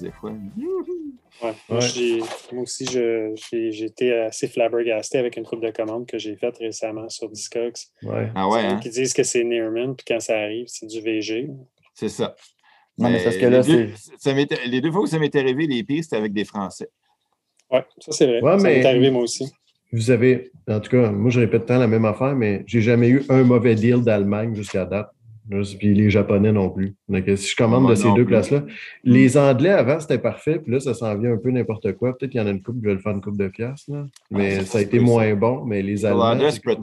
des fois. Ouais. Moi, aussi, je- j'ai j'ai été assez flabbergasté avec une coupe de commandes que j'ai faite récemment sur Discogs. Ouais. Ah ouais, hein? Qui disent que c'est Nearman, puis quand ça arrive, c'est du VG. c'est ça. Non, mais c'est parce que les là, deux- c'est. ça m'était- les deux fois où ça m'était arrivé, les pires, c'était avec des Français. Ouais, ça c'est vrai. Ouais, ça m'est arrivé moi aussi. Vous avez, en tout cas, moi, je répète tant la même affaire, mais j'ai jamais eu un mauvais deal d'Allemagne jusqu'à date. Puis les Japonais non plus. Donc, si je commande Moi de ces deux places-là, les Anglais avant, c'était parfait. Puis là, ça s'en vient un peu n'importe quoi. Peut-être qu'il y en a une coupe qui veulent faire une coupe de pièces. Là. Mais Ah, ça a été ça. moins bon. Mais les Allemands,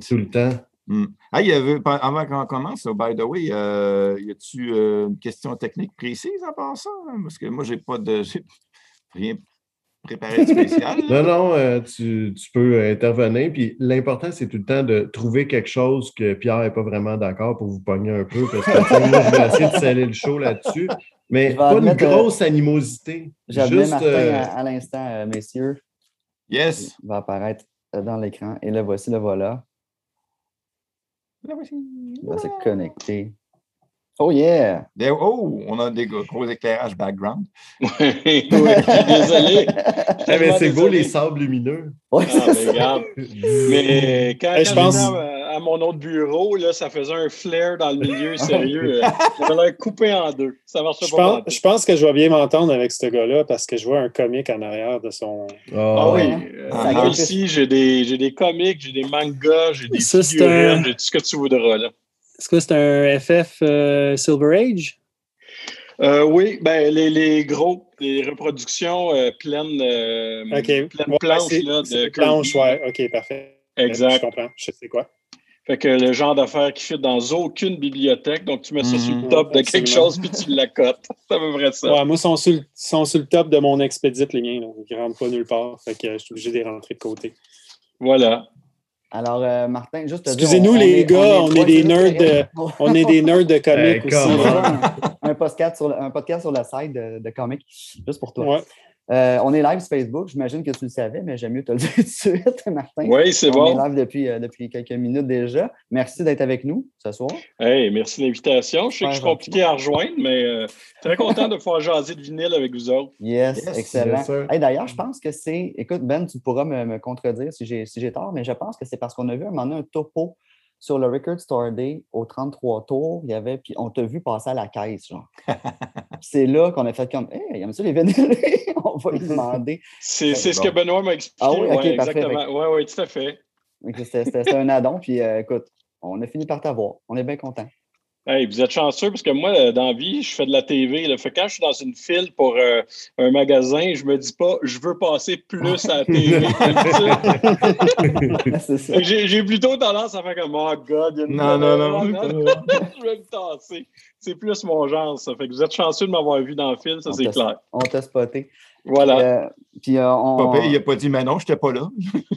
tout le temps. Hmm. Ah, il y avait, avant qu'on commence, oh, by the way, euh, y a-tu euh, une question technique précise à part ça? Parce que moi, j'ai pas de. Rien de spécial. Non, non, euh, tu, tu peux intervenir. Puis l'important, c'est tout le temps de trouver quelque chose que Pierre n'est pas vraiment d'accord pour vous pogner un peu. Parce que moi, je vais essayer de sceller le show là-dessus. Mais pas une admettre, euh, grosse animosité. Juste, Martin euh, à, à l'instant, euh, messieurs. Yes. Il va apparaître dans l'écran. Et le voici, le voilà. Il va se connecter. Oh yeah! Oh, on a des gros éclairages background. Oui, désolé. Ah, mais c'est beau les sables lumineux. Ouais, Ah, c'est mais regarde. Mais quand, quand je pense- j'étais à, à mon autre bureau, là, ça faisait un flare dans le milieu, sérieux. euh, Ça l'air coupé en deux. Ça marchait Je pas. pense, pantoute. je pense que je vais bien m'entendre avec ce gars-là parce que je vois un comique en arrière de son. Ah oui. ouais. euh, Ah, moi ah. ici, j'ai des, j'ai des comics, j'ai des mangas, j'ai des Ça, figurines, j'ai tout ce que tu voudras. Là. Est-ce que c'est un FF euh, Silver Age? Euh, oui, ben, les, les gros, les reproductions euh, pleines, pleines Ouais, planches là, de une planche, Kirby. ouais. OK, parfait. Je Exact. comprends. Je sais quoi. Fait que le genre d'affaire qui fit dans aucune bibliothèque. Donc, tu mets ça sur le Mhm. top de quelque chose puis tu l'accotes. C'est à peu près ça. Ouais, moi, ils sont sur, le, sont sur le top de mon expédite, les miens. Là. Ils ne rentrent pas nulle part. Fait que je suis obligé de les rentrer de côté. Voilà. Alors, euh, Martin, juste te dire, Excusez-nous, on- les est- gars, on est des nerds correct. On est des nerds de comics Hey, aussi. un, un podcast sur le, un podcast sur la side de, de comics, juste pour toi. Ouais. Euh, on est live sur Facebook. J'imagine que tu le savais, mais j'aime mieux te le dire tout de suite, Martin. Oui, c'est on bon. est live depuis, euh, depuis quelques minutes déjà. Merci d'être avec nous ce soir. Hey, merci de l'invitation. Je sais que je suis compliqué à rejoindre, mais euh, très content de pouvoir jaser de vinyle avec vous autres. Yes, Yes, excellent. Hey, D'ailleurs, je pense que c'est. Écoute, Ben, tu pourras me, me contredire si j'ai si j'ai tort, mais je pense que c'est parce qu'on a vu un moment donné un topo sur le Record Store Day au 33 tours. Il y avait, puis on t'a vu passer à la caisse, genre. c'est là qu'on a fait comme, hey, il aime ça les vénérés? on va lui demander. C'est c'est ce bon. que Benoît m'a expliqué. Ah oui, ok, Ouais, parfait. exactement. Oui, oui, tout à fait. C'était un addon, puis euh, écoute, on a fini par t'avoir. On est bien content. Hey, vous êtes chanceux parce que moi, euh, dans la vie, je fais de la TV. Là. Fait que quand je suis dans une file pour euh, un magasin, je me dis pas je veux passer plus à la TV. J'ai plutôt tendance à faire comme Oh God, il y a une Non, non, non. je vais me tasser. C'est plus mon genre, ça. Fait que vous êtes chanceux de m'avoir vu dans le film, ça c'est clair. On t'a spoté. Voilà. Euh, puis euh, on. Papa, il n'a pas dit, mais non, je n'étais pas là.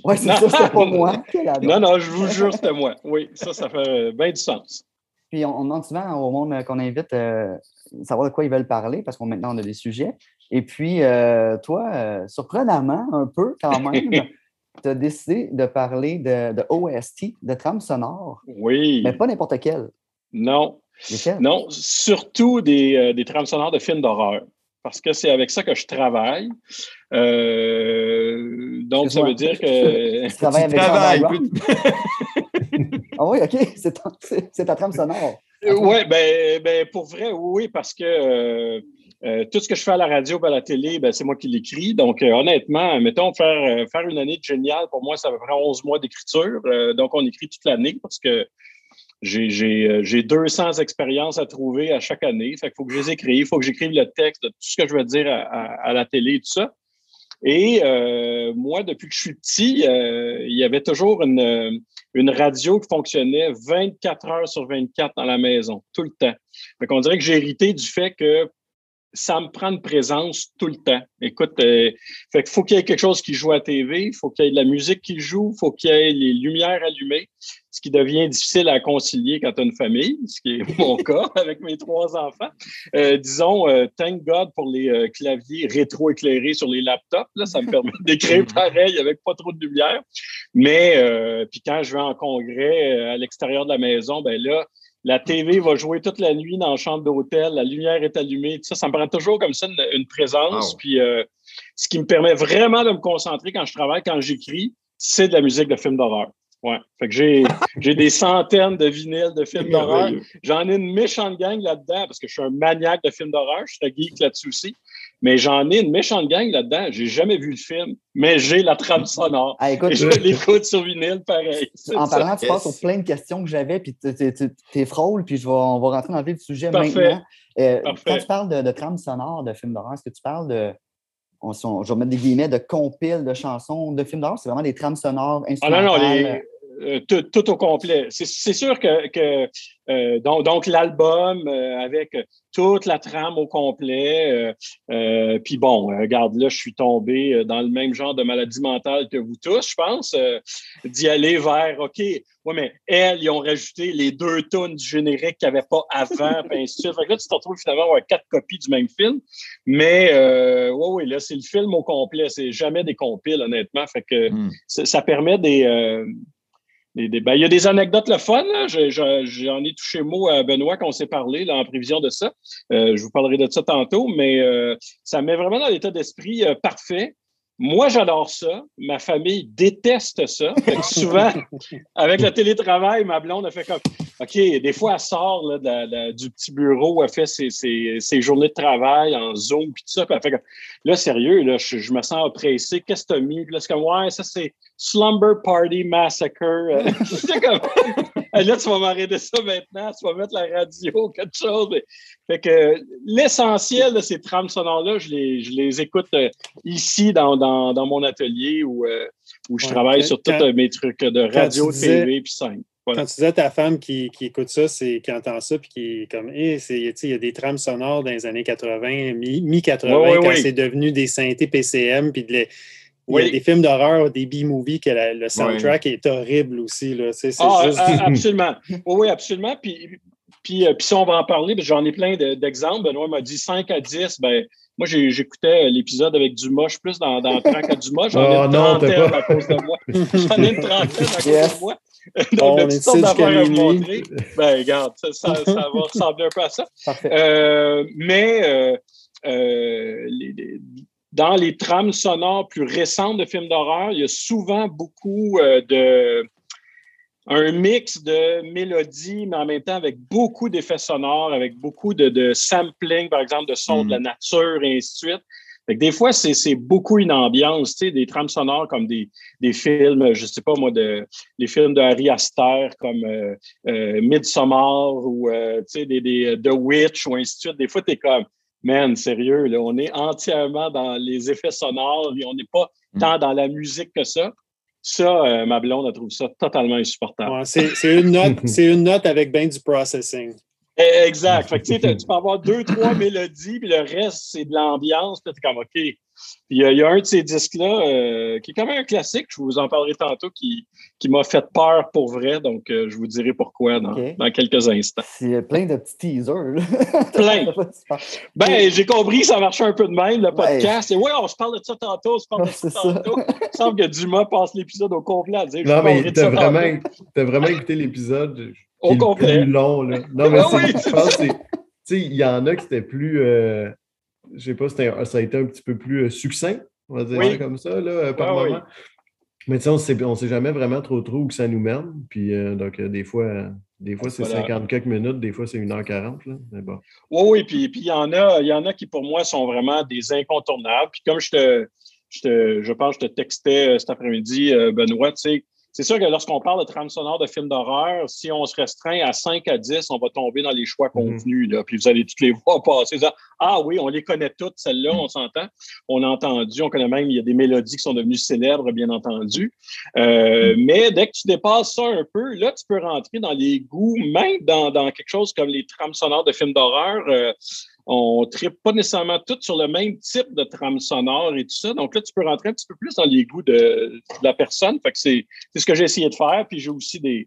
Ouais, c'est ça, c'était pas moi. Non, non, je vous jure, c'était moi. Oui, ça, ça fait bien du sens. Puis on, on demande souvent au monde euh, qu'on invite euh, savoir de quoi ils veulent parler parce qu'on maintenant on a des sujets. Et puis euh, toi, euh, surprenamment un peu quand même, tu as décidé de parler de, de OST, de trame sonore, Oui. mais pas n'importe quel. Non. Non, surtout des, des trames sonores de films d'horreur. Parce que c'est avec ça que je travaille. Euh, donc, ça veut dire que. Tu travailles avec? Ah oui, OK, c'est ta, trame sonore. Oui, ben, ben, pour vrai, oui, parce que euh, euh, tout ce que je fais à la radio et à la télé, ben, c'est moi qui l'écris. Donc, euh, honnêtement, mettons, faire, euh, faire une année de génial, pour moi, ça va prendre 11 mois d'écriture. Euh, donc, on écrit toute l'année parce que j'ai- j'ai euh, j'ai 200 expériences à trouver à chaque année. Fait qu'il faut que je les écrive, il faut que j'écrive le texte de tout ce que je veux dire à, à- à la télé et tout ça. Et euh, moi, depuis que je suis petit, euh, il y avait toujours une, une radio qui fonctionnait 24 heures sur 24 dans la maison, tout le temps. Fait qu'on dirait que j'ai hérité du fait que ça me prend une présence tout le temps. Écoute, euh, fait qu'il faut qu'il y ait quelque chose qui joue à TV, il faut qu'il y ait de la musique qui joue, il faut qu'il y ait les lumières allumées, ce qui devient difficile à concilier quand tu as une famille, ce qui est mon cas avec mes trois enfants. Euh, disons, euh, thank God pour les euh, claviers rétro-éclairés sur les laptops. Là, ça me permet d'écrire pareil avec pas trop de lumière. Mais puis quand je vais en congrès à l'extérieur de la maison, ben là, la TV va jouer toute la nuit dans la chambre d'hôtel, la lumière est allumée, tout ça, ça me prend toujours comme ça une, présence. Puis euh, ce qui me permet vraiment de me concentrer quand je travaille, quand j'écris, c'est de la musique de film d'horreur. Ouais. Fait que j'ai, j'ai des centaines de vinyles de films d'horreur. J'en ai une méchante gang là-dedans parce que je suis un maniaque de films d'horreur. Je suis un geek là-dessus aussi. Mais j'en ai une méchante gang là-dedans. J'ai jamais vu le film, mais j'ai la trame sonore. Ah, écoute, et je l'écoute sur vinyle, pareil. En parlant, tu passes aux plein de questions que j'avais, puis t'es frôle, puis je vais, on va rentrer dans le vif du sujet maintenant. Euh, quand tu parles de, de trame sonore de films d'horreur, est-ce que tu parles de on, je vais mettre des guillemets, de compile de chansons de films d'horreur? C'est vraiment des trames sonores instrumentales. Ah non, non, euh, tout, au complet. C'est sûr que, euh, donc, l'album euh, avec toute la trame au complet. Puis bon, regarde, là, je suis tombé dans le même genre de maladie mentale que vous tous, je pense, d'y aller vers OK, ouais, mais elles, ils ont rajouté les deux tonnes du générique qu'il n'y avait pas avant, puis ainsi de suite. Fait que là, tu te retrouves finalement avec quatre copies du même film. Mais oui, oui, là, c'est le film au complet. C'est jamais des compiles, honnêtement. Fait que hmm. ça permet des ben, il y a des anecdotes le fun. J'en ai touché mot à Benoît quand on s'est parlé là, en prévision de ça. Euh, je vous parlerai de ça tantôt, mais euh, ça met vraiment dans l'état d'esprit euh, parfait. Moi, j'adore ça. Ma famille déteste ça. souvent, avec le télétravail, ma blonde a fait comme OK, des fois, elle sort là, du petit bureau, elle fait ses, ses, journées de travail en Zoom, puis tout ça. Puis elle fait comme là, sérieux, là, je, me sens oppressé. Qu'est-ce que tu as mis? Puis là, c'est comme Ouais, ça, c'est Slumber Party Massacre. c'est comme là, tu vas m'arrêter ça maintenant, tu vas mettre la radio, quelque chose. Fait que l'essentiel de ces trames sonores-là, je les, je les écoute euh, ici dans, dans, dans, mon atelier où, euh, où je travaille sur tous mes trucs de radio, TV puis scène. Quand tu disais à ta femme qui, qui écoute ça, c'est qui entend ça, puis qui est comme, eh, il y a des trames sonores dans les années 80, mi-80, quand c'est devenu des synthés PCM, puis de il y a des films d'horreur, des B-movies, que le soundtrack est horrible aussi. Là. C'est, ah, juste... absolument. Oui, absolument. Puis, puis, euh, puis si on va en parler, j'en ai plein d'exemples. Benoît m'a dit 5 à 10. Ben, moi, j'écoutais l'épisode avec Dumas. Je suis plus dans, dans le track à Dumas. J'en ai oh, une trentaine à cause de moi. J'en ai une trentaine à cause de moi. Donc, toutes sortes d'affaires à montrer. Ben, regarde, ça, ça, va ressembler un peu à ça. Euh, mais euh, euh, les, dans les trames sonores plus récentes de films d'horreur, il y a souvent beaucoup euh, de un mix de mélodies, mais en même temps avec beaucoup d'effets sonores, avec beaucoup de, sampling, par exemple, de sons de la mm. nature et ainsi de suite. Des fois, c'est beaucoup une ambiance, tu sais, des trames sonores comme des, films, je sais pas moi, de, les films de Harry Aster comme euh, euh, Midsommar ou tu sais, des, des, The Witch ou ainsi de suite. Des fois, tu es comme, man, sérieux, là, on est entièrement dans les effets sonores et on n'est pas mm. tant dans la musique que ça. Ça, euh, ma blonde, elle trouve ça totalement insupportable. c'est une, note, une note avec bien du processing. Eh, exact. Fait que, tu peux avoir deux, trois mélodies, puis le reste, c'est de l'ambiance. Puis tu comme, OK, il y, a, un de ces disques-là euh, qui est quand même un classique, je vous en parlerai tantôt, qui, qui m'a fait peur pour vrai. Donc, euh, je vous dirai pourquoi dans, dans quelques instants. C'est plein de petits teasers. plein. ben, j'ai compris que ça marchait un peu de même, le podcast. Et ouais, on se parle de ça tantôt, on se parle de ça tantôt. Il semble que Dumas passe l'épisode au complet à dire Non, mais t'as vraiment, as vraiment écouté l'épisode au complet. plus long. Là. Non, mais ah je pense que il y en a qui étaient plus. Euh, je sais pas, ça a été un petit peu plus euh, succinct, on va dire comme ça, là, euh, par moment. Mais on ne sait jamais vraiment trop trop où ça nous mène. Puis euh, donc, des fois, des fois c'est 50 quelques minutes, des fois c'est 1h40. Là. Mais bon. Oui, oui, puis il y, en a, y en a qui pour moi sont vraiment des incontournables. Puis comme je te, je, te, je pense que je te textais cet après-midi, Benoît, tu sais, c'est sûr que lorsqu'on parle de trame sonore de films d'horreur, si on se restreint à 5 à 10, on va tomber dans les choix mhm. convenus. Là, puis vous allez toutes les voir passer. Ah oui, on les connaît toutes, celles-là, on s'entend. On a entendu, on connaît même, il y a des mélodies qui sont devenues célèbres, bien entendu. Euh, mhm. mais dès que tu dépasses ça un peu, là, tu peux rentrer dans les goûts, même dans, quelque chose comme les trames sonores de films d'horreur. Euh, on ne tripe pas nécessairement tout sur le même type de trame sonore et tout ça. Donc là, tu peux rentrer un petit peu plus dans les goûts de, la personne. Fait que c'est, ce que j'ai essayé de faire. Puis j'ai aussi des,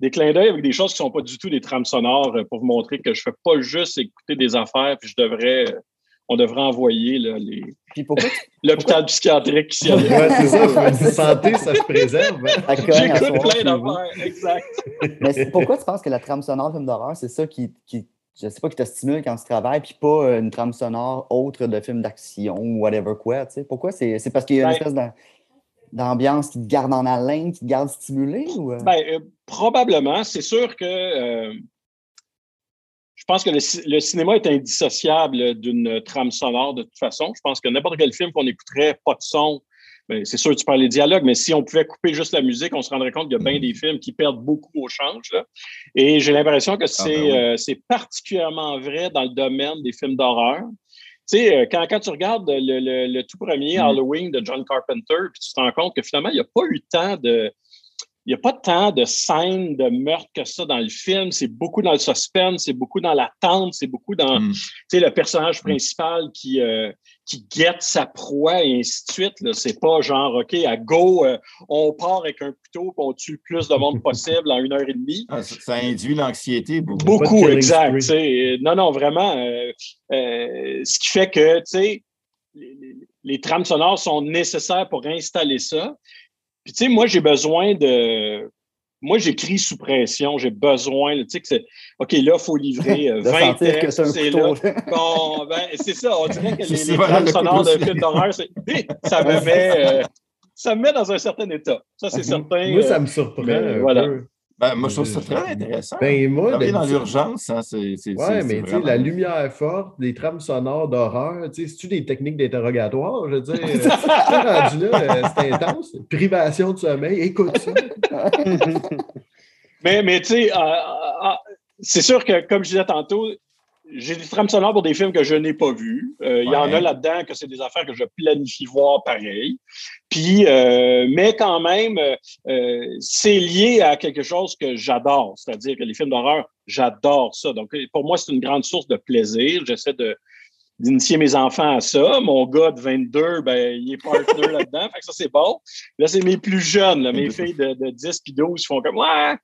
des clins d'œil avec des choses qui ne sont pas du tout des trames sonores pour vous montrer que je ne fais pas juste écouter des affaires, puis je devrais on devrait envoyer les. L'hôpital psychiatrique qui s'y Ouais, c'est ça. santé, ça se préserve. Hein. J'écoute plein d'affaires, exact. Mais pourquoi tu penses que la trame sonore film d'horreur, c'est ça qui, qui, je sais pas, qui te stimule quand tu travailles, puis pas euh, une trame sonore autre de film d'action ou whatever quoi, tu sais? Pourquoi? C'est parce qu'il y a une ben espèce d'ambiance qui te garde en haleine, qui te garde stimulé? Ou... Euh? Ben, euh, probablement. C'est sûr que je pense que le, cinéma est indissociable d'une trame sonore de toute façon. Je pense que n'importe quel film qu'on écouterait, pas de son, c'est sûr, tu parles des dialogues, mais si on pouvait couper juste la musique, on se rendrait compte qu'il y a bien des films qui perdent beaucoup au change. Et j'ai l'impression que ah, ben euh, c'est particulièrement vrai dans le domaine des films d'horreur. Tu sais, euh, quand, tu regardes le, tout premier mm. Halloween de John Carpenter, puis tu te rends compte que finalement, il n'y a pas eu le temps de, il n'y a pas tant de scènes de meurtre que ça dans le film. C'est beaucoup dans le suspense, c'est beaucoup dans l'attente, c'est beaucoup dans mm. le personnage mm. principal qui, euh, qui guette sa proie et ainsi de suite. C'est pas genre, OK, à go, euh, on part avec un couteau et on tue le plus de monde possible en une heure et demie. Ah, ça, induit l'anxiété beaucoup. Beaucoup, exact. Non, non, vraiment. Euh, ce qui fait que, tu sais, les, les trames sonores sont nécessaires pour installer ça. Puis, tu sais, moi, j'ai besoin de. Moi, j'écris sous pression. J'ai besoin, tu sais, que c'est. OK, là, il faut livrer 20 textes. C'est là. Bon, ben, c'est ça. On dirait que les, les trames sonores de films d'horreur, ça me met. Euh, ça me met dans un certain état. Ça, c'est certain. Moi, ça me surprend. un voilà. Peu. Ben, moi, je trouve ça très intéressant. Ben, moi, dans l'urgence, hein, c'est. Oui, mais tu sais, la lumière forte, les trames sonores d'horreur, tu sais, c'est-tu des techniques d'interrogatoire? Je veux dire, rendu là, euh, c'est intense. Privation de sommeil, écoute ça. mais, mais tu sais, euh, euh, c'est sûr que, comme je disais tantôt, j'ai des trames sonores pour des films que je n'ai pas vus. Euh, il y en a là-dedans que c'est des affaires que je planifie voir pareil. Puis, euh, mais quand même, euh, c'est lié à quelque chose que j'adore. C'est-à-dire que les films d'horreur, j'adore ça. Donc, pour moi, c'est une grande source de plaisir. J'essaie de, d'initier mes enfants à ça. Mon gars de 22, ben, il est partner là-dedans. Fait que ça, c'est bon. Là, c'est mes plus jeunes, mes filles de, de 10 puis 12 font comme Ouais,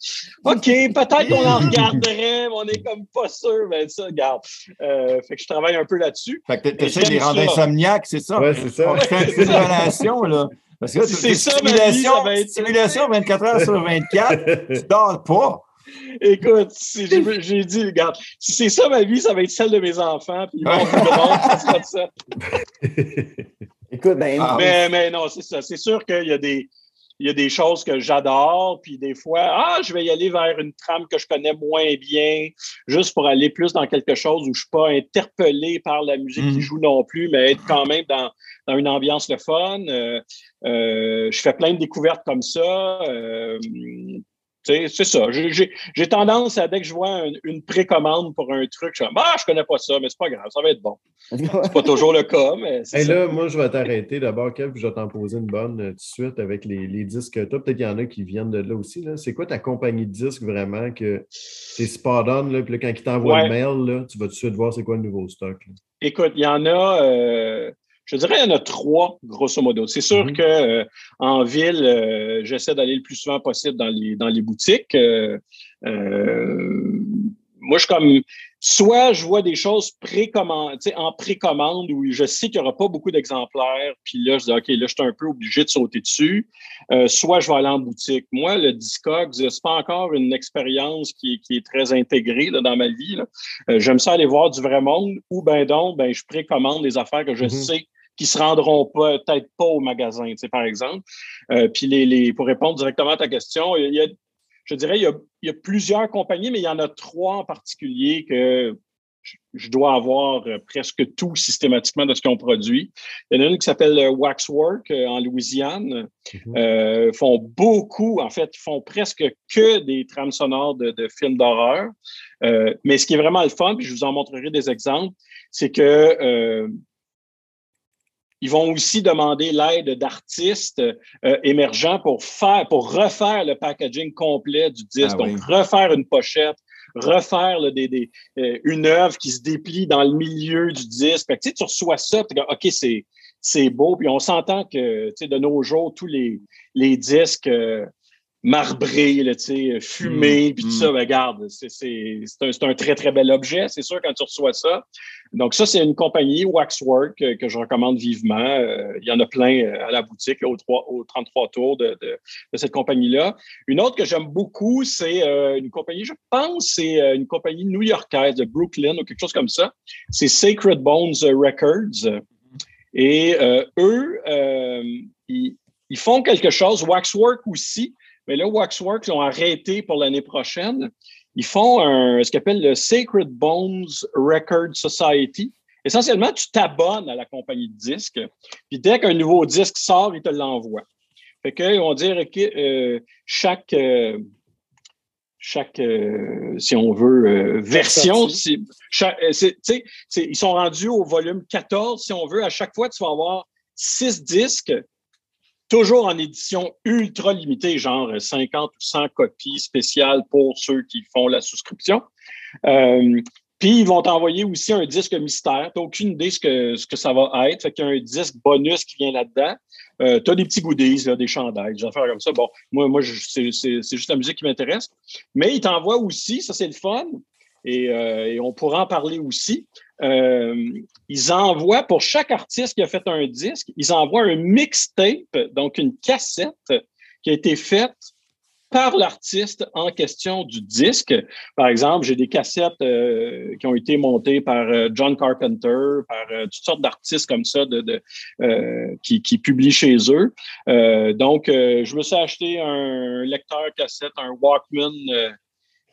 OK, peut-être qu'on en regarderait, mais on est comme pas sûr. Ben, ça, regarde. Euh, fait que je travaille un peu là-dessus. Fait que tu essaies de les rendre insomniaques, c'est ça? Oui, c'est ça. C'est une relation, là. Parce que c'est ça, stimulation, stimulation 24 heures sur 24, tu dors pas. Écoute, j'ai dit, regarde, si c'est ça ma vie, ça va être celle de mes enfants, puis ils vont ça sera ça. Écoute, ben, ah, mais, mais non, c'est ça. C'est sûr qu'il y a des. Il y a des choses que j'adore, puis des fois, ah, je vais y aller vers une trame que je connais moins bien, juste pour aller plus dans quelque chose où je ne suis pas interpellé par la musique qui mm. joue non plus, mais être quand même dans, dans une ambiance le fun. Euh, euh, je fais plein de découvertes comme ça. Euh, c'est ça. J'ai tendance à, dès que je vois une précommande pour un truc, je dis Ah, je connais pas ça, mais c'est pas grave, ça va être bon. C'est pas toujours le cas, mais Et là, moi, je vais t'arrêter d'abord, Kev, puis je vais t'en poser une bonne euh, tout de suite avec les, les disques que tu as. Peut-être qu'il y en a qui viennent de là aussi. C'est quoi ta compagnie de disques vraiment que c'est spot on, là, puis là, quand ils t'envoient le mail, là, tu vas tout de suite voir c'est quoi le nouveau stock? Écoute, il y en a. Euh, je dirais qu'il y en a trois, grosso modo. C'est sûr mhm. que en ville, euh, j'essaie d'aller le plus souvent possible dans les, dans les boutiques. Euh, euh, moi, je suis comme soit je vois des choses précommandées, en précommande où je sais qu'il n'y aura pas beaucoup d'exemplaires, puis là, je dis OK, là, je suis un peu obligé de sauter dessus. soit je vais aller en boutique. Moi, le Discogs, c'est pas encore une expérience qui, qui, est très intégrée là, dans ma vie. J'aime ça aller voir du vrai monde, ou ben donc, ben, je précommande des affaires que je mhm. sais qui se rendront peut-être pas au magasin, tu sais, par exemple. Euh, puis les, les, pour répondre directement à ta question, il y a, je dirais, il y, a, il y a plusieurs compagnies, mais il y en a trois en particulier que je dois avoir euh, presque tout systématiquement de ce qu'on produit. Il y en a une qui s'appelle euh, Waxwork en Louisiane. Mm font beaucoup, en fait, font presque que des trames sonores de, de films d'horreur. Euh, mais ce qui est vraiment le fun, puis je vous en montrerai des exemples, c'est que ils vont aussi demander l'aide d'artistes euh, émergents pour faire, pour refaire le packaging complet du disque. Ah Donc, refaire une pochette, refaire des, euh, une œuvre qui se déplie dans le milieu du disque. Fait que, tu reçois ça, tu dis, OK, c'est, c'est beau. Puis on s'entend que de nos jours, tous les, les disques, euh, marbré, là, fumé, mm, puis tout ça, mm. ben, regarde, c'est un, un, très, très bel objet, c'est sûr, quand tu reçois ça. Donc, ça, c'est une compagnie, Waxwork, que je recommande vivement. Euh, il y en a plein euh, à la boutique, là, au, 3, au 33 tours de, de, de cette compagnie-là. Une autre que j'aime beaucoup, c'est euh, une compagnie, je pense, c'est une compagnie new-yorkaise de Brooklyn ou quelque chose comme ça. C'est Sacred Bones Records. Et eux, ils, ils font quelque chose, Waxwork aussi, mais là, Waxworks l'ont arrêté pour l'année prochaine. Ils font un, ce qu'ils appellent le Sacred Bones Record Society. Essentiellement, tu t'abonnes à la compagnie de disques, puis dès qu'un nouveau disque sort, ils te l'envoient. Fait qu'ils vont dire que euh, chaque, euh, chaque euh, si on veut, version, ils sont rendus au volume 14, si on veut. À chaque fois, tu vas avoir six disques toujours en édition ultra limitée, genre 50 ou 100 copies spéciales pour ceux qui font la souscription. Euh, puis ils vont t'envoyer aussi un disque mystère. Tu n'as aucune idée ce que, ce que ça va être. Fait qu'il y a un disque bonus qui vient là-dedans. Euh, tu as des petits goodies, des chandails, des affaires comme ça. Bon, moi, moi c'est juste la musique qui m'intéresse. Mais ils t'envoient aussi, ça c'est le fun, et, euh, et, on pourra en parler aussi. Euh, ils envoient, pour chaque artiste qui a fait un disque, ils envoient un mixtape, donc une cassette qui a été faite par l'artiste en question du disque. Par exemple, j'ai des cassettes euh, qui ont été montées par euh, John Carpenter, par toutes sortes d'artistes comme ça qui, publient chez eux. donc, je me suis acheté un lecteur cassette, un Walkman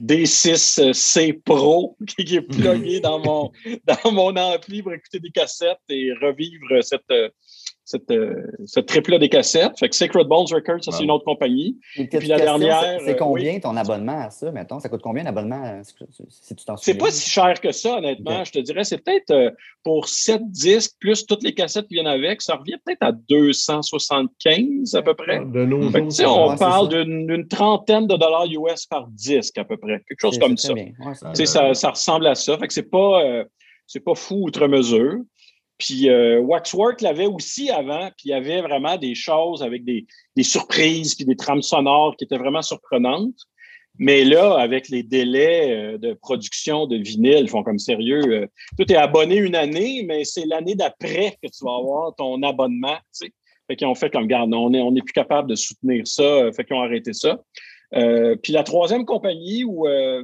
D6C Pro qui est plugué dans mon, dans mon ampli pour écouter des cassettes et revivre cette, cette, euh, ce trip-là des cassettes. Fait que Sacred Bones Records, ça, c'est une autre compagnie. Et puis la dernière. C'est euh, combien ton abonnement à ça, mettons? Ça coûte combien l'abonnement euh, si tu t'en C'est pas si cher que ça, honnêtement. Je te dirais, c'est peut-être pour 7 disques plus toutes les cassettes qui viennent avec, ça revient peut-être à 275 à peu près. De nos fait on parle d'une trentaine de dollars US par disque à peu près. Quelque chose comme ça. ça. ça. ressemble à ça. Fait que c'est pas, c'est pas fou outre mesure. Puis euh, Waxwork l'avait aussi avant, puis il y avait vraiment des choses avec des, surprises, puis des trames sonores qui étaient vraiment surprenantes. Mais là, avec les délais euh, de production de vinyle, ils font comme sérieux. Euh, tout est abonné une année, mais c'est l'année d'après que tu vas avoir ton abonnement. Tu sais. Fait qu'ils ont fait comme, garde, on n'est on est plus capable de soutenir ça. Fait qu'ils ont arrêté ça. Euh, puis la troisième compagnie où euh,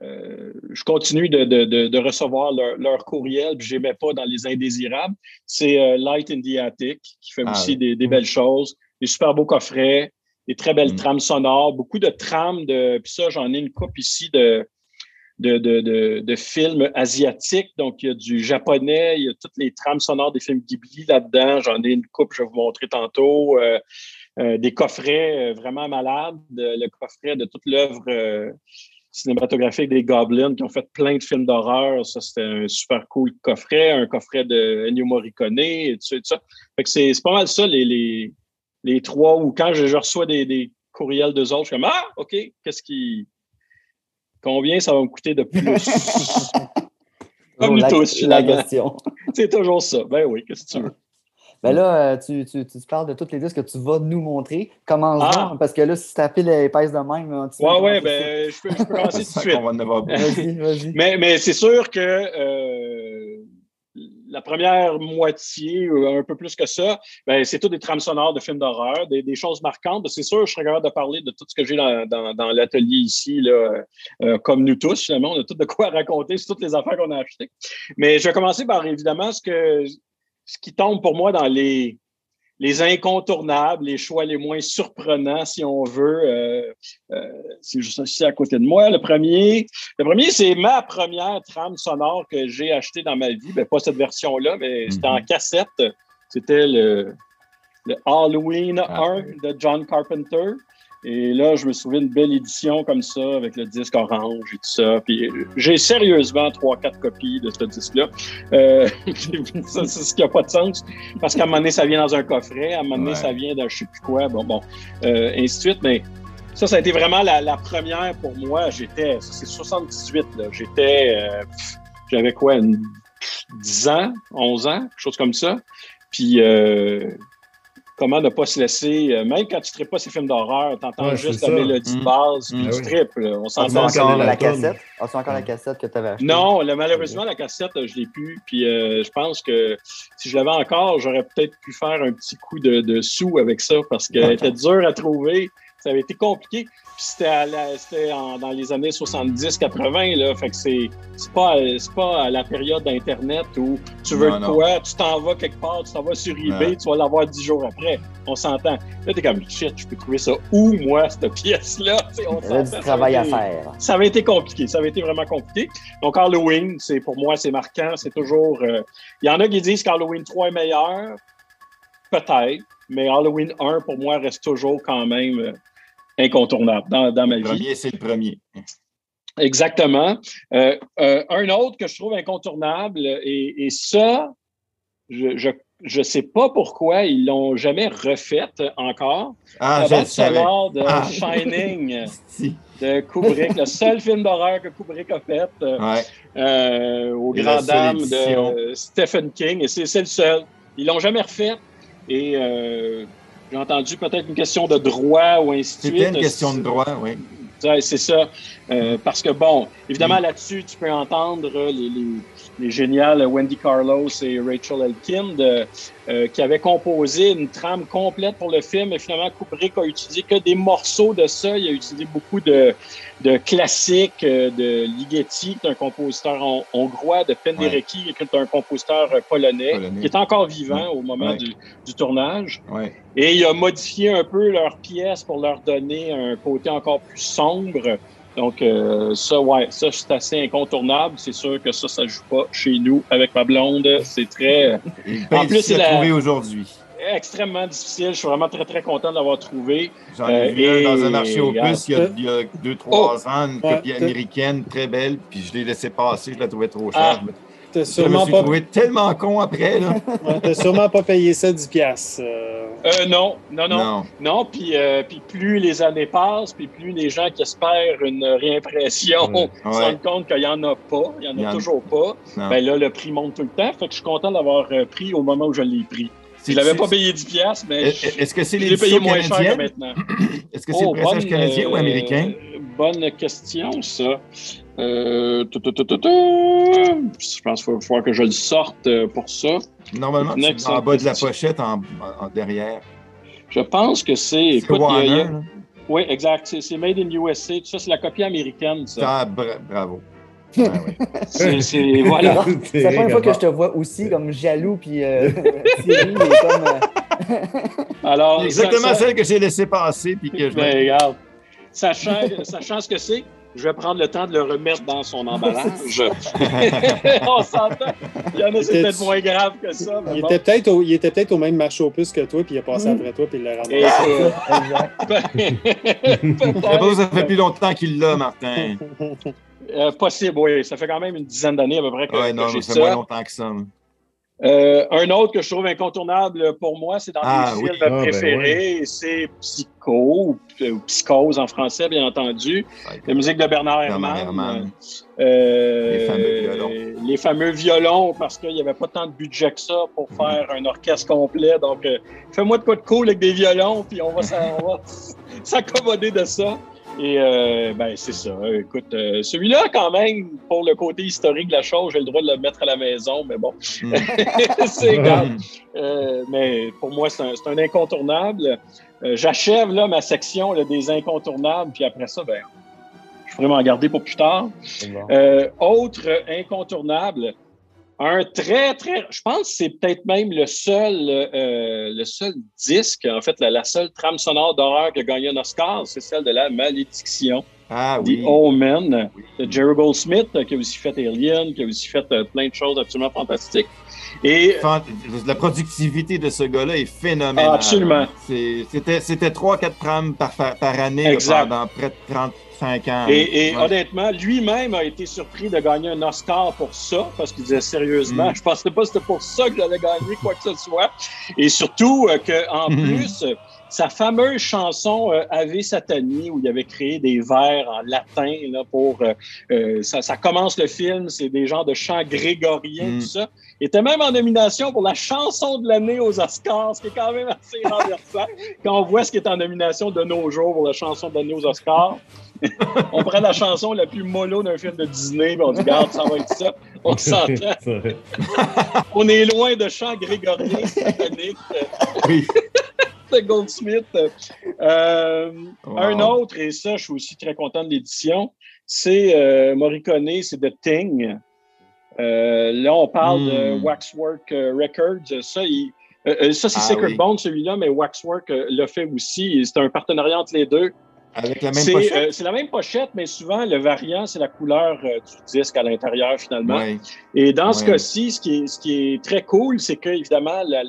je continue de, de, de, recevoir leur, leur courriel, puis je les mets pas dans les indésirables. C'est euh, Light in the Attic qui fait ah aussi des, des, belles choses, des super beaux coffrets, des très belles mm. trames sonores, beaucoup de trames de. Puis ça, j'en ai une coupe ici de, de, de, de, films asiatiques. Donc, il y a du japonais, il y a toutes les trames sonores des films Ghibli là-dedans. J'en ai une coupe, je vais vous montrer tantôt. Euh, euh des coffrets vraiment malades, le coffret de toute l'œuvre cinématographique des Goblins qui ont fait plein de films d'horreur. Ça, c'était un super cool coffret, un coffret de Ennio Morricone et tout ça. Fait que c'est, pas mal ça, les, les, les, trois, ou quand je, reçois des, des courriels d'eux autres, je suis comme Ah, OK, qu'est-ce qui. Combien ça va me coûter de plus? Comme la question. C'est toujours ça. Ben oui, qu'est-ce que tu veux? Ben là, euh, tu, tu, tu, parles de toutes les disques que tu vas nous montrer. Commence ah. parce que là, si ta pile épaisse de même, tu Ouais, ouais, ben, je peux, je peux commencer tout de suite. vas-y, vas-y. Mais, mais c'est sûr que euh, la première moitié, un peu plus que ça, ben, c'est tout des trames sonores de films d'horreur, des, des, choses marquantes. C'est sûr, je serais capable de parler de tout ce que j'ai dans, dans, dans l'atelier ici, là, euh, comme nous tous, finalement. On a tout de quoi raconter sur toutes les affaires qu'on a achetées. Mais je vais commencer par, évidemment, ce que ce qui tombe pour moi dans les, les incontournables, les choix les moins surprenants, si on veut. Euh, euh, c'est juste ici à côté de moi. Le premier, le premier, c'est ma première trame sonore que j'ai achetée dans ma vie. Ben, pas cette version-là, mais c'était en mhm. cassette. C'était le, le Halloween 1 ah. de John Carpenter. Et là, je me souviens d'une belle édition comme ça, avec le disque orange et tout ça. Puis j'ai sérieusement trois, quatre copies de ce disque-là. Euh, ça, c'est ce qui n'a pas de sens. Parce qu'à un moment donné, ça vient dans un coffret, à un moment donné, ça vient d'un je sais plus quoi. Bon, bon, euh, ainsi de suite. Mais ça, ça a été vraiment la, première pour moi. J'étais, ça c'est 78, là. J'étais, euh, j'avais quoi, 10 ans, 11 ans, quelque chose comme ça. Puis, euh, comment ne pas se laisser, euh, même quand tu ne pas ces films d'horreur, tu entends juste la mélodie de mm. base, puis tu tripes. On s'entend. encore la cassette? As-tu encore la cassette que tu avais achetée? Non, malheureusement, la cassette, je ne l'ai plus. Puis je pense que si je l'avais encore, j'aurais peut-être pu faire un petit coup de, de sous avec ça parce qu'elle était dure à trouver. Ça avait été compliqué c'était dans les années 70-80, là. Fait que c'est pas, pas à la période d'Internet où tu veux quoi, tu t'en vas quelque part, tu t'en vas sur eBay, tu vas l'avoir dix jours après. On s'entend. Là, t'es comme shit, je peux trouver ça où, moi, cette pièce-là? Il y a du travail à faire. Ça avait été compliqué. Ça avait été vraiment compliqué. Donc, Halloween, c'est pour moi, c'est marquant. C'est toujours. Euh, il y en a qui disent qu'Halloween 3 est meilleur. Peut-être. Mais Halloween 1, pour moi, reste toujours quand même euh, incontournable dans, dans ma vie. Le premier, c'est le premier. Exactement. Euh, euh, un autre que je trouve incontournable, et, ça, je ne sais pas pourquoi ils l'ont jamais refait encore. Ah, je de ah. Shining de Kubrick, le seul film d'horreur que Kubrick a fait euh, au grand dame de Stephen King, et c'est le seul. Ils l'ont jamais refait. Et j'ai entendu peut-être une question de droit ou ainsi de suite. C'était une question de droit, oui. C'est ça. Euh, parce que, bon, évidemment, là-dessus, tu peux entendre les, les géniales Wendy Carlos et Rachel Elkind, euh, qui avaient composé une trame complète pour le film. Et finalement, Kubrick a utilisé que des morceaux de ça. Il a utilisé beaucoup de, de classiques euh, de Ligeti, qui est un compositeur hongrois, de Penderecki, qui est un compositeur polonais, qui est encore vivant au moment du, du, tournage. Et il a modifié un peu leurs pièces pour leur donner un côté encore plus sombre. Donc, euh, ça, ouais, ça, c'est assez incontournable. C'est sûr que ça, ça joue pas chez nous avec ma blonde. C'est très. en plus, c'est la... aujourd'hui. Extrêmement difficile. Je suis vraiment très, très content de l'avoir trouvé. J'en ai vu euh, dans un marché au plus il y a, il y a deux, trois oh! ans, une copie américaine très belle, puis je l'ai laissé passer. Je la trouvais trop chère. Ah! T'as sûrement je me suis pas... trouvé tellement con après. Là. t'as sûrement pas payé ça 10 piastres. Euh... Euh, non, non, non. Non, puis, euh, puis plus les années passent, puis plus les gens qui espèrent une réimpression se rendent compte qu'il n'y en a pas, il n'y en a toujours pas, ben là, le prix monte tout le temps. Fait que je suis content d'avoir euh, pris au moment où je l'ai pris. Si je l'avais pas payé 10 piastres, mais est-ce que c'est les payé moins cher que maintenant. Est-ce que c'est oh, le pressage canadien ou américain? Bonne question, ça. Euh, je pense qu'il va falloir que je le sorte euh, pour ça. Normalement, c'est en bas de la pochette, en, derrière. Je pense que c'est. C'est Warner. Oui, exact. C'est Made in USA. ça, c'est la copie américaine. Ça. Ah, bravo. c'est voilà. C'est la première fois que je te vois aussi comme jaloux puis euh, comme. Euh, Alors, exactement celle que j'ai laissé passer puis que je. Ben, regarde, sachant, sachant ce que c'est, je vais prendre le temps de le remettre dans son emballage. On s'entend. Il y en a, c'est peut-être moins grave que ça. Il, était peut-être au, il était peut-être au même marché au plus que toi, puis il a passé après toi, puis il l'a ramassé. exact. ça fait plus longtemps qu'il l'a, Martin. Euh, possible, oui. Ça fait quand même une dizaine d'années à peu près que, ouais, non, ça fait moins longtemps que ça. Euh, un autre que je trouve incontournable pour moi, c'est dans ah, mes films ah, ben préférés, c'est Psycho, ou Psychose en français, bien entendu. La musique de Bernard Herrmann. Euh, les fameux violons. Les fameux violons, parce qu'il n'y avait pas tant de budget que ça pour mm. faire un orchestre complet. Donc, euh, fais-moi de quoi de cool avec des violons, puis on va s'accommoder de ça. Et euh, ben c'est ça. Écoute, euh, celui-là, quand même, pour le côté historique de la chose, j'ai le droit de le mettre à la maison, mais bon, mm. c'est grave. Euh, mais pour moi, c'est un, un, incontournable. J'achève là ma section là, des incontournables, puis après ça, ben, je pourrais m'en garder pour plus tard. autre incontournable, un très, très. Je pense que c'est peut-être même le seul, euh, le seul disque, en fait, la, seule trame sonore d'horreur qui a gagné un Oscar, c'est celle de la malédiction. Ah, oui. The Omen, de Jerry Goldsmith, qui a aussi fait Alien, qui a aussi fait euh, plein de choses absolument fantastiques. Et, la productivité de ce gars-là est phénoménale. Ah, absolument. C'était 3-4 trames par, par année pendant près de 30, et, honnêtement, lui-même a été surpris de gagner un Oscar pour ça, parce qu'il disait sérieusement, mm. je pensais pas que c'était pour ça que j'allais gagner quoi que ce soit. Et surtout euh, qu'en mm. plus, sa fameuse chanson euh, Ave Satani, où il avait créé des vers en latin là, pour. Euh, euh, ça, ça, commence le film, c'est des genres de chants grégoriens, mm. tout ça. Il était même en nomination pour la chanson de l'année aux Oscars, ce qui est quand même assez renversant quand on voit ce qui est en nomination de nos jours pour la chanson de l'année aux Oscars. on prend la chanson la plus mollo d'un film de Disney, on dit, regarde, ça va être ça. On s'entend. on est loin de chants grégoriens sataniques. Oui. de Goldsmith. Euh, un autre, et ça, je suis aussi très content de l'édition, c'est euh, Morricone, c'est The Thing. Euh, là, on parle de hmm. Waxwork Records. Ça, ça c'est ah Sacred Bone, celui-là, mais Waxwork l'a fait aussi. C'est un partenariat entre les deux. Avec la même pochette? c'est la même pochette, mais souvent, le variant, c'est la couleur du disque à l'intérieur, finalement. Et dans ce cas-ci, ce, qui est, ce qui est très cool, c'est que, évidemment, la,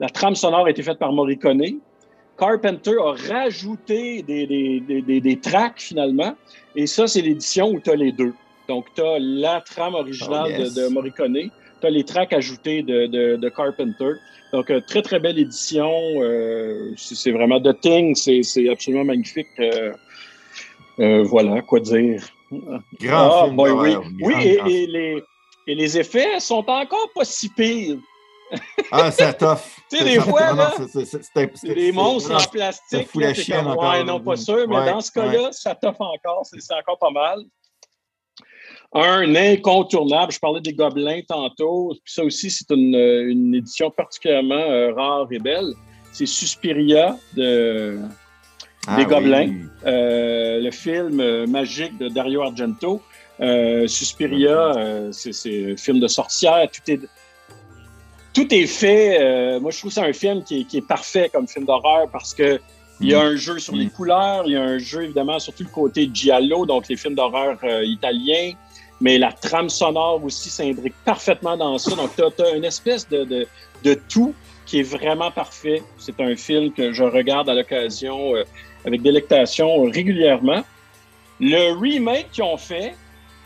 la trame sonore a été faite par Morricone. Carpenter a rajouté des, des, des, tracks finalement. Et ça, c'est l'édition où tu as les deux. Donc, tu as la trame originale oh, de, Morricone, tu as les tracks ajoutés de, Carpenter. Donc, euh, très, très belle édition. Euh, c'est vraiment The Thing, c'est absolument magnifique. Euh, voilà, quoi dire. Grand ah, film oui, oui et, les, et les effets sont encore pas si pires. Ah, c'est tough. tu sais, des fois, là, c'est des monstres en plastique. Chienne encore. Ouais, non, pas sûr, mais dans ce cas-là, ça toffe encore. C'est encore pas mal. Un incontournable, je parlais des gobelins tantôt, puis ça aussi, c'est une, une, édition particulièrement euh, rare et belle. C'est Suspiria de, ah des Gobelins, euh, le film euh, magique de Dario Argento. Suspiria, c'est un film de sorcière, tout est tout est fait. Euh, moi, je trouve que c'est un film qui est, parfait comme film d'horreur parce que il y a mm. un jeu sur les mm. couleurs, il y a un jeu évidemment sur tout le côté giallo, donc les films d'horreur euh, italiens, mais la trame sonore aussi s'imbrique parfaitement dans ça. Donc, tu as, une espèce de, de, tout qui est vraiment parfait. C'est un film que je regarde à l'occasion euh, avec délectation régulièrement. Le remake qu'ils ont fait,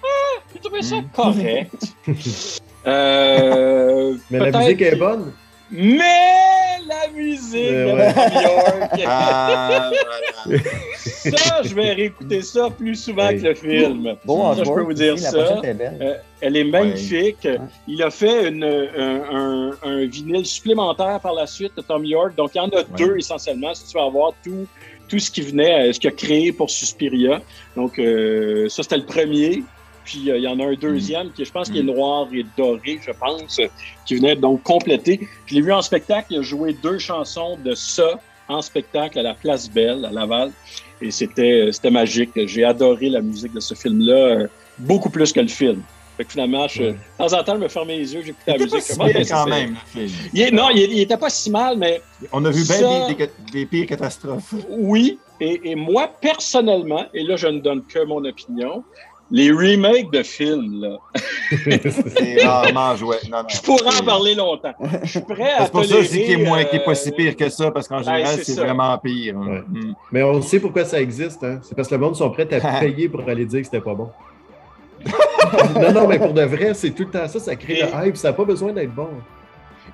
ah, j'ai trouvé ça mm. correct. Euh, mais la musique est bonne. Mais la musique de New York. Ah, ça, je vais réécouter ça plus souvent que le film. Bon, ça, je peux vous dire ça. Euh, elle est magnifique. Il a fait une, un, un, vinyle supplémentaire par la suite de Tom York. Donc, il y en a deux essentiellement si tu veux avoir tout, tout ce qui venait, euh, ce qu'il a créé pour Suspiria. Donc, euh, ça, c'était le premier. Puis euh, il y en a un deuxième qui, je pense, qui est mm. noir et doré, je pense, qui venait donc compléter. Je l'ai vu en spectacle, il a joué deux chansons de ça en spectacle à la Place Belle, à Laval. Et c'était, c'était magique. J'ai adoré la musique de ce film-là, euh, beaucoup plus que le film. Fait que finalement, je, de temps en temps, je me fermais les yeux, j'écoutais la musique. Pas si quand même, le film. non, il, n'était pas si mal, mais. On a vu bien des, des, pires catastrophes. Oui, et, et, moi, personnellement, et là, je ne donne que mon opinion, les remakes de films, là. c'est rarement joué. Je pourrais en parler longtemps. Je suis prêt à. C'est pour ça aussi qu'il est, moins, euh... pas si pire que ça, parce qu'en ben, général, c'est vraiment pire. Hein. Mm. Mais on sait pourquoi ça existe. Hein? C'est parce que le monde sont prêts à payer pour aller dire que c'était pas bon. non, non, mais pour de vrai, c'est tout le temps ça. Ça crée le hype. Ça n'a pas besoin d'être bon.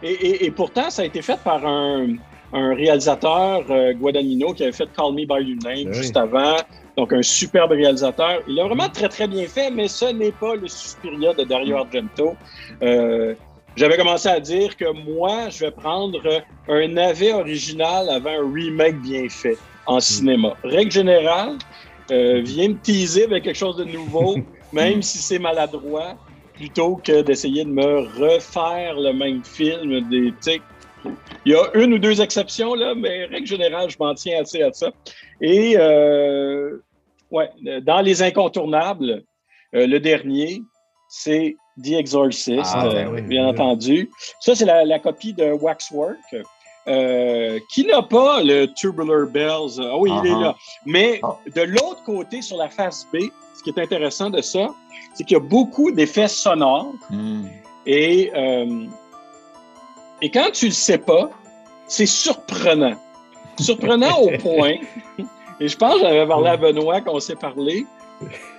Et, et, pourtant, ça a été fait par un, un réalisateur, euh, Guadagnino, qui avait fait Call Me By Your Name juste avant. Donc, un superbe réalisateur. Il a vraiment très, très bien fait, mais ce n'est pas le Suspiria de Dario Argento. Euh, J'avais commencé à dire que moi, je vais prendre un navet original avant un remake bien fait en hmm. cinéma. Règle générale, euh, viens me teaser avec quelque chose de nouveau, même si c'est maladroit, plutôt que d'essayer de me refaire le même film. Des, il y a une ou deux exceptions, là, mais règle générale, je m'en tiens assez à ça. Et euh, ouais, dans les incontournables, euh, le dernier, c'est The Exorcist, ah, ben euh, bien entendu. Ça, c'est la, copie de Waxwork. qui n'a pas le Tubular Bells. Ah oui, il est là. Mais ah. de l'autre côté, sur la face B, ce qui est intéressant de ça, c'est qu'il y a beaucoup d'effets sonores. Hmm. Et et quand tu le sais pas, c'est surprenant. Surprenant au point, et je pense que j'avais parlé à Benoît quand on s'est parlé,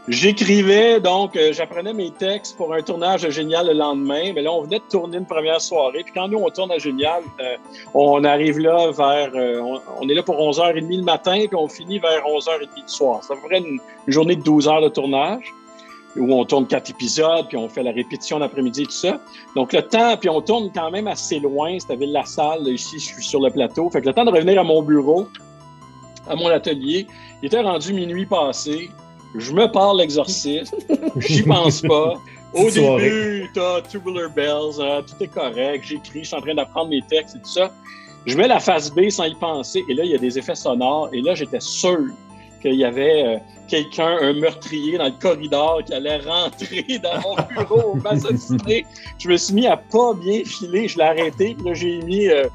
J'écrivais, donc, euh, j'apprenais mes textes pour un tournage de Génial le lendemain. Mais là, on venait de tourner une première soirée. Puis quand nous, on tourne à Génial, euh, on arrive là vers. Euh, on, est là pour 11h30 le matin, puis on finit vers 11h30 du soir. Ça ferait une, une, journée de 12 heures de tournage où on tourne quatre épisodes, puis on fait la répétition l'après-midi et tout ça. Donc, le temps, puis on tourne quand même assez loin. C'était à Ville-la-Salle. Ici, je suis sur le plateau. Fait que le temps de revenir à mon bureau, à mon atelier, il était rendu minuit passé je me parle l'exorciste, j'y pense pas. Au début, t'as Tubular Bells, hein, tout est correct, j'écris, je suis en train d'apprendre mes textes et tout ça. Je mets la face B sans y penser, et là, il y a des effets sonores, et là, j'étais sûr qu'il y avait euh, quelqu'un, un meurtrier dans le corridor qui allait rentrer dans mon bureau, m'assassiner. Je me suis mis à pas bien filer, je l'ai arrêté, puis là, j'ai mis euh,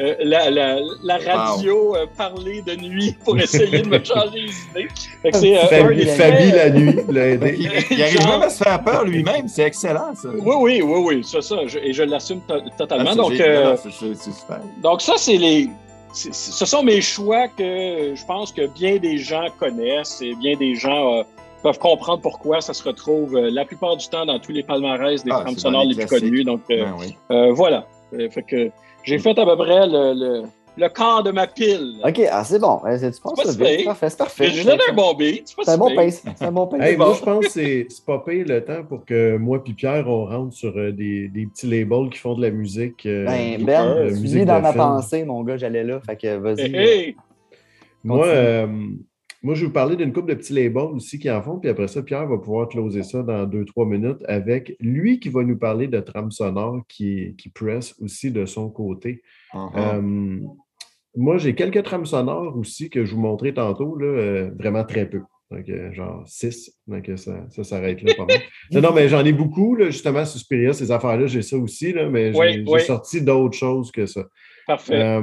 euh, la, la, la, radio euh, parler de nuit pour essayer de me changer les idées. C'est, euh, Fabi, la nuit. Il, arrive même à se faire peur lui-même, c'est excellent ça. Oui, oui, oui, oui, c'est ça, je, et je l'assume totalement. Ah, donc, euh, super. donc ça, c'est les... ce sont mes choix que je pense que bien des gens connaissent et bien des gens peuvent comprendre pourquoi ça se retrouve la plupart du temps dans tous les palmarès des ah, sonores les plus connus. Donc, ben oui. voilà. fait que j'ai fait à peu près le, le, le quart de ma pile. OK, ah, c'est bon. Tu penses ça C'est parfait, c'est parfait. J'ai donné un bon beat. C'est un bon pace. C'est un bon pace. moi, je pense que c'est pas payé le temps pour que moi et Pierre, on rentre sur euh, des, des, petits labels qui font de la musique. Euh, ben, Ben, tu vis dans ma pensée, mon gars, j'allais là. Fait que vas-y. Hey, moi, euh, moi, je vais vous parler d'une couple de petits labels aussi qui en font, puis après ça, Pierre va pouvoir closer ça dans deux, trois minutes avec lui qui va nous parler de trame sonore qui, qui presse aussi de son côté. Uh-huh. Euh, moi, j'ai quelques trames sonores aussi que je vous montrais tantôt, là, euh, vraiment très peu. Donc, euh, genre six. Donc, ça, ça s'arrête là pas mal. non, non, mais j'en ai beaucoup, là, justement, sur Spiria, ces affaires-là, j'ai ça aussi, là, mais j'ai sorti d'autres choses que ça. Parfait.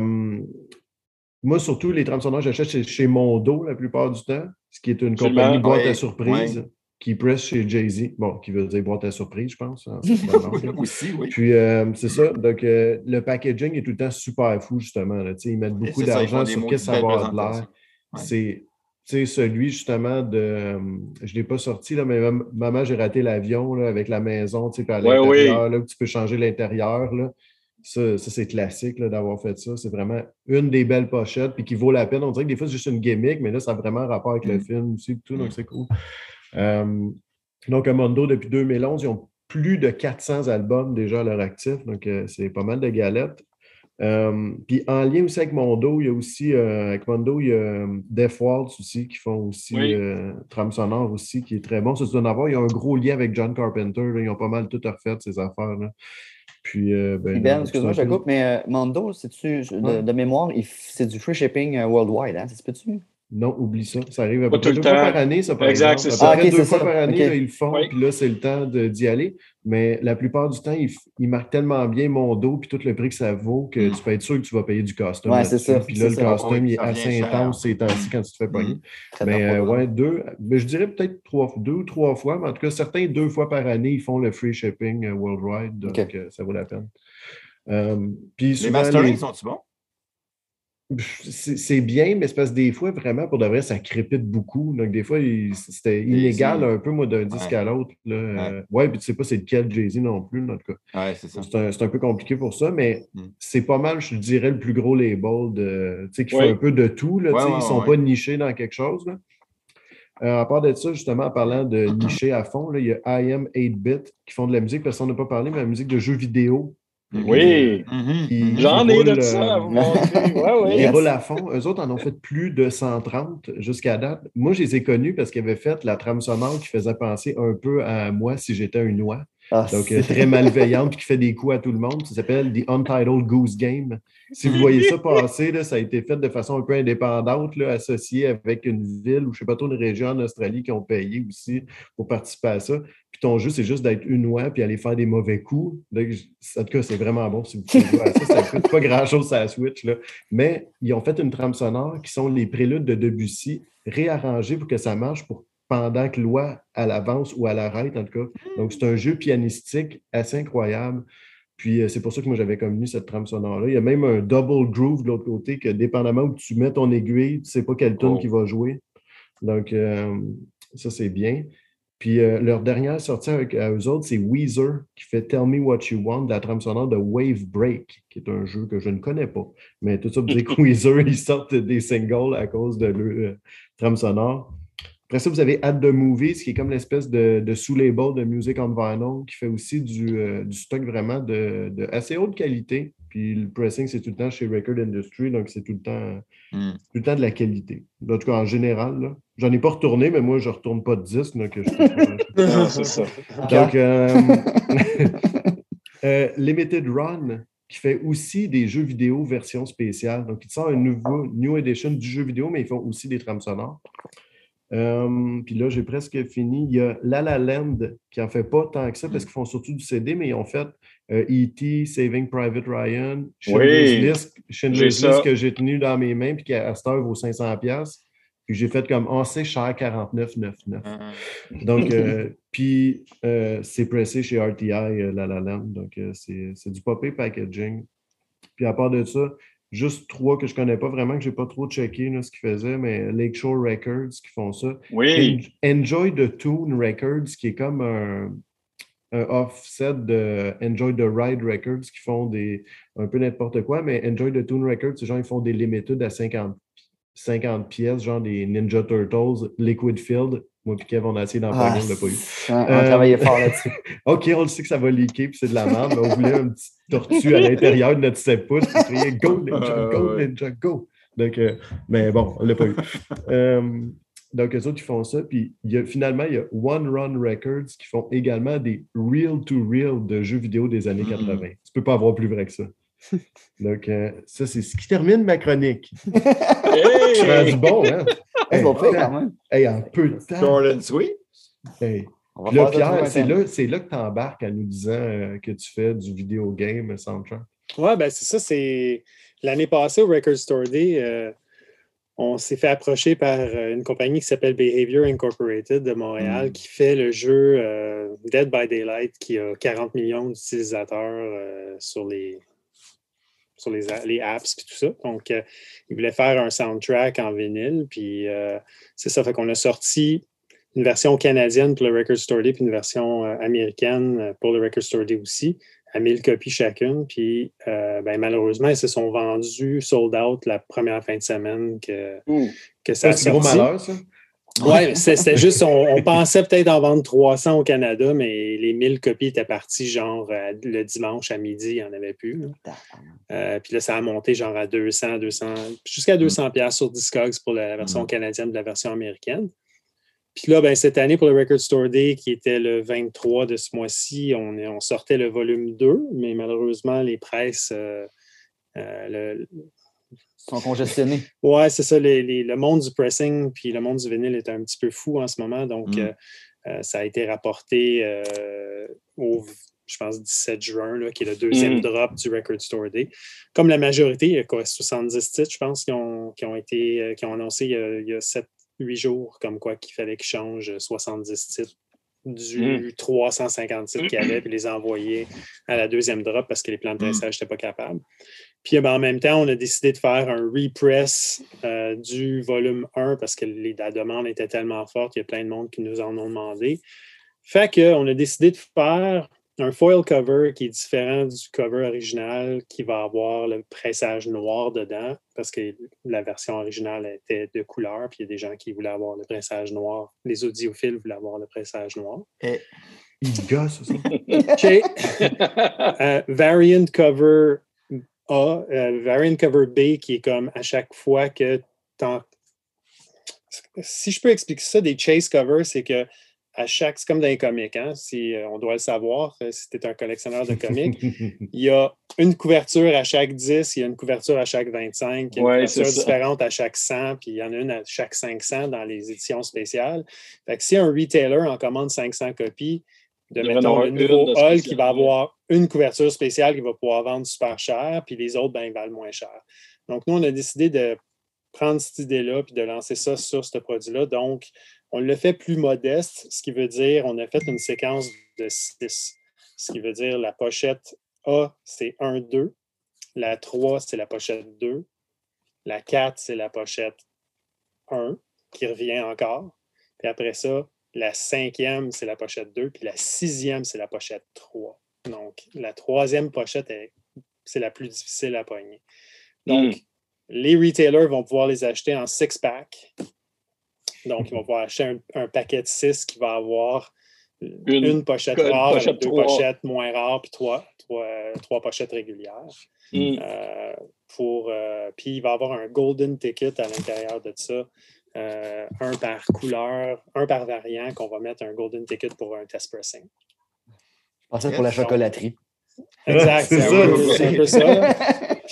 Moi, surtout, les trames sonores, j'achète chez, chez, Mondo la plupart du temps, ce qui est une compagnie boîte à surprise qui presse chez Jay-Z. Bon, qui veut dire boîte à surprise, je pense. Hein, aussi, oui. Puis, euh, c'est ça. Donc, euh, le packaging est tout le temps super fou, justement. Là. Ils mettent beaucoup d'argent sur qu'est-ce que ça va avoir de l'air. C'est celui justement de. Euh, je ne l'ai pas sorti, là, mais maman, j'ai raté l'avion avec la maison, tu sais, à l'intérieur, là, où tu peux changer l'intérieur. Ça, c'est classique d'avoir fait ça. C'est vraiment une des belles pochettes, puis qui vaut la peine. On dirait que des fois, c'est juste une gimmick, mais là, ça a vraiment rapport avec le mm. film aussi, tout, donc mm. c'est cool. Euh, donc, Mondo, depuis 2011, ils ont plus de 400 albums déjà à leur actif, donc euh, c'est pas mal de galettes. Euh, puis en lien aussi avec Mondo, il y a aussi, avec Mondo, il y a Death Waltz aussi qui font aussi oui. trame sonore aussi, qui est très bon. Ça, tu dois en avoir. Il y a un gros lien avec John Carpenter. ils ont pas mal tout refait ces affaires-là. Puis, euh, ben, ben excuse-moi, je coupe, mais euh, Mondo, c'est-tu, de, de, mémoire, c'est du free shipping euh, worldwide, hein? Ça se peut-tu? Non, oublie ça. Ça arrive à peu près deux fois par année, ça, par exact, c'est ça. À peu deux fois par année, là, ils le font, puis là, c'est le temps d'y aller. Mais la plupart du temps, ils, ils, marquent tellement bien mon dos puis tout le prix que ça vaut que mm. tu peux être sûr que tu vas payer du costume. Ouais, c'est ça. Puis là, le costume, il est assez intense ces temps-ci quand tu te fais pogner. Mm. Mais euh, ouais, deux, mais je dirais peut-être trois, deux ou trois fois, mais en tout cas, certains deux fois par année, ils font le free shipping euh, worldwide, donc okay. euh, ça vaut la peine. Euh, les masterings sont-ils bons? C'est bien, mais c'est parce que des fois, vraiment, pour de vrai, ça crépite beaucoup. Donc, des fois, c'était inégal un peu, moi, d'un disque à l'autre. Ouais. ouais, puis tu sais pas c'est lequel Jay-Z non plus, en tout cas. Ouais, c'est ça. C'est un, un, peu compliqué pour ça, mais mm. c'est pas mal, je dirais, le plus gros label de, qui fait un peu de tout. Là, ils ne sont pas nichés dans quelque chose. Là. Euh, à part de ça, justement, en parlant de nicher à fond, il y a IM 8-Bit qui font de la musique, parce qu'on n'a pas parlé, mais la musique de jeux vidéo oui, mm-hmm. j'en ai de ça à vous montrer. Ouais, ouais. Ils roulent à fond. Eux autres en ont fait plus de 130 jusqu'à date. Moi, je les ai connus parce qu'ils avaient fait la trame sonore qui faisait penser un peu à moi si j'étais un oie. Ah, Donc, euh, très malveillante, qui fait des coups à tout le monde. Ça s'appelle The Untitled Goose Game. Si vous voyez ça passer, là, ça a été fait de façon un peu indépendante, là, associé avec une ville ou je ne sais pas trop une région en Australie qui ont payé aussi pour participer à ça. Puis ton jeu, c'est juste d'être une oie puis aller faire des mauvais coups. Donc, en tout cas, c'est vraiment bon si vous pouvez à ça. Ça coûte pas grand-chose à la Switch. Là. Mais ils ont fait une trame sonore qui sont les préludes de Debussy réarrangés pour que ça marche pour pendant que l'oie elle avance ou elle arrête, en tout cas. Donc, c'est un jeu pianistique assez incroyable. Puis, euh, c'est pour ça que moi, j'avais connu cette trame sonore-là. Il y a même un double groove de l'autre côté que, dépendamment où tu mets ton aiguille, tu ne sais pas quelle tune oh. qui va jouer. Donc, euh, Ça, c'est bien. Puis euh, leur dernière sortie avec eux autres, c'est Weezer qui fait Tell Me What You Want, la trame sonore de Wave Break, qui est un jeu que je ne connais pas. Mais tout ça pour dire que Weezer, ils sortent des singles à cause de leur euh, trame sonore. Après ça, vous avez Add the Movies, qui est comme l'espèce de, de sous-label de Music on Vinyl, qui fait aussi du, euh, du stock vraiment de, de, assez haute qualité. Puis le pressing, c'est tout le temps chez Record Industry, donc c'est tout le temps, mm. tout le temps de la qualité. En tout cas, en général, j'en ai pas retourné, mais moi, je ne retourne pas de disque. Donc, c'est ça. Donc, euh, euh, Limited Run, qui fait aussi des jeux vidéo version spéciale. Donc, ils sortent un nouveau New Edition du jeu vidéo, mais ils font aussi des trames sonores. Euh, puis là, j'ai presque fini. Il y a La La Land qui n'en fait pas tant que ça parce qu'ils font surtout du CD, mais ils ont fait E.T., euh, Saving Private Ryan, Schindler's List, List que j'ai tenu dans mes mains puis qui à cette heure vaut 500$. Puis j'ai fait comme oh, c'est cher 49,99. Ah, ah. Donc, euh, puis c'est pressé chez RTI, La La Land. Donc, c'est du popé packaging. Puis à part de ça, juste trois que je ne connais pas vraiment, que je n'ai pas trop checké ce qu'ils faisaient, mais Lakeshore Records qui font ça. Oui. Enjoy the Tune Records, qui est comme un, offset de Enjoy the Ride Records, qui font des un peu n'importe quoi, mais Enjoy the Tune Records, c'est genre, ils font des limited à 50, 50 pièces, genre des Ninja Turtles, Liquid Field, moi et Kev, on a essayé d'en parler, on l'a pas eu. On, a travaillé fort là-dessus. OK, on le sait que ça va leaker, puis c'est de la merde, mais on voulait une petite tortue à l'intérieur de notre 7 pouces, qui criait Go Ninja, Go Ninja, Go! Donc, euh, mais bon, on l'a pas eu. Euh, donc, eux autres, ils font ça. Puis, il y a, finalement, il y a One Run Records qui font également des real-to-real de jeux vidéo des années 80. Mm. Tu peux pas avoir plus vrai que ça. Donc, euh, ça, c'est ce qui termine ma chronique. Je suis rendu bon, hein? Hey, bon fait, quand même? Hey, en peu de temps. Jordan Sweet. Hey. Là, Pierre, c'est là, là, que tu embarques en nous disant euh, que tu fais du vidéo game soundtrack. Ouais, ben c'est ça. C'est l'année passée au Record Store Day, euh, on s'est fait approcher par une compagnie qui s'appelle Behavior Incorporated de Montréal, mm. qui fait le jeu Dead by Daylight, qui a 40 millions d'utilisateurs sur les sur les, les apps et tout ça. Donc, euh, il voulait faire un soundtrack en vinyle. Puis, euh, c'est ça. Fait qu'on a sorti une version canadienne pour le Record Store Day, puis une version euh, américaine pour le Record Store Day aussi, à 1000 copies chacune. Puis, ben, malheureusement, ils se sont vendus sold out la première fin de semaine que, que ça a sorti. C'est gros malheur, ça? Oui, c'était juste, on, pensait peut-être en vendre 300 au Canada, mais les 1000 copies étaient parties genre euh, le dimanche à midi, il n'y en avait plus. Euh, puis là, ça a monté genre à 200, 200, jusqu'à 200 pièces sur Discogs pour la version mm. canadienne de la version américaine. Puis là, ben, cette année, pour le Record Store Day, qui était le 23 de ce mois-ci, on, on sortait le volume 2, mais malheureusement, les presses, euh, le, sont congestionnés. Oui, c'est ça. le monde du pressing puis le monde du vinyle est un petit peu fou en ce moment. Donc, mm. euh, euh, ça a été rapporté euh, au, je pense, 17 juin, là, qui est le deuxième mm. drop du Record Store Day. Comme la majorité, il y a quoi, 70 titres, je pense, qui ont, qui ont été qui ont annoncé il y a, 7-8 jours, comme quoi qu'il fallait qu'ils changent 70 titres du 350 titres qu'il y avait, puis les envoyer à la deuxième drop parce que les plans de tressage n'étaient pas capables. Puis ben, en même temps, on a décidé de faire un repress euh, du volume 1 parce que les, la demande était tellement forte, il y a plein de monde qui nous en ont demandé. Fait qu'on a décidé de faire un foil cover qui est différent du cover original, qui va avoir le pressage noir dedans, parce que la version originale était de couleur, puis il y a des gens qui voulaient avoir le pressage noir. Les audiophiles voulaient avoir le pressage noir. Et il gosse, ça? Euh, variant cover a, euh, variant cover B, qui est comme à chaque fois que Si je peux expliquer ça, des chase covers, c'est que à chaque, c'est comme dans les comics, hein, si euh, on doit le savoir, euh, si tu es un collectionneur de comics, il y a une couverture à chaque 10, il y a une couverture à chaque 25, il y a une couverture différente à chaque 100, puis il y en a une à chaque 500 dans les éditions spéciales. Fait que si un retailer en commande 500 copies, de mettons le nouveau hall qui va avoir une couverture spéciale qui va pouvoir vendre super cher, puis les autres, ben, ils valent moins cher. Donc, nous, on a décidé de prendre cette idée-là puis de lancer ça sur ce produit-là. Donc, on le fait plus modeste, ce qui veut dire on a fait une séquence de 6. Ce qui veut dire la pochette A, c'est 1, 2. La 3, c'est la pochette 2. La 4, c'est la pochette 1, qui revient encore Puis après ça, la cinquième, c'est la pochette 2, puis la sixième, c'est la pochette 3. Donc, la troisième pochette, c'est la plus difficile à pogner. Donc, hmm. les retailers vont pouvoir les acheter en six-pack. Donc, ils vont pouvoir acheter un, paquet de six qui va avoir une, pochette rare, deux pochettes moins rares, puis trois, trois, pochettes régulières. Hmm. Euh, pour, euh, puis il va avoir un golden ticket à l'intérieur de ça. Euh, un par couleur, un par variant qu'on va mettre un golden ticket pour un test pressing. Je pensais pour la chocolaterie. Exact, c'est un peu ça.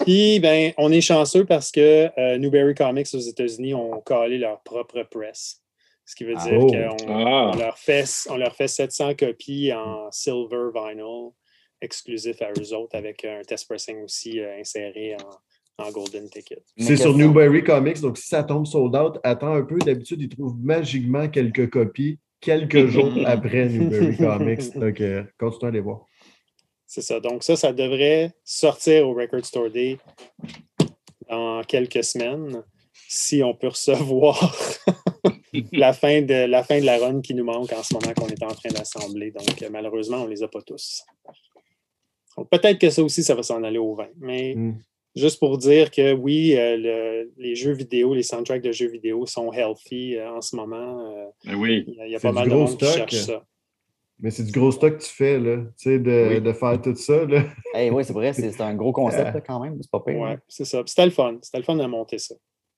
Puis, ben, on est chanceux parce que euh, Newberry Comics aux États-Unis ont collé leur propre presse. Ce qui veut dire oh. qu'on ah. leur, fait, on leur fait 700 copies en silver vinyl exclusif à eux autres avec un test pressing aussi euh, inséré en, Golden Ticket. C'est sur Newberry Comics, donc si ça tombe sold out, attends un peu. D'habitude, ils trouvent magiquement quelques copies quelques jours après Newberry Comics. Donc, euh, continue à les voir. C'est ça. Donc, ça, ça devrait sortir au Record Store Day dans quelques semaines si on peut recevoir la, fin de, la fin de la run qui nous manque en ce moment qu'on est en train d'assembler. Donc, malheureusement, on ne les a pas tous. Peut-être que ça aussi, ça va s'en aller au vin. Mais hmm. Juste pour dire que oui, euh, les jeux vidéo, les soundtracks de jeux vidéo sont healthy euh, en ce moment. Euh, ben oui. Il y a, pas mal de monde qui cherche ça. Mais c'est du gros stock que tu fais, là, tu sais, de, de, faire tout ça. Là. oui, c'est vrai, c'est un gros concept quand même, c'est pas pire. Oui, c'est ça. C'était le fun. C'était le fun de monter ça.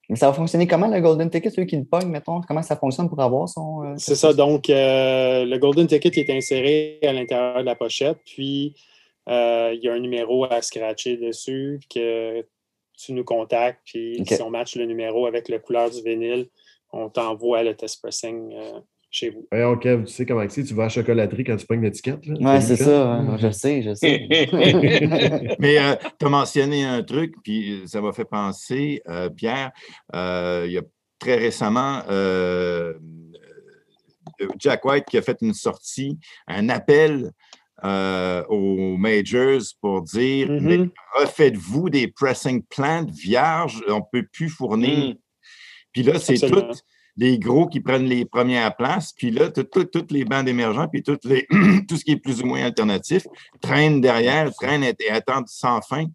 Mais ça va fonctionner comment le Golden Ticket, celui qui le pogne, mettons? Comment ça fonctionne pour avoir son. Euh, c'est ça. Donc, euh, le Golden Ticket est inséré à l'intérieur de la pochette, puis euh, il y a un numéro à scratcher dessus que tu nous contactes, puis si on match le numéro avec la couleur du vinyle, on t'envoie le test pressing chez vous. Voyons, Kev, tu sais comment c'est, tu vas à la chocolaterie quand tu pognes l'étiquette. Oui, c'est ça, hein. je sais, je sais. Mais euh, tu as mentionné un truc, puis ça m'a fait penser, euh, Pierre, euh, il y a très récemment Jack White qui a fait une sortie, un appel aux majors pour dire mm-hmm. refaites-vous des pressing plants vierges, on ne peut plus fournir. Mm. Puis là, c'est tout les gros qui prennent les premières places, puis là, toutes les bandes émergents, puis toutes les, tout ce qui est plus ou moins alternatif, traînent derrière, traînent et, attendent sans fin.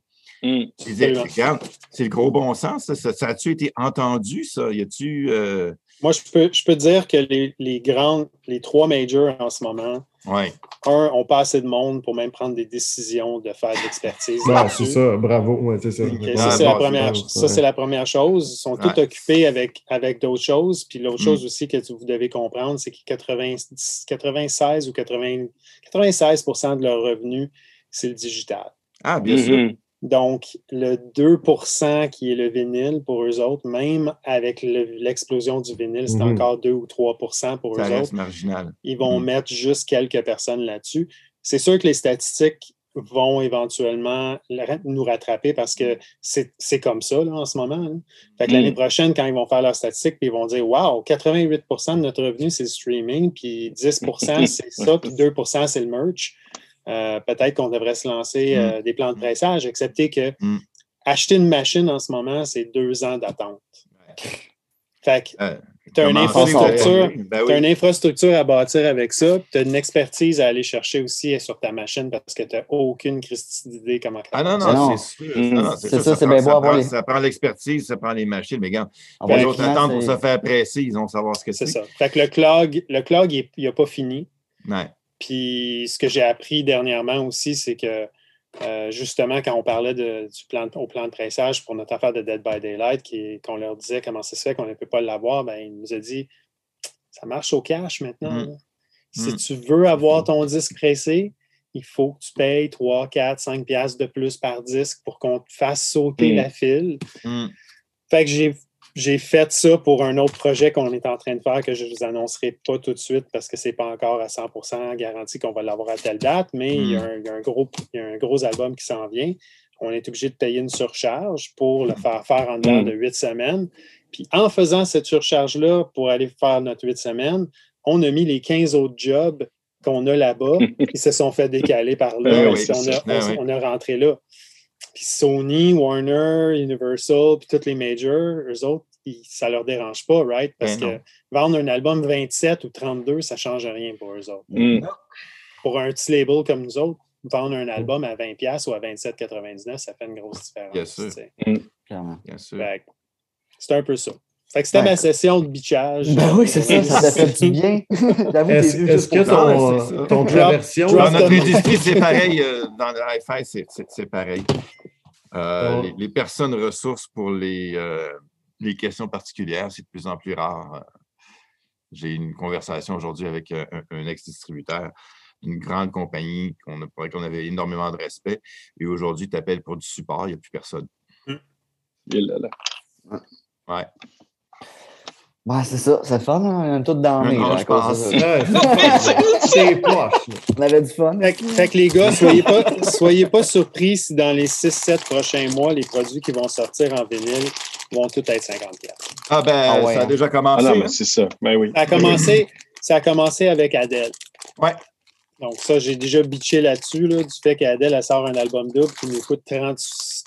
Mmh. c'est le gros bon sens. Ça, ça, a-tu été entendu, ça? Y a-tu. Euh, Moi, je peux, je peux dire que les, les grandes, les trois majors en ce moment, un, on pas assez de monde pour même prendre des décisions de faire de l'expertise. c'est ça, bravo. c'est ça. ça, c'est la, première, ça, la première chose. Ils sont tous occupés avec, avec d'autres choses. Puis l'autre mm. chose aussi que vous devez comprendre, c'est que 96 ou 96 de leurs revenus, c'est le digital. Ah, bien sûr. Donc, le 2% qui est le vinyle pour eux autres, même avec l'explosion du vinyle, c'est mhm. encore 2 ou 3% pour eux autres. marginal. Ils vont mhm. mettre juste quelques personnes là-dessus. C'est sûr que les statistiques vont éventuellement nous rattraper parce que c'est comme ça en ce moment. Fait que l'année mhm. prochaine, quand ils vont faire leurs statistiques, ils vont dire Wow, 88% de notre revenu, c'est le streaming, puis 10% c'est ça, puis 2% c'est le merch. Euh, peut-être qu'on devrait se lancer mm. euh, des plans de pressage, excepté que mm. acheter une machine en ce moment, c'est deux ans d'attente. Fait que euh, tu as, une infrastructure, ben une infrastructure à bâtir avec ça, tu as une expertise à aller chercher aussi sur ta machine parce que tu n'as aucune d'idée comment Ah non, non, c'est sûr. C'est ça, c'est bien beau avoir Ça prend l'expertise, ça prend les machines, mais regarde, les autres attendent pour se faire presser, ils vont savoir ce que c'est. C'est ça. Fait que le clog, le clog, il n'a pas fini. Ouais. Puis ce que j'ai appris dernièrement aussi, c'est que euh, justement, quand on parlait du plan, au plan de pressage pour notre affaire de Dead by Daylight, qu'on leur disait comment ça se fait qu'on ne peut pas l'avoir, ben, il nous a dit ça marche au cash maintenant. Mm. Si mm. tu veux avoir ton disque pressé, il faut que tu payes 3, 4, 5 piastres de plus par disque pour qu'on te fasse sauter mm. la file. Fait que j'ai j'ai fait ça pour un autre projet qu'on est en train de faire que je ne vous annoncerai pas tout de suite parce que ce n'est pas encore à 100% garanti qu'on va l'avoir à telle date, mais il, y a un, gros, un gros album qui s'en vient. On est obligé de payer une surcharge pour le faire faire en dedans hmm. de huit semaines. Puis en faisant cette surcharge-là pour aller faire notre huit semaines, on a mis les 15 autres jobs qu'on a là-bas qui se sont fait décaler par là. Ben ben on, a, rentré là. Puis Sony, Warner, Universal, puis toutes les majors, eux autres, ça ne leur dérange pas, right? Parce Ben que vendre un album 27 ou 32, ça ne change rien pour eux autres. Mm. Pour un petit label comme nous autres, vendre un album à 20$ ou à 27,99$, ça fait une grosse différence. Bien sûr. Clairement. Bien sûr. C'est un peu ça. Fait que c'était Ouais. ma session de bitchage. Ben oui, c'est ça, ça fait du bien. J'avoue, Est-ce t'es venu est-ce juste que ça. ton- ton, ça. ton drop Dans notre industrie, c'est pareil. euh, dans le hi-fi, c'est pareil. Euh, les, les personnes ressources pour les, euh, les questions particulières, c'est de plus en plus rare. Euh, J'ai eu une conversation aujourd'hui avec un, ex-distributeur d'une grande compagnie qu'on pour laquelle on avait énormément de respect. Et aujourd'hui, tu appelles pour du support, il n'y a plus personne. Et là, là. Ouais. Ouais, c'est ça, c'est le fun, hein? tout dans Non, là, je pense. c'est- là. On avait du fun. Fait que, fait que les gars, soyez pas, soyez pas surpris si dans les 6-7 prochains mois, les produits qui vont sortir en vinyle vont tous être 50 Ah ben, Ah ouais, ça a hein. déjà Ah commencé. non, hein. mais c'est ça. Ben oui. Ça a commencé, ça a commencé avec Adele. Ouais. Donc ça, j'ai déjà bitché là-dessus, là, du fait qu'Adele, elle sort un album double qui nous coûte 30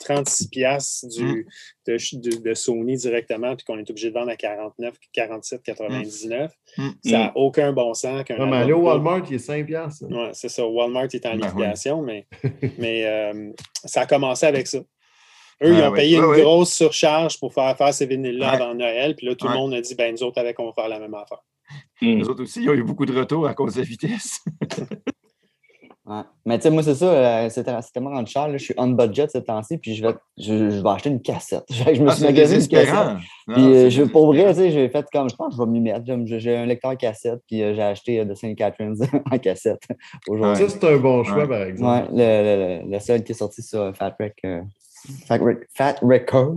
36 piastres du, de, de- de Sony directement, puis qu'on est obligé de vendre à 49, 47, 99. Mm. Ça n'a aucun bon sens qu'un Non, mais album aller au Walmart, il est 5 piastres. Ouais, c'est ça. Walmart est en Ben liquidation, mais, mais euh, ça a commencé avec ça. Eux, Ouais, ils ont ouais. payé Ouais, une ouais. grosse surcharge pour faire faire ces vinyles-là Ouais. avant Noël. Puis là, tout Ouais. le monde a dit, ben nous autres, avec, on va faire la même affaire. Mm. Les autres aussi, ils ont eu beaucoup de retours à cause de la vitesse. Ouais. Mais tu sais, moi, c'est ça, euh, c'est tellement rendu cher. là, Je suis on budget ces temps-ci, puis je vais, je, je vais acheter une cassette. Je me Ah, suis magasiné une cassette. Non, Puis, euh, je, pour vrai, tu sais, j'ai fait comme, je pense que je vais m'y mettre. J'ai un lecteur cassette, puis euh, j'ai acheté euh, de St. Catharines en cassette aujourd'hui. Ça, c'est un bon choix, Ouais. par Ouais, exemple. le, le, le, le seul qui est sorti sur Fat Wreck. Fat, Records.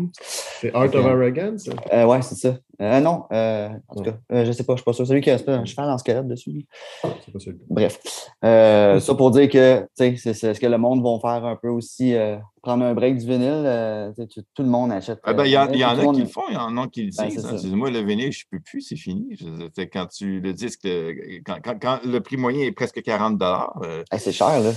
C'est Art of Arrogance. ça? Euh, ouais, c'est ça. Euh, non, euh, en tout cas, euh, je sais pas, je suis pas sûr. Celui qui a un cheval en squelette dessus. C'est pas celui-là. Bref. Euh, ça pour dire que, tu sais, c'est ce que le monde va faire un peu aussi, euh, prendre un break du vinyle? euh, tu tout, le monde achète. Ah ben, il y, en- y a monde- qui le font, il y en a qui le Ben, disent. c'est hein. moi, le vinyle, je ne peux plus, c'est fini. Quand tu le disque, quand, quand- quand le prix moyen est presque 40 euh, Hey, c'est cher, là.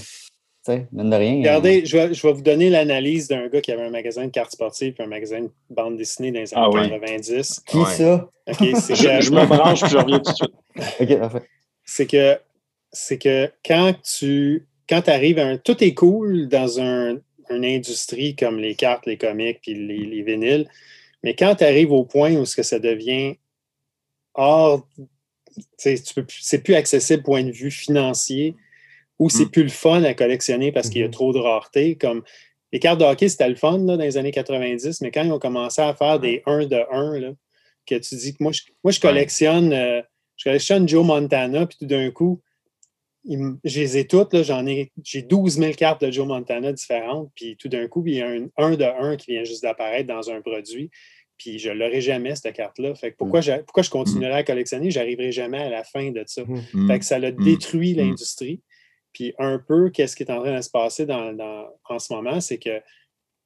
Tu sais, mine de rien. euh, Regardez, je vais, je vais vous donner l'analyse d'un gars qui avait un magasin de cartes sportives et un magasin de bande dessinée dans les années Ah oui. 90. Qui Ouais. ça? OK, c'est Je, que- je me branche puis je reviens tout de suite. Ok, parfait. c'est que c'est que quand tu quand arrives à un. Tout est cool dans un, une industrie comme les cartes, les comics puis les, les vinyles, mais quand tu arrives au point où ce que ça devient hors. C'est plus accessible point de vue financier ou c'est Mm. plus le fun à collectionner parce qu'il y a Mhm. trop de rareté. Comme les cartes de hockey, c'était le fun là, dans les années 90, mais quand ils ont commencé à faire des 1 de 1, là, que tu dis que moi, je, moi, je collectionne. euh, je collectionne Joe Montana, puis tout d'un coup, il je les ai toutes, là, j'en ai, j'ai 12 000 cartes de Joe Montana différentes, puis tout d'un coup, il y a un 1 de 1 qui vient juste d'apparaître dans un produit, puis je l'aurai jamais, cette carte-là. Fait que pourquoi, j'ai- pourquoi je continuerai à collectionner? Je n'arriverai jamais à la fin de ça. mm, Fait que ça a Mm. détruit Mm. l'industrie. Puis un peu, qu'est-ce qui est en train de se passer dans, dans- en ce moment, c'est que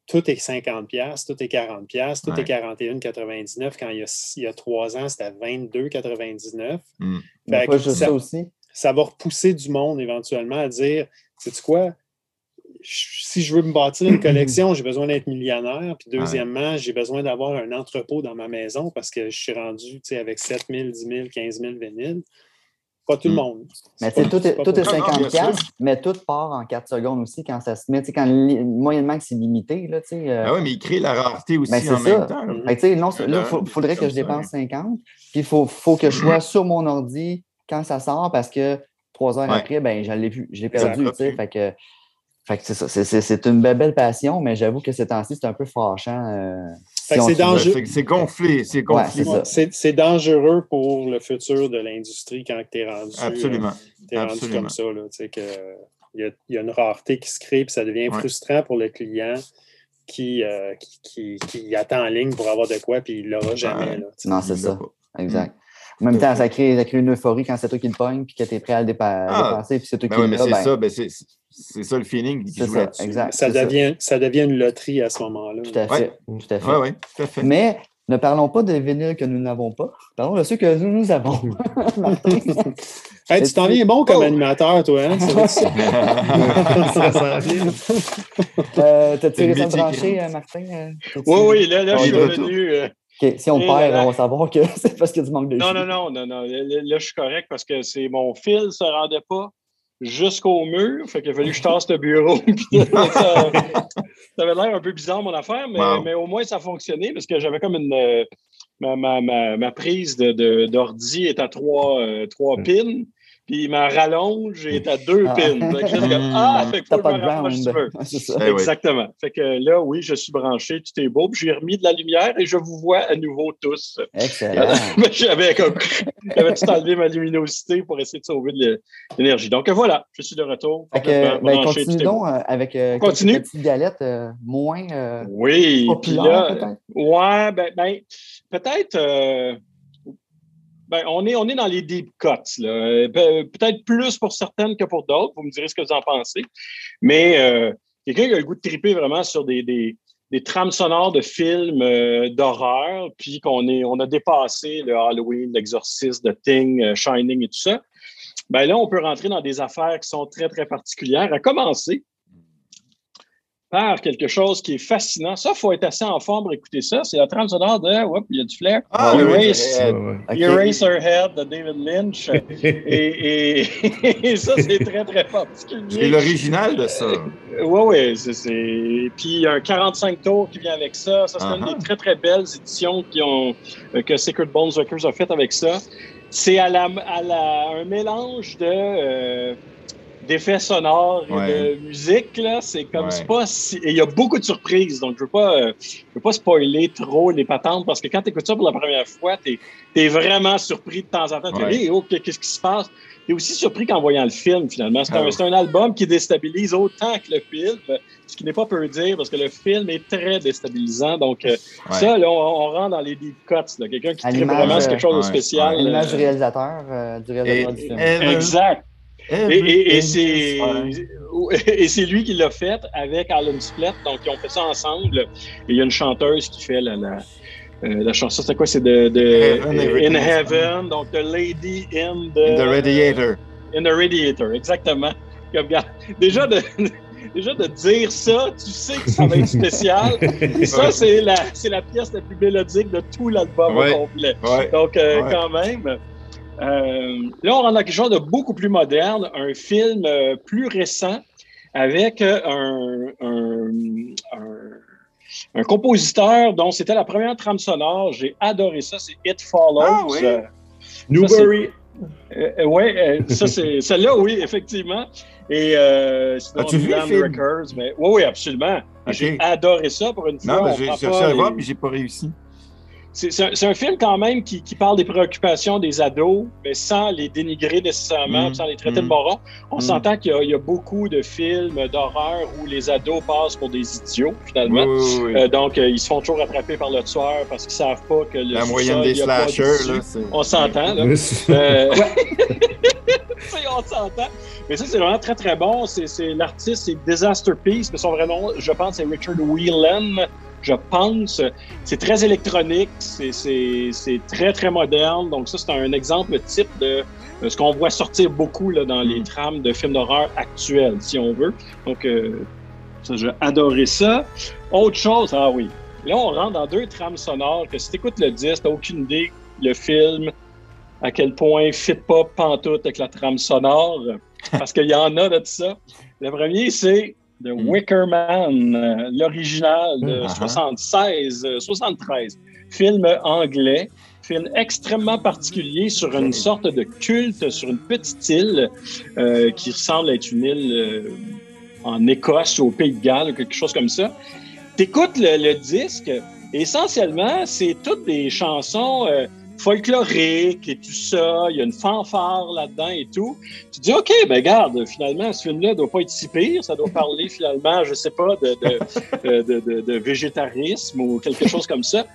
tout est 50$, piastres, tout est 40$, piastres, tout Ouais. est 41,99$. Quand il y, a, il y a trois ans, c'était 22,99$. mm. Pas que juste ça- ça aussi. ça va repousser du monde éventuellement à dire sais-tu quoi? Je- si je veux me bâtir une collection, j'ai besoin d'être millionnaire. Puis deuxièmement, j'ai besoin d'avoir un entrepôt dans ma maison parce que je suis rendu tu sais, avec 7 000, 10 000, 15 000 vinyles. Pas tout le Mm. monde. Mais C'est tu sais, pas- tout est, tout est pour- Ah non, 50 bien sûr. piastres, mais tout part en 4 secondes aussi quand ça se met. Tu sais, quand moyennement que c'est limité, là, tu sais. euh, Ah oui, mais il crée la rareté aussi Ben, c'est en ça. même temps. là. Fait que, tu sais, non, là, il Là, faudrait que je ça, dépense 50. Puis il faut, faut que je sois sur mon ordi quand ça sort parce que trois heures Ouais. après, ben, je l'ai je perdu. Fait que, fait que c'est ça. C'est- C'est c'est une belle, belle passion, mais j'avoue que ces temps-ci, c'est un peu fâchant. euh, c'est dangereux. C'est gonflé, c'est gonflé. c'est dangereux pour le futur de l'industrie quand tu es rendu, euh, Absolument. t'es rendu absolument. comme ça. Là, tu sais, que, il, y a, il y a une rareté qui se crée, puis ça devient Ouais. frustrant pour le client qui, euh, qui, qui- qui attend en ligne pour avoir de quoi, puis il ne l'aura jamais. Ouais. là, tu sais. Non, c'est ça. pas. Exact. En même temps, ça crée, ça crée une euphorie quand c'est toi qui le pogne puis que tu es prêt à le dépa- Ah. dépenser puis c'est toi Ben qui oui, le mais là, c'est ben, ça, ben c'est c'est ça le feeling qui C'est joue ça, là-dessus. exact. ça, devient, ça devient une loterie à ce moment-là. Tout à fait. Ouais. Tout à fait. Oui, oui, tout à fait. Mais ne parlons pas de vinyles que nous n'avons pas. Parlons de ceux que nous, nous avons. Hey, tu t'en viens bon comme animateur, toi, hein? Ça? Ça. Euh, T'as-tu qui euh, Martin? euh, Oui, oui, là, là je suis revenu. Si on perd, on va savoir que c'est parce qu'il y a du manque de Non, non, non, non, non. Là, je suis correct parce que c'est mon fil ne se rendait pas jusqu'au mur. Fait qu'il a fallu que je tasse le bureau. ça, avait l'air un peu bizarre, mon affaire, mais, au moins, ça a fonctionné parce que j'avais comme une. Euh, ma, ma, ma, prise d'ordi est à trois, euh, trois hmm. pins puis il m'en rallonge et à deux ah. pins. ah, fait que faut que je me eh Exactement. Fait que là, oui, je suis branché, tout est beau. Puis j'ai remis de la lumière et je vous vois à nouveau tous. Excellent. J'avais tout enlevé ma luminosité pour essayer de sauver de l'énergie. Donc voilà, je suis de retour. Fait que, ben, continue donc euh, avec euh, continue. quelques petites galettes euh, moins euh, oui, populaires, peut-être? Ouais, ben, ben peut-être ben, on, est, on est dans les deep cuts. Euh, peut-être plus pour certaines que pour d'autres. Vous me direz ce que vous en pensez. Mais euh, quelqu'un qui a le goût de triper vraiment sur des, des, trames sonores de films euh, d'horreur, puis qu'on on a dépassé le Halloween, l'exorciste, The Thing, Shining et tout ça. Ben là, on peut rentrer dans des affaires qui sont très, très particulières. À commencer par quelque chose qui est fascinant. Ça, il faut être assez en forme pour écouter ça. C'est la trame sonore de, Oups, il y a du flair, ah, Erase, Eraserhead de David Lynch. et, et, ça, c'est très, très particulier. C'est l'original de ça. Oui, oui. C'est, Puis, il y a un 45 tours qui vient avec ça. Ça, c'est une des très, très belles éditions qui ont, euh, que Secret Bones Records a fait avec ça. C'est à, la, à la, un mélange de... Euh, d'effets sonores et de musique. Là, c'est comme c'est pas Et il y a beaucoup de surprises, donc je veux pas, euh, veux pas spoiler trop les patentes parce que quand tu écoutes ça pour la première fois, tu es, vraiment surpris de temps en temps. Tu dis, oh, qu'est-ce qui se passe? Tu es aussi surpris qu'en voyant le film, finalement. C'est un, ah un, album qui déstabilise autant que le film, ce qui n'est pas peu dire parce que le film est très déstabilisant. Donc, euh, ça, là, on, rentre dans les deep cuts. Quelqu'un qui tripe vraiment quelque chose de spécial. L'image du réalisateur, du réalisateur du film. Exact. Et, et c'est lui qui l'a fait avec Alan Split. Donc, ils ont fait ça ensemble. Et il y a une chanteuse qui fait la, la, euh, la chanson. C'est quoi? C'est de, de In Heaven. Donc, The Lady in the... In the Radiator. In the Radiator, exactement. Déjà, de, déjà de dire ça, tu sais que ça va être spécial. Et ça, c'est la, la pièce la plus mélodique de tout l'album complet. Donc, euh, quand même. Euh, là, on rentre dans quelque chose de beaucoup plus moderne, un film euh, plus récent avec euh, un, un, compositeur dont c'était la première trame sonore. J'ai adoré ça, c'est It Follows. Ah, oui? Newbury. oui, ça c'est celle-là, oui, effectivement. Et euh, As-tu vu le film? Records, mais, oui, oui, absolument. J'ai adoré ça pour une fois. Non, mais j'ai cherché à voir, mais j'ai pas réussi c'est un, film quand même qui, parle des préoccupations des ados, mais sans les dénigrer nécessairement, mm. sans les traiter de mm. morons. On mm. s'entend qu'il y, a beaucoup de films d'horreur où les ados passent pour des idiots, finalement. Euh, donc, euh, ils se font toujours rattraper par le tueur parce qu'ils savent pas que le La moyenne des slashers, là. On s'entend, là. euh... on s'entend. Mais ça, c'est vraiment très, très bon. C'est L'artiste, c'est Disaster Peace, mais son vrai nom, je pense, c'est Richard Whelan je pense. C'est très électronique, c'est très, très moderne. Donc, ça, c'est un exemple type de ce qu'on voit sortir beaucoup là, dans les mm. trames de films d'horreur actuels, si on veut. Donc, euh, ça, j'ai adoré ça. Autre chose, ah oui. Là, on rentre dans deux trames sonores que si tu écoutes le disque, tu aucune idée, le film, à quel point il fit pas pantoute avec la trame sonore, parce qu'il y en a de ça. Le premier, c'est de hmm. Wicker Man, euh, l'original de 76, hmm. 73. Uh-huh. Euh, film anglais, film extrêmement particulier sur une sorte de culte sur une petite île euh, qui ressemble à être une île en Écosse ou au Pays de Galles ou quelque chose comme ça. T'écoutes le, le disque, essentiellement, c'est toutes des chansons folklorique et tout ça, il y a une fanfare là-dedans et tout. Tu dis, OK, ben garde, finalement, ce film-là ne doit pas être si pire, ça doit parler finalement, je sais pas, de, de, de, de végétarisme ou quelque chose comme ça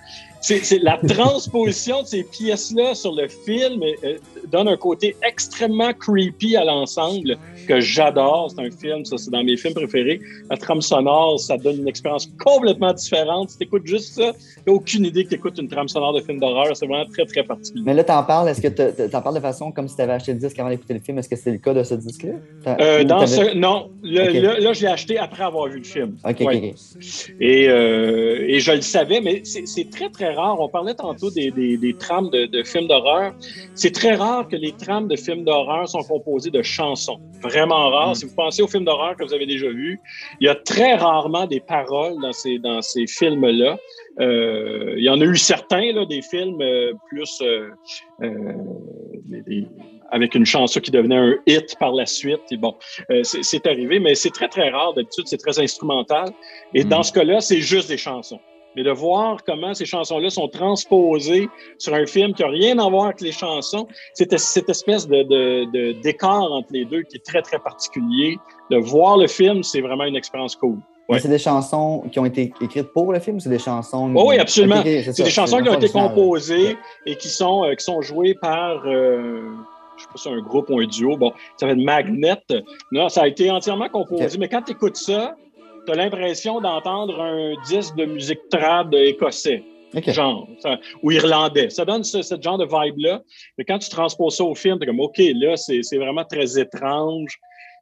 c'est la transposition de ces pièces-là sur le film euh, donne un côté extrêmement creepy à l'ensemble que j'adore. C'est un film, ça, c'est dans mes films préférés. La trame sonore, ça donne une expérience complètement différente. Si tu écoutes juste ça, tu aucune idée que tu écoutes une trame sonore de film d'horreur. C'est vraiment très, très particulier. Mais là, tu en parles, est-ce que tu en parles de façon comme si tu avais acheté le disque avant d'écouter le film? Est-ce que c'est le cas de ce disque-là? Euh, dans ce... Non. là, je l'ai acheté après avoir vu le film. OK, OK. Et, euh, et je le savais, mais c'est très, très très rare. On parlait tantôt des, des, trames de, de films d'horreur. C'est très rare que les trames de films d'horreur sont composées de chansons. Vraiment rare. Mm. Si vous pensez aux films d'horreur que vous avez déjà vus, il y a très rarement des paroles dans ces, dans ces films-là. Euh, il y en a eu certains, là, des films euh, plus euh, avec une chanson qui devenait un hit par la suite. Et bon, c'est arrivé, mais c'est très, très rare. D'habitude, c'est très instrumental. Et dans mm. ce cas-là, c'est juste des chansons. Mais de voir comment ces chansons-là sont transposées sur un film qui n'a rien à voir avec les chansons, c'est cette espèce de, de, d'écart entre les deux qui est très, très particulier. De voir le film, c'est vraiment une expérience cool. C'est des chansons qui ont été écrites pour le film ou c'est des chansons. oui, absolument. c'est des chansons qui ont été composées et qui sont, euh, qui sont jouées par. Euh, je sais pas si c'est un groupe ou un duo. Bon, ça s'appelle Magnet. Non, ça a été entièrement composé. Mais quand tu écoutes ça, tu as l'impression d'entendre un disque de musique trad écossais. Genre, ou irlandais. Ça donne ce, genre de vibe-là. Mais quand tu transposes ça au film, tu es comme, OK, là, c'est vraiment très étrange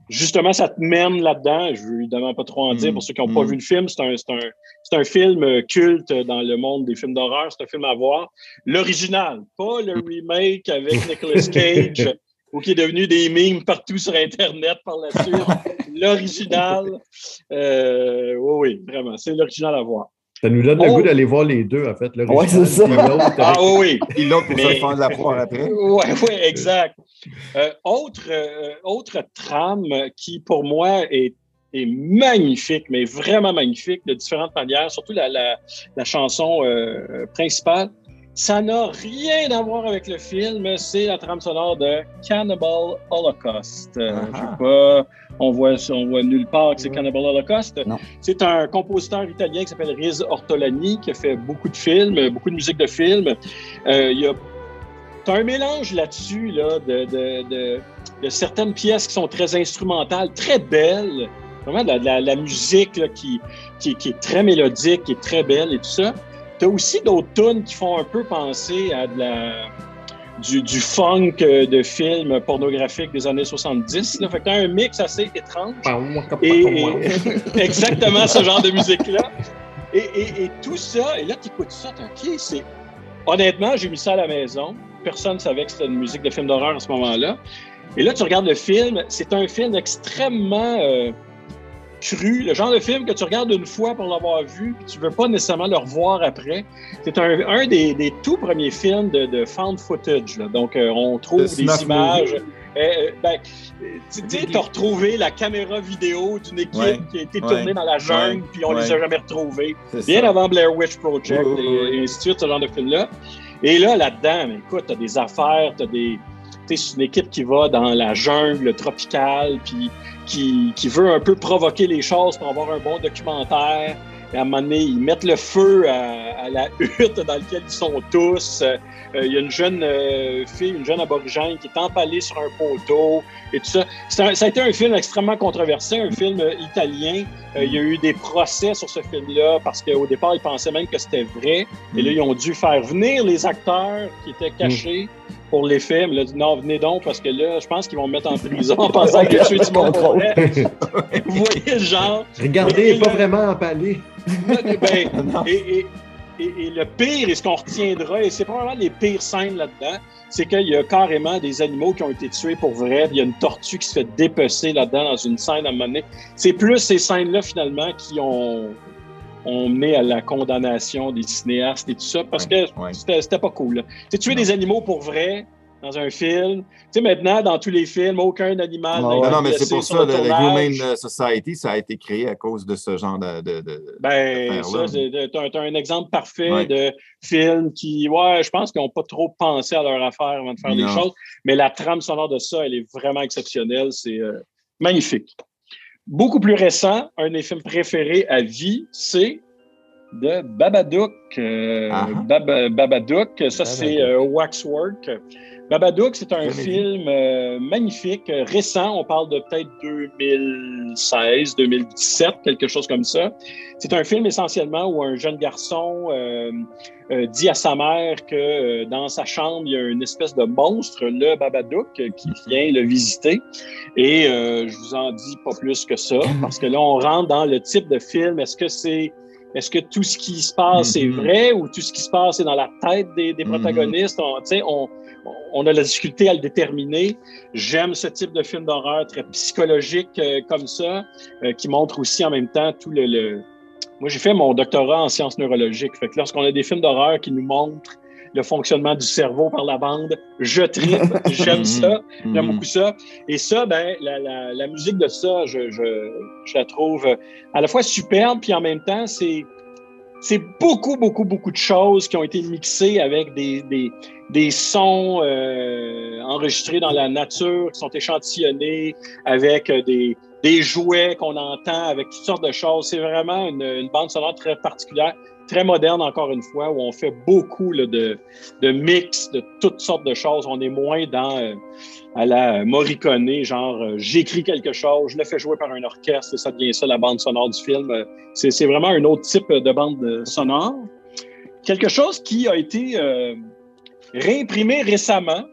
justement, ça te mène là-dedans. Je veux évidemment pas trop en dire pour ceux qui n'ont pas mm. vu le film. C'est un, un, un, film euh, culte dans le monde des films d'horreur. C'est un film à voir. L'original, pas le remake avec Nicolas Cage ou qui est devenu des memes partout sur Internet par la suite. L'original, euh, oui, oui, vraiment, c'est l'original à voir. Ça nous donne le goût oh! d'aller voir les deux, en fait. Oui, c'est ça. Ah oui. Et l'autre pour se faire de la proie après. Oui, oui, exact. Euh, autre, euh, autre trame qui, pour moi, est, est, magnifique, mais vraiment magnifique de différentes manières, surtout la, la, la chanson euh, principale. Ça n'a rien à voir avec le film, c'est la trame sonore de Cannibal Holocaust. Je sais pas on voit, on voit nulle part que c'est Cannibal Holocaust. C'est un compositeur italien qui s'appelle Riz Ortolani, qui a fait beaucoup de films, beaucoup de musique de films. Euh, il y a un mélange là-dessus là, de, de, de, certaines pièces qui sont très instrumentales, très belles. Vraiment de la, musique qui, qui, qui, est très mélodique, qui est très belle et tout ça. Tu as aussi d'autres tunes qui font un peu penser à de la du, funk euh, de films pornographiques des années 70. Là. Fait que un mix assez étrange. Et, exactement ce genre de musique-là. Et, tout ça, et là, tu écoutes ça, OK, c'est... Honnêtement, j'ai mis ça à la maison. Personne ne savait que c'était une musique de film d'horreur à ce moment-là. Et là, tu regardes le film, c'est un film extrêmement... Euh, cru, le genre de film que tu regardes une fois pour l'avoir vu, puis tu veux pas nécessairement le revoir après. C'est un, un des, des, tout premiers films de, de found footage. Là. Donc, euh, on trouve des images. Euh, euh, ben, tu sais, as retrouvé la caméra vidéo d'une équipe qui a été tournée dans la jungle, puis on les a jamais retrouvés. Bien avant Blair Witch Project et, ainsi de suite, ce genre de film-là. Et là, là-dedans, écoute, tu as des affaires, tu as des. C'est une équipe qui va dans la jungle tropicale, puis qui, veut un peu provoquer les choses pour avoir un bon documentaire. Et à un moment donné, ils mettent le feu à, la hutte dans laquelle ils sont tous. Euh, il y a une jeune euh, fille, une jeune aborigène qui est empalée sur un poteau et tout ça. ça a été un film extrêmement controversé, un film euh, italien. il y a eu des procès sur ce film-là parce qu'au départ, ils pensaient même que c'était vrai. Et là, ils ont dû faire venir les acteurs qui étaient cachés pour les films. Là, non, venez donc, parce que là, je pense qu'ils vont me mettre en prison en pensant que je suis du monde Vous voyez le genre. Regardez, il n'est pas vraiment empalé. Ben, et, et, le pire, et ce qu'on retiendra, et c'est probablement les pires scènes là-dedans, c'est qu'il y a carrément des animaux qui ont été tués pour vrai. Il y a une tortue qui se fait dépecer là-dedans dans une scène à un moment donné. C'est plus ces scènes-là, finalement, qui ont ont mené à la condamnation des cinéastes et tout ça, parce que c'était pas cool. Tu tuer des animaux pour vrai dans un film. Tu sais, maintenant, dans tous les films, aucun animal. non, non, mais c'est pour ça, le, Humane Society, ça a été créé à cause de ce genre de. de, ben, ça, tu as, un exemple parfait de film qui, ouais, je pense qu'ils n'ont pas trop pensé à leur affaire avant de faire des choses, mais la trame sonore de ça, elle est vraiment exceptionnelle. C'est euh, magnifique. Beaucoup plus récent, un des films préférés à vie, c'est de Babadook. Euh, Babadook, ça c'est euh, Waxwork. Babadook, c'est un film euh, magnifique, récent. On parle de peut-être 2016, 2017, quelque chose comme ça. C'est un film essentiellement où un jeune garçon euh, euh, dit à sa mère que dans sa chambre, il y a une espèce de monstre, le Babadook, qui vient le visiter. Et je vous en dis pas plus que ça, parce que là, on rentre dans le type de film. Est-ce que c'est est-ce que tout ce qui se passe est mm-hmm. vrai ou tout ce qui se passe est dans la tête des, des mm-hmm. protagonistes? On, on, on a la difficulté à le déterminer. J'aime ce type de film d'horreur très psychologique euh, comme ça, euh, qui montre aussi en même temps tout le... Moi, j'ai fait mon doctorat en sciences neurologiques. Fait que lorsqu'on a des films d'horreur qui nous montrent le fonctionnement du cerveau par la bande. Je tripe, j'aime ça, j'aime beaucoup ça. Et ça, ben, la, musique de ça, je, je, la trouve à la fois superbe, puis en même temps, c'est c'est beaucoup, beaucoup, beaucoup de choses qui ont été mixées avec des, des, sons euh, enregistrés dans la nature, qui sont échantillonnés avec des, des jouets qu'on entend, avec toutes sortes de choses. C'est vraiment une, une, bande sonore très particulière très moderne, encore une fois, où on fait beaucoup de, de mix de toutes sortes de choses. On est moins dans euh, à la Morricone, genre euh, j'écris quelque chose, je le fais jouer par un orchestre et ça devient ça la bande sonore du film. Euh, c'est vraiment un autre type de bande sonore. Quelque chose qui a été réimprimé récemment,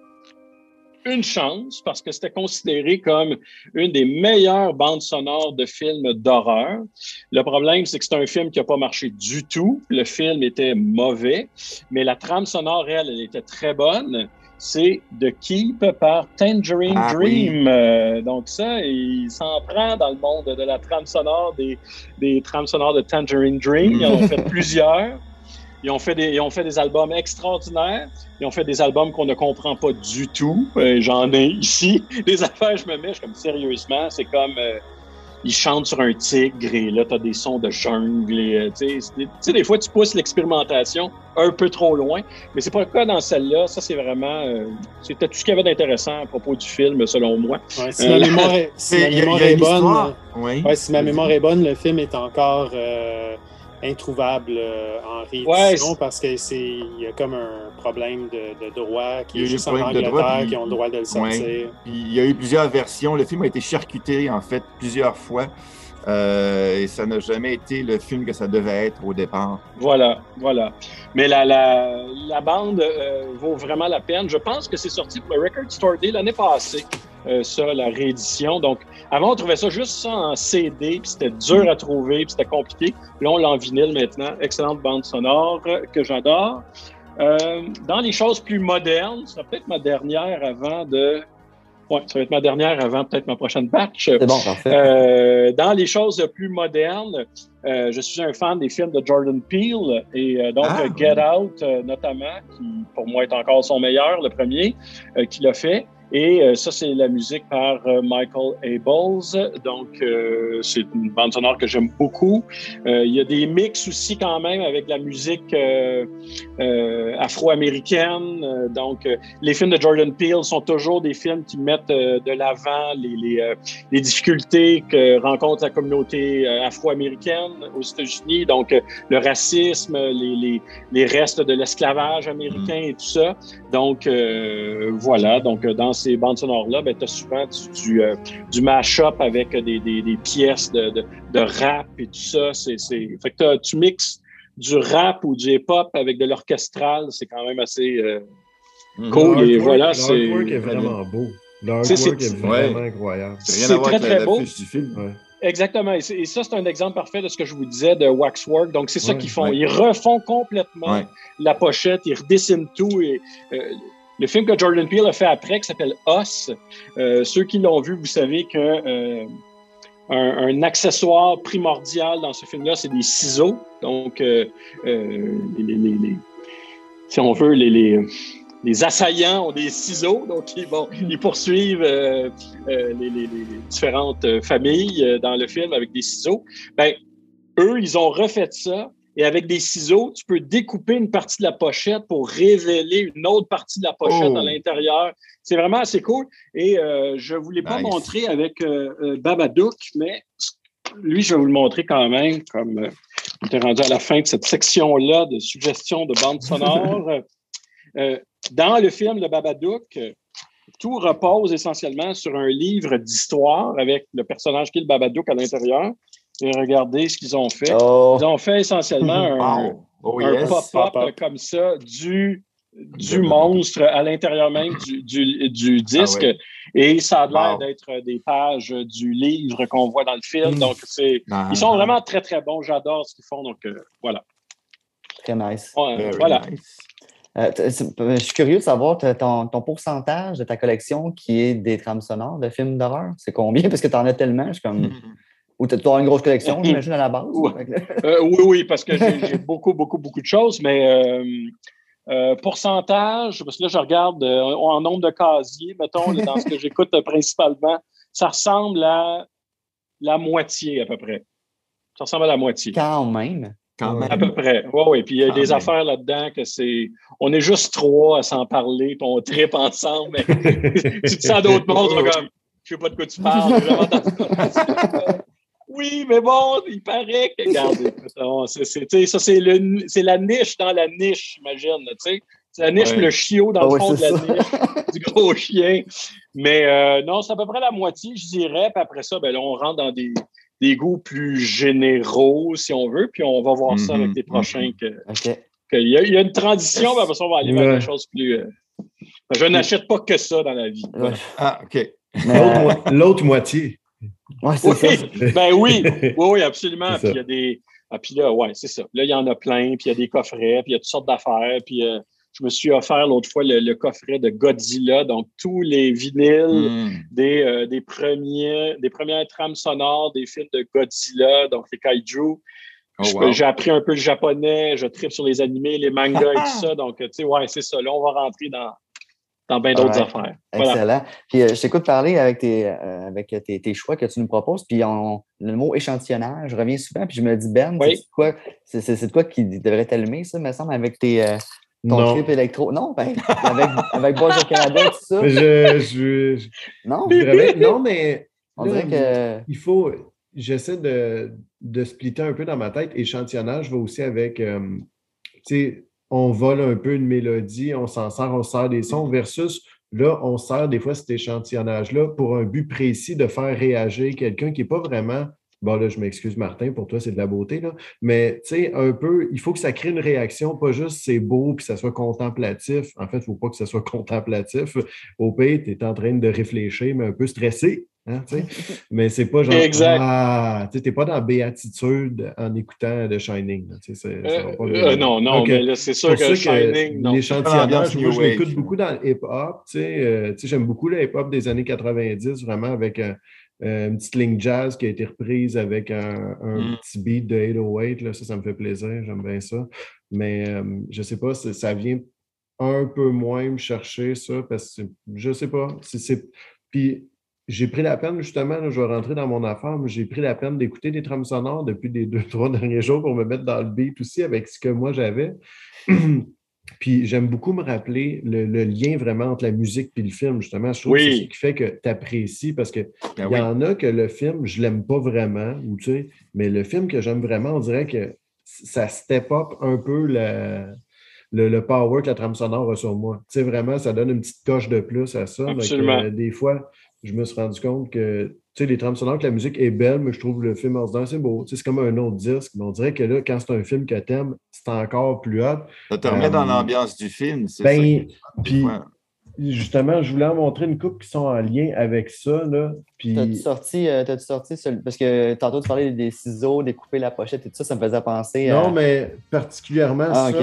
une chance parce que c'était considéré comme une des meilleures bandes sonores de films d'horreur. Le problème, c'est que c'est un film qui n'a pas marché du tout. Le film était mauvais, mais la trame sonore, elle, elle était très bonne. C'est The Keep par Tangerine ah Dream. Euh, donc ça, il s'en prend dans le monde de la trame sonore, des, des trames sonores de Tangerine Dream. Ils en ont fait plusieurs. Ils ont fait des, ils ont fait des albums extraordinaires. Ils ont fait des albums qu'on ne comprend pas du tout. Euh, j'en ai ici. Des affaires, je me mets, je comme sérieusement, c'est comme euh, ils chantent sur un tigre et là, tu as des sons de jungle. Euh, tu sais, des fois, tu pousses l'expérimentation un peu trop loin, mais c'est pas le cas dans celle-là. Ça, c'est vraiment. c'était tout ce qu'il y avait d'intéressant à propos du film, selon moi. si ma mémoire est, bonne. si ma mémoire est bonne, le film est encore introuvable euh, en réédition parce qu'il y a comme un problème de, droit qui est juste en Angleterre qui ont le droit de le sortir. il y a eu plusieurs versions. Le film a été charcuté en fait plusieurs fois. Euh, et ça n'a jamais été le film que ça devait être au départ. Voilà, voilà. Mais la, la, la bande euh, vaut vraiment la peine. Je pense que c'est sorti pour le Record Store Day l'année passée, ça, la réédition. Donc, avant, on trouvait ça juste en CD, puis c'était dur à trouver, puis c'était compliqué. Là, on l'a en vinyle maintenant. Excellente bande sonore que j'adore. Euh, dans les choses plus modernes, ça peut-être ma dernière avant de. Oui, ça va être ma dernière avant peut-être ma prochaine batch. C'est bon, parfait. Euh, dans les choses plus modernes, euh, je suis un fan des films de Jordan Peele et donc ah, Get Out notamment, qui pour moi est encore son meilleur, le premier qu'il a fait. Et euh, ça, c'est la musique par euh, Michael Abels. Donc, euh, c'est une bande sonore que j'aime beaucoup. il y a des mix aussi quand même avec la musique afro-américaine. donc, les films de Jordan Peele sont toujours des films qui mettent de l'avant les, les, les, difficultés que rencontre la communauté afro-américaine aux États-Unis. Donc, le racisme, les, les, les restes de l'esclavage américain et tout ça. Donc, voilà. Donc, dans ces bandes sonores-là, ben, tu as souvent du, du, euh, du mash-up avec des, des, des pièces de, de, de, rap et tout ça. C'est. Fait que tu mixes du rap ou du hip-hop avec de l'orchestral, c'est quand même assez euh, mm-hmm. cool. Et voilà, c'est. est vraiment beau. L'artwork est, est, vraiment incroyable. C'est rien à voir avec très beau. du film. Exactement. Et, ça, c'est un exemple parfait de ce que je vous disais de Waxwork. Donc, c'est ça qu'ils font. Ils refont complètement la pochette, ils redessinent tout. Et, euh, le film que Jordan Peele a fait après, qui s'appelle Us, euh, ceux qui l'ont vu, vous savez que euh, un, accessoire primordial dans ce film-là, c'est des ciseaux. Donc, les, si on veut, les, les, assaillants ont des ciseaux, donc ils, vont, ils poursuivent les, différentes familles dans le film avec des ciseaux. Ben, eux, ils ont refait ça et avec des ciseaux, tu peux découper une partie de la pochette pour révéler une autre partie de la pochette à oh. l'intérieur. C'est vraiment assez cool. Et euh, je ne vous l'ai pas montré avec euh, euh, Babadook, mais lui, je vais vous le montrer quand même, comme on est rendu à la fin de cette section-là de suggestions de bande sonore. dans le film de Babadook, tout repose essentiellement sur un livre d'histoire avec le personnage qui est le Babadook à l'intérieur et regardez ce qu'ils ont fait. Oh. Ils ont fait essentiellement un, oh, pop-up comme ça du du monstre à l'intérieur même du, du, ah disque. Et ça a l'air d'être des pages du livre qu'on voit dans le film. Mm. Donc, c'est, ah. ils sont vraiment très, très bons. J'adore ce qu'ils font. Donc, euh, voilà. Très nice. voilà. Euh, je suis curieux de savoir ton, ton, pourcentage de ta collection qui est des trames sonores de films d'horreur. C'est combien? Parce que tu en as tellement. Je suis comme. Ou tu as une grosse collection, j'imagine, à la base? Euh, oui, oui, parce que j'ai beaucoup, beaucoup, beaucoup de choses, mais euh, pourcentage, parce que là, je regarde en nombre de casiers, mettons, dans ce que j'écoute principalement, ça ressemble à la moitié à peu près. Ça ressemble à la moitié. Quand même. Quand même. À peu près. Oui, oui. Puis il y a des affaires là-dedans que c'est. On est juste trois à s'en parler, puis on tripe ensemble. tu te sens d'autres mondes, comme. Je sais pas de quoi tu parles. Oui, mais bon, il paraît que, regarde, c'est, ça, c'est, le, c'est la niche dans la niche, j'imagine, tu sais. C'est la niche, le chiot dans le ah fond de la niche, du gros chien. Mais euh, non, c'est à peu près la moitié, je dirais. Puis après ça, ben, là, on rentre dans des, des goûts plus généraux, si on veut. Puis on va voir ça avec mm-hmm. les prochains. Que, il, y a, y, a, une transition, mais après ça, on va aller vers des choses plus. Euh, je n'achète pas que ça dans la vie. Ah, OK. L'autre moitié. Ouais, oui, ça. ben oui, oui, oui, absolument. Puis il y a des. Ah, puis là, ouais, c'est ça. Là, il y en a plein, puis il y a des coffrets, puis il y a toutes sortes d'affaires. Puis euh, je me suis offert l'autre fois le, coffret de Godzilla, donc tous les vinyles hmm. des, euh, des, premiers, des premières trames sonores des films de Godzilla, donc les kaiju. Oh, j'ai appris un peu le japonais, je tripe sur les animés, les mangas et tout ça. Donc, tu sais, ouais, c'est ça. Là, on va rentrer dans, dans bien d'autres affaires. Excellent. Puis euh, je t'écoute parler avec, tes, euh, avec tes, choix que tu nous proposes. Puis le mot échantillonnage je reviens souvent. Puis je me dis, Ben, c'est quoi, c'est, quoi qui devrait t'allumer, ça, me semble, avec tes, euh, ton trip électro. Non, ben, avec, avec Boys au Canada, tout ça. Je, je, non. non, mais. On dirait que. Il faut. J'essaie de, de splitter un peu dans ma tête. Échantillonnage va aussi avec. tu sais, on vole un peu une mélodie, on s'en sert, on sert des sons, versus là, on sert des fois cet échantillonnage-là pour un but précis de faire réagir quelqu'un qui n'est pas vraiment. Bon, là, je m'excuse, Martin, pour toi, c'est de la beauté, là. Mais, tu sais, un peu, il faut que ça crée une réaction, pas juste c'est beau puis ça soit contemplatif. En fait, il ne faut pas que ça soit contemplatif. Au pays, tu es en train de réfléchir, mais un peu stressé. Hein, mais c'est pas genre. Exact. Ah, tu n'es pas dans béatitude en écoutant The Shining. Euh, euh, non, non, mais là, c'est sûr que, Shining. L'échantillonnage, moi, je l'écoute beaucoup dans le hip-hop. Euh, j'aime beaucoup le hip-hop des années 90, vraiment avec une petite ligne jazz qui a été reprise avec un, mm. petit beat de 808. Là, ça, ça me fait plaisir. J'aime bien ça. Mais je sais pas, ça vient un peu moins me chercher ça parce que je sais pas. Puis j'ai pris la peine, justement, je vais rentrer dans mon affaire, mais j'ai pris la peine d'écouter des trames sonores depuis les deux, trois derniers jours pour me mettre dans le beat aussi avec ce que moi j'avais. puis j'aime beaucoup me rappeler le, lien vraiment entre la musique et le film, justement. Je trouve que c'est ce qui fait que tu apprécies parce qu'il ben y en a que le film, je l'aime pas vraiment, ou, tu sais, mais le film que j'aime vraiment, on dirait que ça step up un peu le, le, power que la trame sonore a sur moi. Tu sais, vraiment, ça donne une petite coche de plus à ça. Absolument. Euh, des fois, je me suis rendu compte que, sais, les trames sonores, que la musique est belle, mais je trouve le film en c'est beau. c'est comme un autre disque. Mais on dirait que là, quand c'est un film que t'aimes, c'est encore plus hot. Ça te remet dans euh, l'ambiance du film. C'est ben, puis, justement, je voulais en montrer une coupe qui sont en lien avec ça. Là, puis... T'as-tu sorti, euh, sorti parce que tantôt tu parlais des ciseaux, découper la pochette et tout ça, ça me faisait penser à... Non, mais particulièrement ah, ça.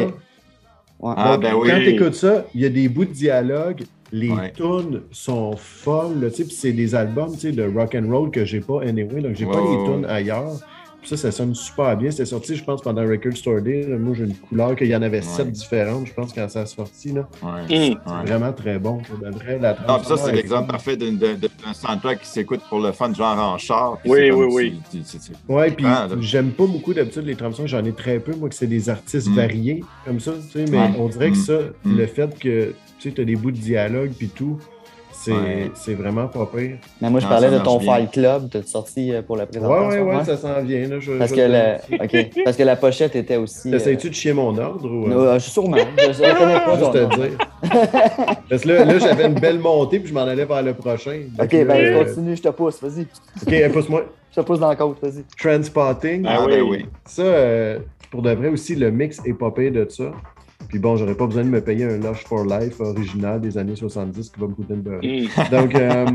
Ah, ben oui. Quand tu écoutes ça, il y a des bouts de dialogue les tunes sont folles, puis c'est des albums de rock and roll que j'ai pas anyway, donc j'ai pas les tunes ailleurs. ça, ça sonne super bien. C'était sorti, je pense, pendant Record Store Day. Moi, j'ai une couleur qu'il y en avait sept différentes, je pense, quand ça a sorti. Là. C'est vraiment très bon. La ah, ça, c'est l'exemple parfait d'un soundtrack qui s'écoute pour le fun, genre en char. Oui, oui, oui. Oui, puis j'aime pas beaucoup d'habitude les trames J'en ai très peu, moi, que c'est des artistes mm. variés comme ça. Mais on dirait que mm. ça, mm. le fait que tu sais, tu as des bouts de dialogue puis tout. C'est vraiment pas pire. Mais moi, je parlais de ton Fight Club. Tu sorti euh, pour la présentation? Oui, oui, oui, ça s'en vient. Là, parce, que la... parce que la pochette était aussi. T'essayes-tu de chier mon ordre? Ou... Euh? sûrement. Je ne connais pas. Juste te dire. parce que là, là j'avais une belle montée puis je m'en allais vers le prochain. OK, ben continue, je te pousse. Vas-y. OK, pousse-moi. Je te pousse dans la côte, vas-y. Transpotting. Ah, oui, oui. Ça, euh, pour de vrai aussi, le mix est pas pire de ça. Puis bon, j'aurais pas besoin de me payer un Lush for Life original des années 70 qui va me coûter une beurre. Mm. Donc, euh,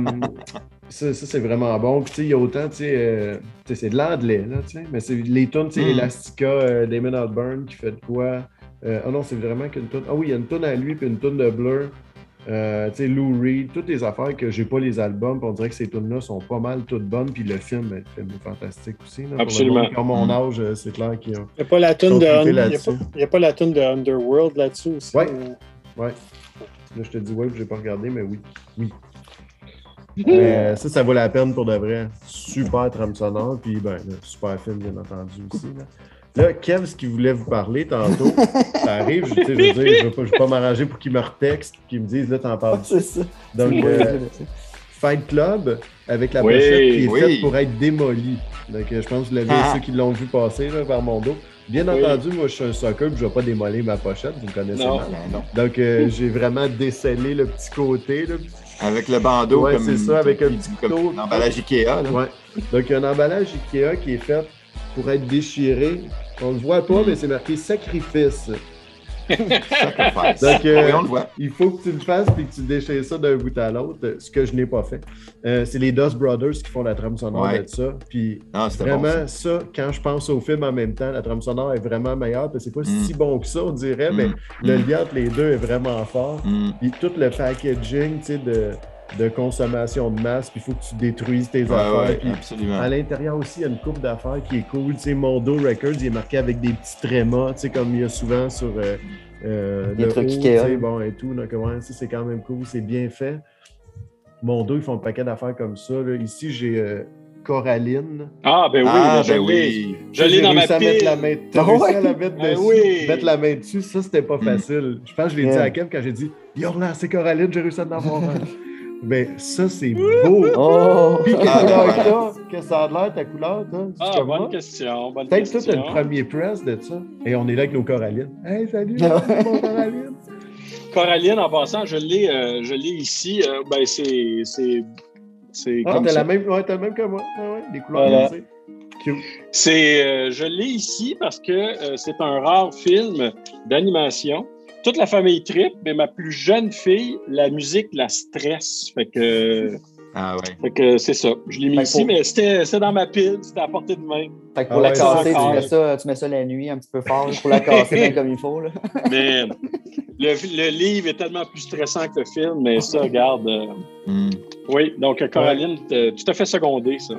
ça, c'est vraiment bon. Puis, tu sais, il y a autant, tu sais, euh, c'est de l'anglais, là, tu sais, mais c'est les tunes, tu sais, mm. Elastica, euh, Damon Albarn qui fait de quoi. ah non, c'est vraiment qu'une tune. Ah oui, il y a une tune à lui, puis une tune de Blur. Euh, tu sais, Lou Reed, toutes les affaires que j'ai pas les albums, on dirait que ces tunes-là sont pas mal toutes bonnes, puis le film, le film est fantastique aussi. Là, Absolument. Pour mon âge, euh, c'est clair qu'il y a. Il n'y a pas la tune de, a pas la tune de Underworld là-dessus aussi. Oui. Ouais. Là, je te dis, ouais, je n'ai pas regardé, mais oui. Oui. Mais ça, ça vaut la peine pour de vrai. Super trame sonore, puis ben, super film, bien entendu aussi. Là. Là, Kev, ce qu'il voulait vous parler tantôt, ça arrive, je, je veux dire, je ne vais pas, m'arranger pour qu'il me retexte qu'il me dise, là, t'en parles. c'est ça. Donc, euh, Fight Club, avec la pochette qui est faite pour être démolie. Donc, euh, je pense que vous l'avez, ah. ceux qui l'ont vu passer là, vers mon dos. Bien entendu, moi, je suis un soccer, je ne vais pas démolir ma pochette, vous me connaissez non, mal. Donc, euh, j'ai vraiment décellé le petit côté. Là. Avec le bandeau ouais, c'est ça, avec un petit comme un emballage Ikea. Là. Ouais. Donc, il y a un emballage Ikea qui est fait pour être déchiré on le voit pas, mais c'est marqué sacrifice. Donc, euh, on le voit. il faut que tu le fasses et que tu déchires ça d'un bout à l'autre, ce que je n'ai pas fait. Euh, c'est les Dust Brothers qui font la trame sonore de ça. Puis ah, vraiment, ça. quand je pense au film en même temps, la trame sonore est vraiment meilleure. Que c'est pas si mm. bon que ça, on dirait, mais mm. le lien entre les deux est vraiment fort. Mm. Puis tout le packaging, tu sais, de de consommation de masse, puis il faut que tu détruises tes affaires. à l'intérieur aussi, il y a une coupe d'affaires qui est cool. Tu sais, Mondo Records, il est marqué avec des petits trémas, tu sais, comme il y a souvent sur euh, euh le trucs haut, bon, et tout. Donc, ouais, c'est quand même cool, c'est bien fait. Mondo, ils font un paquet d'affaires comme ça. Ici, j'ai euh, Coraline. Ah, ben oui, ah, ben oui. Je l'ai dans ma pile. La main... T'as réussi à la mettre ben dessus, oui. mettre la main dessus. Ça, c'était pas hmm. facile. Je pense que je l'ai dit à Kev quand j'ai dit Yo, là, c'est Coraline, j'ai réussi à en avoir Ben, ça, c'est beau. Oh! Puis, ah, que ça a l'air, ta couleur, toi? Ah, bonne question. Peut-être que tu le premier press de ça. Et on est là avec nos Corallines. Hey, salut, mon Coraline! Coraline, en passant, je l'ai euh, ici. Euh, ben, c'est. C'est ah, comme ça. La même, ouais, t'as même que moi. Ah, ouais, les couleurs voilà. C'est, euh, je l'ai ici parce que c'est un rare film d'animation toute la famille trip, mais ma plus jeune fille, la musique la stresse. Fait que. Ah ouais. Fait que c'est ça. Je l'ai mis ici, mais c'était dans ma pile, c'était à portée de main. Fait que pour la ah casser, tu mets, ça, tu mets ça la nuit un petit peu fort pour la casser bien comme il faut. Là. mais le, le, livre est tellement plus stressant que le film, mais ça, regarde. Euh, hmm. Oui, donc Coraline, tu t'as fait seconder ça.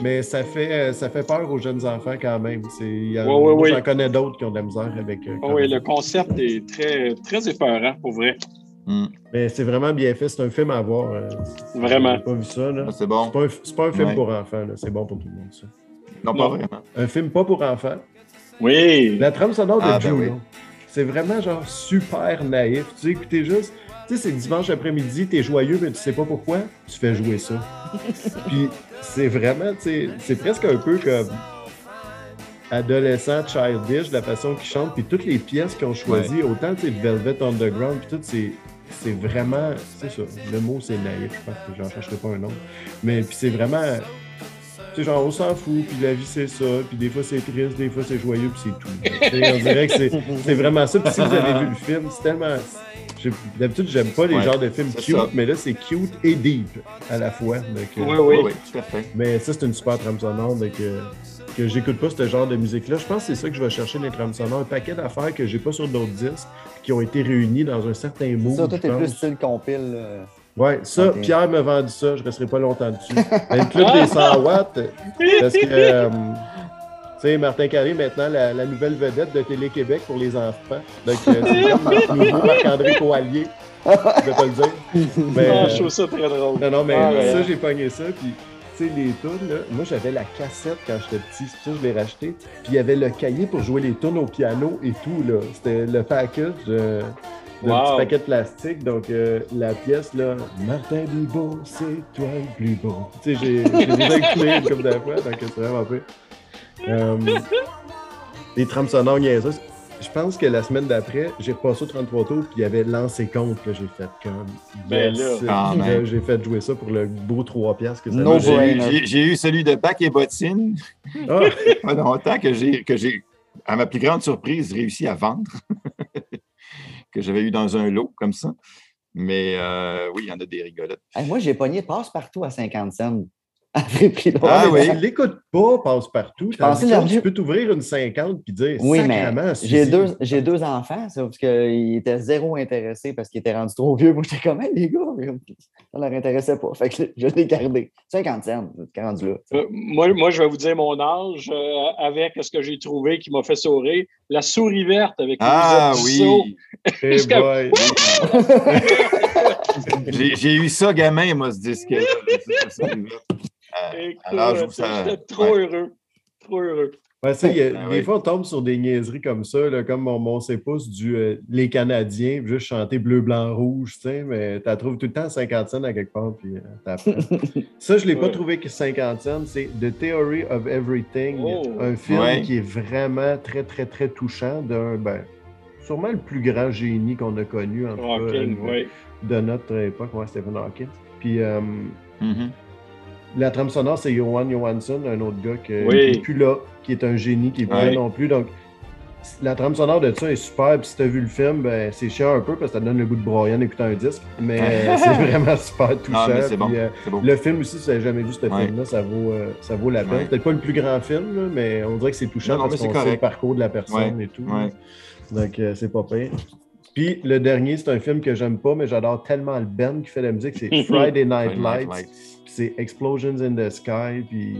Mais ça fait, euh, ça fait peur aux jeunes enfants quand même. J'en connais d'autres qui ont de la misère avec. Euh, oui, le concept est très, très épeurant, pour vrai. Hmm. Mais c'est vraiment bien fait. C'est un film à voir. Euh, vraiment. pas vu ça. Ah, c'est bon. C'est pas, un, film pour enfants. C'est bon pour tout le monde, ça. Non, pas vraiment. Un film pas pour enfants. Oui. La trame sonore de ah, ben Juno. C'est vraiment genre super naïf. Tu sais, écoutez juste. Tu sais, c'est dimanche après-midi, t'es joyeux, mais tu sais pas pourquoi. Tu fais jouer ça. Puis c'est vraiment, c'est presque un peu comme adolescent childish, la façon qu'ils chantent, puis toutes les pièces qu'ils ont choisies, autant Velvet Underground, puis tout, c'est vraiment, c'est ça, le mot c'est naïf, je pense que j'en chercherai pas un autre. Mais puis c'est vraiment, sais, genre, on s'en fout, puis la vie c'est ça, puis des fois c'est triste, des fois c'est joyeux, puis c'est tout. on dirait que c'est vraiment ça, puis si vous avez vu le film, c'est tellement, D'habitude, j'aime pas les genres de films cute, mais là, c'est cute et deep à la fois. oui, oui, oui, tout à fait. Mais ça, c'est une super trame sonore. Donc, que j'écoute pas ce genre de musique-là. Je pense que c'est ça que je vais chercher les trames sonores. Un paquet d'affaires que j'ai pas sur d'autres disques, qui ont été réunis dans un certain mood. Ça, toi, t'es plus style compile. Ouais, ça, Pierre m'a vendu ça, je resterai pas longtemps dessus. le club des 100 watts, parce que. Euh, tu sais, Martin Carré, maintenant, la, nouvelle vedette de Télé-Québec pour les enfants. Donc, euh, c'est Marc-André Coallier. Je vais pas le dire. Mais, non, je trouve ça très drôle. Non, non, mais ah, ça, j'ai pogné ça. Puis, tu sais, les tunes, là, moi, j'avais la cassette quand j'étais petit. C'est ça je l'ai racheté. Puis, il y avait le cahier pour jouer les tunes au piano et tout, là. C'était le package. Euh, de petit paquet de plastique. Donc, euh, la pièce, là, Martin Bilbo, c'est toi le plus beau. Tu sais, j'ai déjà écouté une couple de fois, donc c'est vraiment peu. Euh, les trames sonores niaiseuses. Je pense que la semaine d'après, j'ai repassé au 33 tours, puis il y avait lancé compte. J'ai fait comme. Ben là, j'ai fait jouer ça pour le beau 3 piastres que ça non, J'ai eu celui de Bac et Bottine. Ah. pas longtemps que j'ai, à ma plus grande surprise, réussi à vendre. que j'avais eu dans un lot comme ça. Mais oui, il y en a des rigolotes. moi, j'ai pogné passe-partout à 50 cents. ah oui, tu l'écoutes pas, passe-partout. Tu peux t'ouvrir une 50 et dire Oui, mais j'ai deux, j'ai deux enfants, parce qu'ils étaient zéro intéressés parce qu'ils étaient rendus trop vieux. Moi, j'étais comme, les gars, ça ne leur intéressait pas. Fait que je l'ai gardé. 50 cents, rendu là. Euh, moi, moi, je vais vous dire mon âge euh, avec ce que j'ai trouvé qui m'a fait sourire. La souris verte avec Ah oui! Hey j'ai eu ça gamin, moi, ce disque. Euh, alors, J'étais trop heureux. Trop heureux. Ouais, ça, y a, ah des fois, on tombe sur des niaiseries comme ça, là, comme mon, mon pouce du euh, Les Canadiens, juste chanter bleu, blanc, rouge, tu sais, mais tu trouves tout le temps 50 cents à quelque part, puis euh, Ça, je ne l'ai pas trouvé que 50 cents, c'est The Theory of Everything, oh. un film qui est vraiment très, très, très touchant d'un, ben, sûrement le plus grand génie qu'on a connu, en tout cas, de notre époque, moi, Stephen Hawking. Puis, mm-hmm. La trame sonore, c'est Johan Johansson, un autre gars qui n'est plus là, qui est un génie, qui n'est plus là non plus. Donc, la trame sonore de ça est super. Puis si tu as vu le film, ben, c'est chiant un peu parce que ça donne le goût de broyer en écoutant un disque. Mais c'est vraiment super touchant. Ah, euh, le film aussi, si tu n'as jamais vu ce film-là, ça, vaut, euh, ça vaut la peine. C'est peut-être pas le plus grand film, mais on dirait que c'est touchant parce qu'on sait le parcours de la personne et tout. Donc, euh, c'est pas pire. Puis le dernier, c'est un film que j'aime pas, mais j'adore tellement le band qui fait la musique. C'est Friday Night Lights. C'est Explosions in the Sky. Puis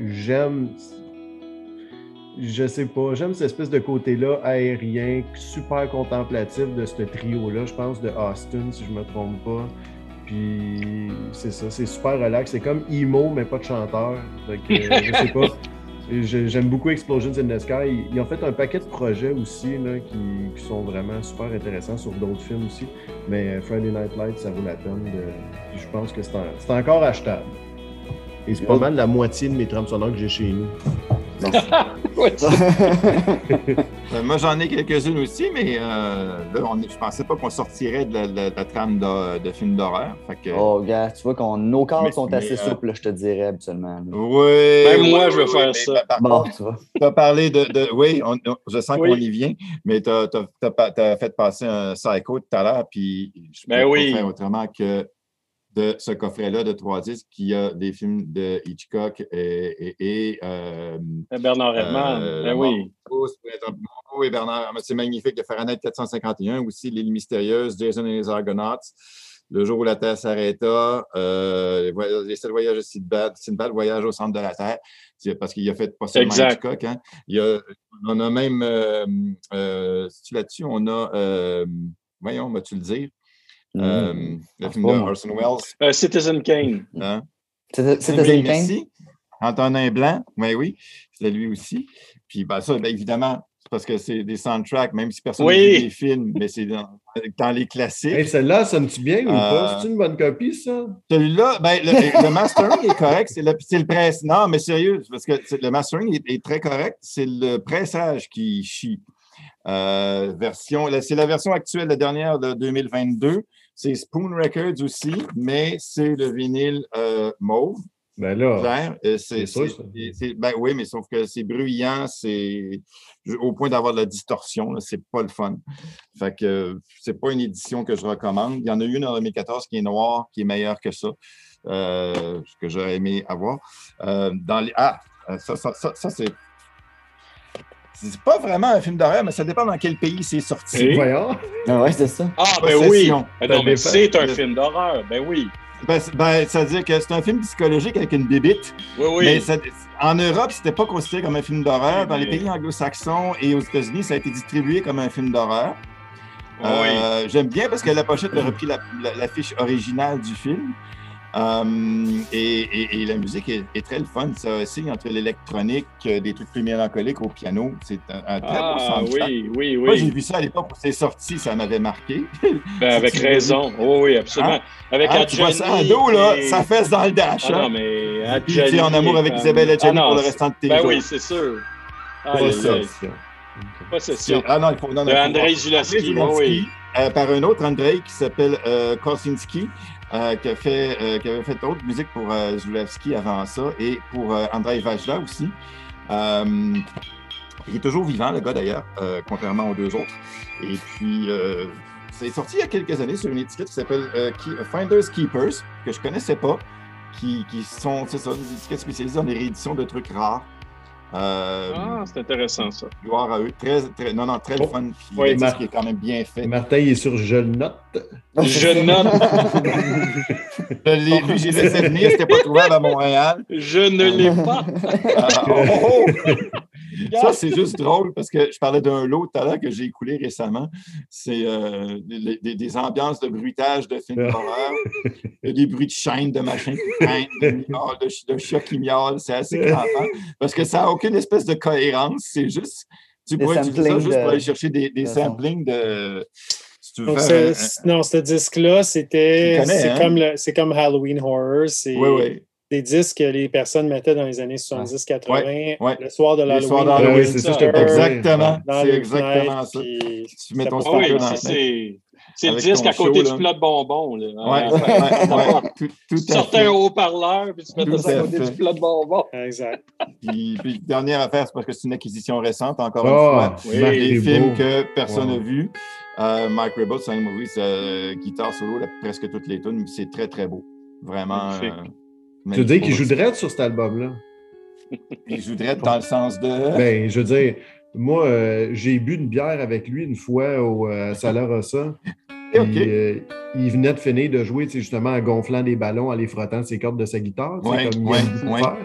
j'aime. Je sais pas, j'aime cette espèce de côté-là aérien, super contemplatif de ce trio-là, je pense, de Austin, si je me trompe pas. Puis c'est ça, c'est super relax. C'est comme emo, mais pas de chanteur. Donc, je sais pas. J'aime beaucoup Explosions in the Sky. Ils ont fait un paquet de projets aussi là, qui, sont vraiment super intéressants sur d'autres films aussi. Mais Friday Night Lights, ça vaut la peine. De... Je pense que c'est encore achetable. Et c'est pas mal la moitié de mes trames sonores que j'ai chez nous. Euh, moi, j'en ai quelques-unes aussi, mais euh, là, on, je pensais pas qu'on sortirait de la, trame de, de films d'horreur. Oh, gars, tu vois que nos corps sont assez euh, souples, je te dirais, habituellement. Oui. Même moi, je veux faire ça. bon, tu vois. Tu as parlé de. oui, je sens qu'on y vient, mais tu as, fait passer un psycho tout à l'heure, puis je ben peux oui. faire autrement que de ce coffret-là de trois disques qui a des films de Hitchcock et, et, euh, Bernard Herrmann. Euh, ben oui. Oui, Bernard, c'est magnifique. de Fahrenheit 451 aussi, L'île mystérieuse, Jason et les Argonauts, Le jour où la Terre s'arrêta, euh, Les sept voyages de Sinbad, Sinbad, Voyage au centre de la Terre, parce qu'il a fait pas seulement Hitchcock. Hein. Il y a, on a même, euh, euh là-dessus, on a, voyons, vas-tu le dire? Euh, mmh. le film de Orson Welles. Euh, Citizen Kane. Hein? Citizen Kane? Antonin Blanc, oui, oui, c'est lui aussi. Puis ben, ça, ben, évidemment, c'est parce que c'est des soundtracks, même si personne n'a vu des films, mais c'est dans, les classiques. Et celle-là, sonne-tu bien ou pas? Euh, c'est une bonne copie, ça? Celui-là, ben, le, mastering est correct. C'est le, le presse. Non, mais sérieux, parce que le mastering est, est très correct. C'est le pressage qui chie. version, c'est la version actuelle, la dernière de 2022. C'est Spoon Records aussi, mais c'est le vinyle euh, mauve. Ben là, c'est, ben oui, mais sauf que c'est bruyant, c'est au point d'avoir de la distorsion, c'est pas le fun. Fait que c'est pas une édition que je recommande. Il y en a une en 2014 qui est noire, qui est meilleure que ça, euh, que j'aurais aimé avoir. Euh, dans les, ah, ça, ça, ça c'est c'est pas vraiment un film d'horreur, mais ça dépend dans quel pays c'est sorti. Voyons. Ah ouais, c'est ça. Ah, ben oui. Ben c'est un film d'horreur. Ben oui. Ben, ben, ça veut dire que c'est un film psychologique avec une bébite. Oui, oui. Mais en Europe, c'était pas considéré comme un film d'horreur. Dans les pays anglo-saxons et aux États-Unis, ça a été distribué comme un film d'horreur. Oui. Euh, j'aime bien parce que la pochette a repris l'affiche originale du film. Um, et, la musique est, très le fun. Ça aussi, entre l'électronique, euh, des trucs plus mélancoliques au piano. C'est un, très ah, soundtrack. Oui, oui, oui. Moi, j'ai vu ça à l'époque où c'est sorti, ça m'avait marqué. Ben, avec raison. Oh, oui, absolument. Hein? Avec ah, tu vois ça en dos, là, ça fesse dans le dash. Ah, hein? non, mais Puis, tu es en amour avec Isabelle Adjani ah, pour le restant de tes ben jours. oui, c'est sûr. Ah, Possession. Possession. Ah non, il faut... Non, de Andrei Zulawski, oui. Euh, par un autre Andrei qui s'appelle euh, Kosinski. Euh, euh, qui avait fait d'autres musiques pour euh, Zulewski avant ça et pour Andrei Vajda aussi. Il est toujours vivant, le gars d'ailleurs, contrairement aux deux autres. Et puis, c'est sorti il y a quelques années sur une étiquette qui s'appelle Finders Keepers, que je ne connaissais pas, qui, qui sont, c'est ça, des étiquettes spécialisées dans les rééditions de trucs rares. Euh, ah, c'est intéressant ça. Gloire à eux. Très, très, non, non, très oh. fun. Puis oui, Mar- qui est quand même bien fait. Martin, il est sur Je note. Je note. lui, j'ai laissé venir, c'était pas trouvable à Montréal. Je ne l'ai pas. Ah, oh, oh, oh. Ça, c'est juste drôle parce que je parlais d'un lot tout à l'heure que j'ai écoulé récemment. C'est euh, des, ambiances de bruitage de films d'horreur, des bruits de chaînes, de machins qui de, de, chats qui miaulent. C'est assez crampant parce que ça n'a aucune espèce de cohérence. C'est juste. Tu pourrais utiliser ça juste pour aller chercher des, des samplings de. non, ce disque-là, c'était. C'est hein? comme, comme Halloween Horror. Oui, oui des disques que les personnes mettaient dans les années 70-80, le soir de l'Halloween. c'est ça. Exactement. C'est exactement ça. Tu mets ton ah c'est le disque à côté du plat de bonbons. Là. Ouais, ouais, tout, tu sortais un haut-parleur puis tu mettais ça à côté du plat de bonbons. Exact. Puis, puis, dernière affaire, c'est parce que c'est une acquisition récente, encore une oh, fois. des films que personne n'a vus. Euh, Mike Rebel, c'est un movie, euh, guitare solo, presque toutes les tunes. C'est très, très beau. Vraiment. Tu veux dire qu'il joue Dredd sur cet album-là? Il joue Dredd dans le sens de. Ben, je veux dire, moi, euh, j'ai bu une bière avec lui une fois au euh, Rossa. Euh, il venait de finir de jouer justement en gonflant des ballons, en les frottant ses cordes de sa guitare, ouais, comme ouais, il aime faire.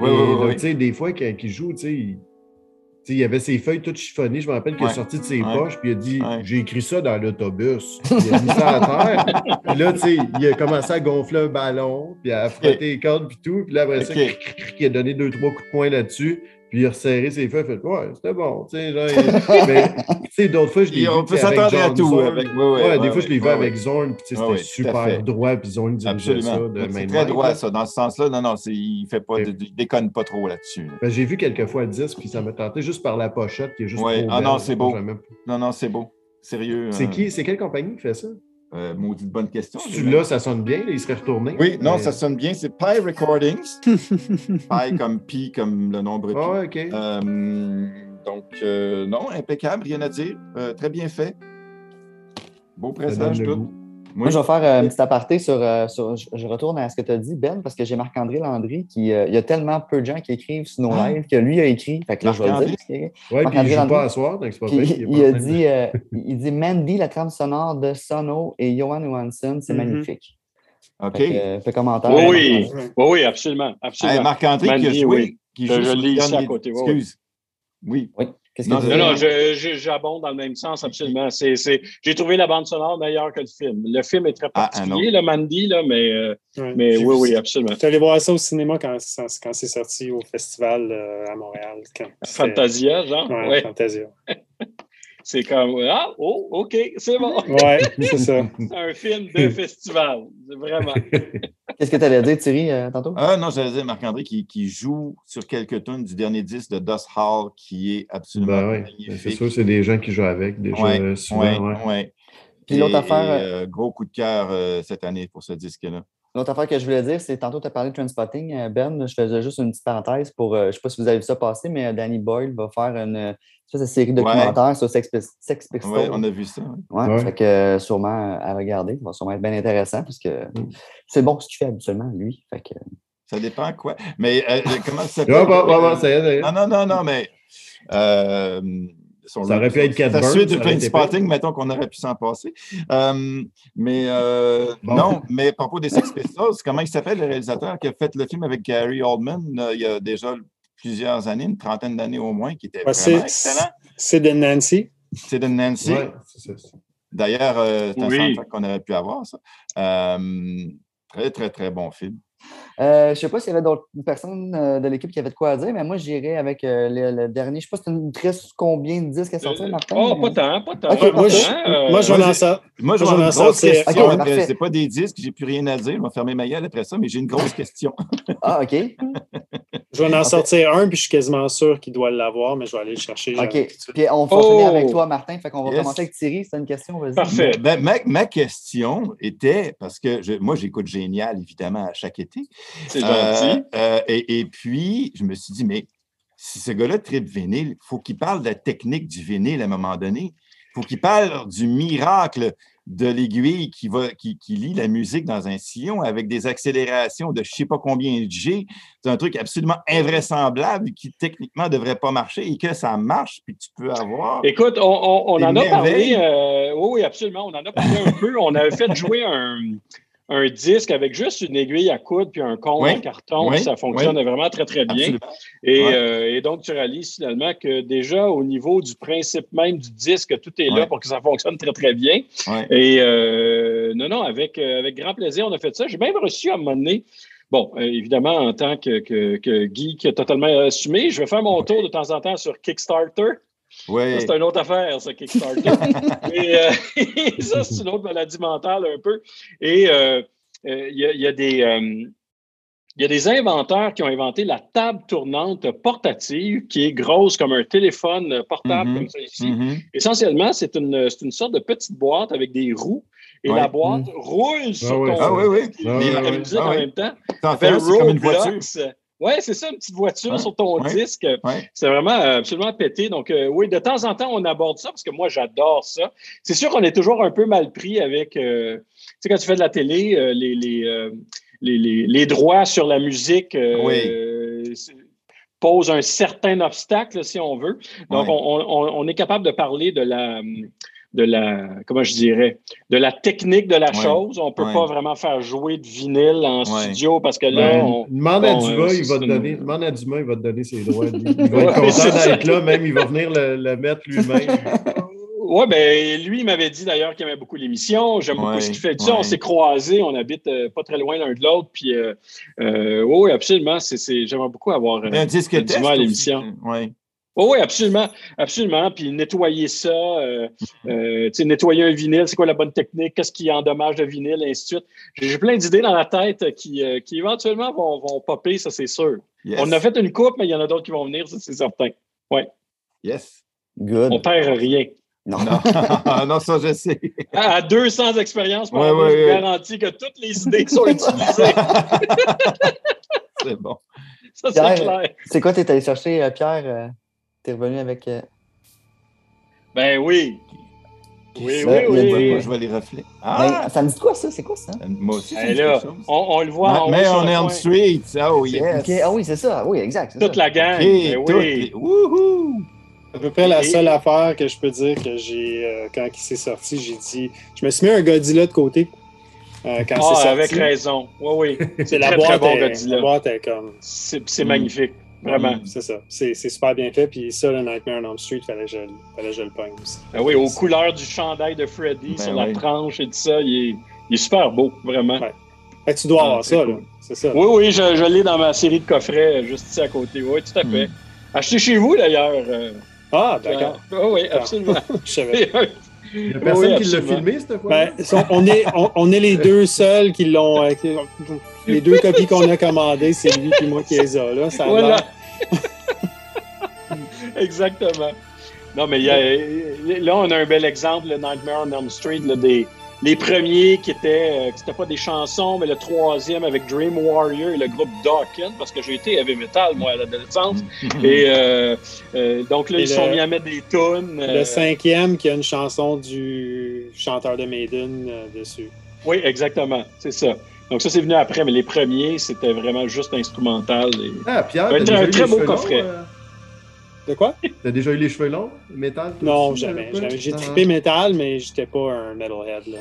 Oui, oui, oui, des fois, quand il joue, il, il avait ses feuilles toutes chiffonnées. Je me rappelle qu'il est sorti de ses poches, puis il a dit J'ai écrit ça dans l'autobus. Il a mis ça à terre. puis là, il a commencé à gonfler un ballon, puis à frotter les cordes, puis tout. Puis là, après ça, il a donné deux, trois coups de poing là-dessus. Puis il a resserré ses feuilles, il a fait Ouais, c'était bon. Tu sais, d'autres fois, je l'ai vu. On peut s'attendre à tout. Avec, ouais, ouais, des fois, je l'ai vu avec Zorn, puis c'était super droit, puis Zorn dirigeait ça de C'est très droit, ça. Dans ce sens-là, non, non, il fait pas, il déconne pas trop là-dessus. Ben, J'ai vu quelques fois puis ça m'a tenté juste par la pochette, qui est juste. Oui, ah non, c'est beau. Non, non, c'est beau. Sérieux. C'est euh, qui, c'est quelle compagnie qui fait ça? Euh, maudite bonne question. Tu là, ça sonne bien, il serait retourné. Oui, non, ça sonne bien. C'est Pi Recordings. Pi comme Pi, comme le nombre Pi. Ah, OK. Euh, donc, euh, non, impeccable, rien à dire. très bien fait. Beau pressage, tout. Moi, je vais faire un petit aparté sur, sur, Je retourne à ce que tu as dit, Ben, parce que j'ai Marc-André Landry qui. il y a tellement peu de gens qui écrivent sur nos ah. lives que lui a écrit. Fait que là, je vais le dire. Oui, puis il joue pas à soir, donc c'est pas il, il, a dit, il dit Mandy, la trame sonore de Sono et Johan Johansson, c'est mm-hmm. magnifique. OK. Fait, fait commentaire. Oui, oui, oui, absolument. absolument. Marc-André qui a joué. Oui. Qui joue je lis ici à côté. Excuse. Oui. oui non, non, j'abonde dans le même sens, absolument. J'ai trouvé la bande sonore meilleure que le film. Le film est très ah, particulier, le Mandy, là, mais, euh, mais oui, oui, absolument. Tu es allé voir ça au cinéma quand, quand c'est sorti au festival euh, à Montréal. Fantasia, genre? Oui, ouais. Fantasia. c'est comme Ah, oh, OK, c'est bon. Ouais, c'est ça. un film de festival, vraiment. Qu'est-ce que tu allais dire, Thierry, euh, tantôt? Ah, non, j'allais dire Marc-André qui, qui, joue sur quelques tunes du dernier disque de Dust Hall qui est absolument ben magnifique. C'est sûr, c'est des gens qui jouent avec, déjà ouais, souvent. Ouais, ouais. Puis l'autre affaire. Euh, gros coup de cœur euh, cette année pour ce disque-là. L'autre affaire que je voulais dire, c'est tantôt, tu as parlé de Transpotting, Ben. Je faisais juste une petite parenthèse pour. je ne sais pas si vous avez vu ça passer, mais Danny Boyle va faire une ça, c'est série documentaire sur Sex, Sex Pistols. Oui, on a vu ça. Ouais, ouais. Fait que euh, sûrement à regarder. Ça va sûrement être bien intéressant parce que mm. c'est bon ce qu'il fait habituellement, lui. Fait que... Ça dépend quoi. Mais euh, comment ça s'appelle? non, non, non, non, mais. Euh, ça aurait pu être La suite de Plain Spotting, mettons qu'on aurait pu s'en passer. Euh, mais euh, non, mais à propos des Sex Pistols, comment il s'appelle le réalisateur qui a fait le film avec Gary Oldman il y a déjà plusieurs années, une trentaine d'années au moins, qui était vraiment excellent. C'est de Nancy. C'est de Nancy. D'ailleurs, euh, c'est un oui. qu'on aurait pu avoir, ça. Euh, très, très, très bon film. Euh, je ne sais pas s'il y avait d'autres personnes euh, de l'équipe qui avaient de quoi dire, mais moi, j'irais avec euh, le, dernier. Je ne sais pas si tu triste combien de disques à sortir, Martin. Oh, pas tant, pas tant. moi, je, moi, je vais en sortir. Moi, je vais en sortir. Okay, c'est pas des disques, j'ai plus rien à dire. Je vais fermer ma gueule après ça, mais j'ai une grosse question. ah, OK. je vais en sortir un, puis je suis quasiment sûr qu'il doit l'avoir, mais je vais aller le chercher. OK. Puis on va finir avec oh! toi, Martin. Fait qu'on va commencer avec Thierry. C'est une question, vas-y. Parfait. Ben, ma, question était, parce que moi, j'écoute Génial, évidemment, à chaque été. C'est gentil. Euh, euh, et, puis, je me suis dit, mais si ce gars-là tripe vinyle, il faut qu'il parle de la technique du vinyle à un moment donné. Il faut qu'il parle du miracle de l'aiguille qui, va, qui, lit la musique dans un sillon avec des accélérations de je ne sais pas combien de G. C'est un truc absolument invraisemblable qui techniquement ne devrait pas marcher et que ça marche, puis tu peux avoir. Écoute, on, on, en a parlé. Euh, oui, absolument. On en a parlé un peu. On avait fait jouer un, un disque avec juste une aiguille à coudre puis un compte en carton, ça fonctionne vraiment très, très bien. Euh, et, donc, tu réalises finalement que déjà, au niveau du principe même du disque, tout est là pour que ça fonctionne très, très bien. Et euh, non, non, avec, euh, avec grand plaisir, on a fait ça. J'ai même reçu à un moment donné Bon, évidemment, en tant que, que, que, geek totalement assumé, je vais faire mon tour de temps en temps sur Kickstarter. Ouais. C'est une autre affaire, ça, Kickstarter. et, euh, ça, c'est une autre maladie mentale un peu. Et euh, euh, il y, a, des. il y a des inventeurs qui ont inventé la table tournante portative qui est grosse comme un téléphone portable mm-hmm. comme ça ici. Mm-hmm. Essentiellement, c'est une, une, sorte de petite boîte avec des roues et la boîte mm. roule sur ah ton ah, oui, oui. la musique ah en même temps. C'est comme une voiture. Oui, c'est ça, une petite voiture sur ton disque. C'est vraiment euh, absolument pété. Donc, euh, oui, de temps en temps, on aborde ça parce que moi, j'adore ça. C'est sûr qu'on est toujours un peu mal pris avec, euh, tu sais, quand tu fais de la télé, les, les, les, droits sur la musique posent un certain obstacle, si on veut. Donc, on, est capable de parler de la de la, comment je dirais, de la technique de la chose. On ne peut pas vraiment faire jouer de vinyle en studio parce que là, ben, on, demande à Dumas, il va te donner, demande à Dumas, il va te donner ses droits. Il va être content d'être là, même il va venir le, mettre lui-même. Oui, ben lui, il m'avait dit d'ailleurs qu'il aimait beaucoup l'émission. J'aime beaucoup ce qu'il fait. on s'est croisés, on habite euh, pas très loin l'un de l'autre. Puis, euh, euh, oui, absolument. J'aimerais beaucoup avoir un disque à l'émission. Oui. Oh oui, absolument, absolument. Puis nettoyer ça, euh, euh, nettoyer un vinyle, c'est quoi la bonne technique, qu'est-ce qui endommage le vinyle, et ainsi de suite. J'ai plein d'idées dans la tête qui, euh, qui éventuellement vont, vont popper, ça c'est sûr. On a fait une coupe, mais il y en a d'autres qui vont venir, ça c'est certain. Oui. Yes. Good. On perd rien. Non. non, ça, je sais. À 200 expériences, ouais, je garantis que toutes les idées sont utilisées. c'est bon. Ça, c'est clair. C'est quoi, tu es allé chercher, Pierre? T'es revenu avec. Euh, ben oui. Oui, oui, oui. je vois les reflets. Ah! ça me dit quoi, ça? C'est quoi ça? Euh, moi aussi, c'est là, on, on, le voit. mais on est en street. Oh, yes. Ah oui, c'est ça. Oui, exact. Toute la gang. ben, oui. Wouhou! à peu près la seule affaire que je peux dire que j'ai, euh, quand il s'est sorti, j'ai dit, je me suis mis un Godzilla de côté. quand ah, c'est sorti. avec raison. Oui, oui. C'est la, boîte bon La boîte est comme. C'est magnifique. Vraiment. C'est ça. C'est super bien fait. Puis ça, le Nightmare on Elm Street, fallait que je, fallait que je le pogne aussi. Ah oui, aux couleurs du chandail de Freddy ben sur la tranche et tout ça, il est, il est super beau, vraiment. Ouais. tu dois ah, avoir ça, là. C'est ça. Oui, oui, je, je l'ai dans ma série de coffrets, juste ici à côté. Oui, tout à fait. Mm. Acheté chez vous, d'ailleurs. Euh. Ah, d'accord. Ah, oui, absolument. je savais. Il n'y a personne qui l'a filmé, cette fois? Ben, on, est, on, est les deux seuls qui l'ont. Euh, les deux copies qu'on a commandées, c'est lui et moi qui les a. Là, ça voilà. Exactement. Non, mais y a, là, on a un bel exemple, le Nightmare on Elm Street, des, les premiers qui étaient, euh, pas des chansons, mais le troisième avec Dream Warrior et le groupe Dawkins, parce que j'ai été heavy metal, moi, à l'adolescence. et euh, euh, donc là, ils sont mis à mettre des tunes. Le cinquième qui a une chanson du chanteur de Maiden dessus. Oui, exactement, c'est ça. Donc ça, c'est venu après, mais les premiers, c'était vraiment juste instrumental. Et... Ah, Pierre, un, un très beau coffret. De quoi? T'as déjà eu les cheveux longs, métal? Non, jamais. J'ai ah. trippé métal, mais j'étais pas un metalhead. Là.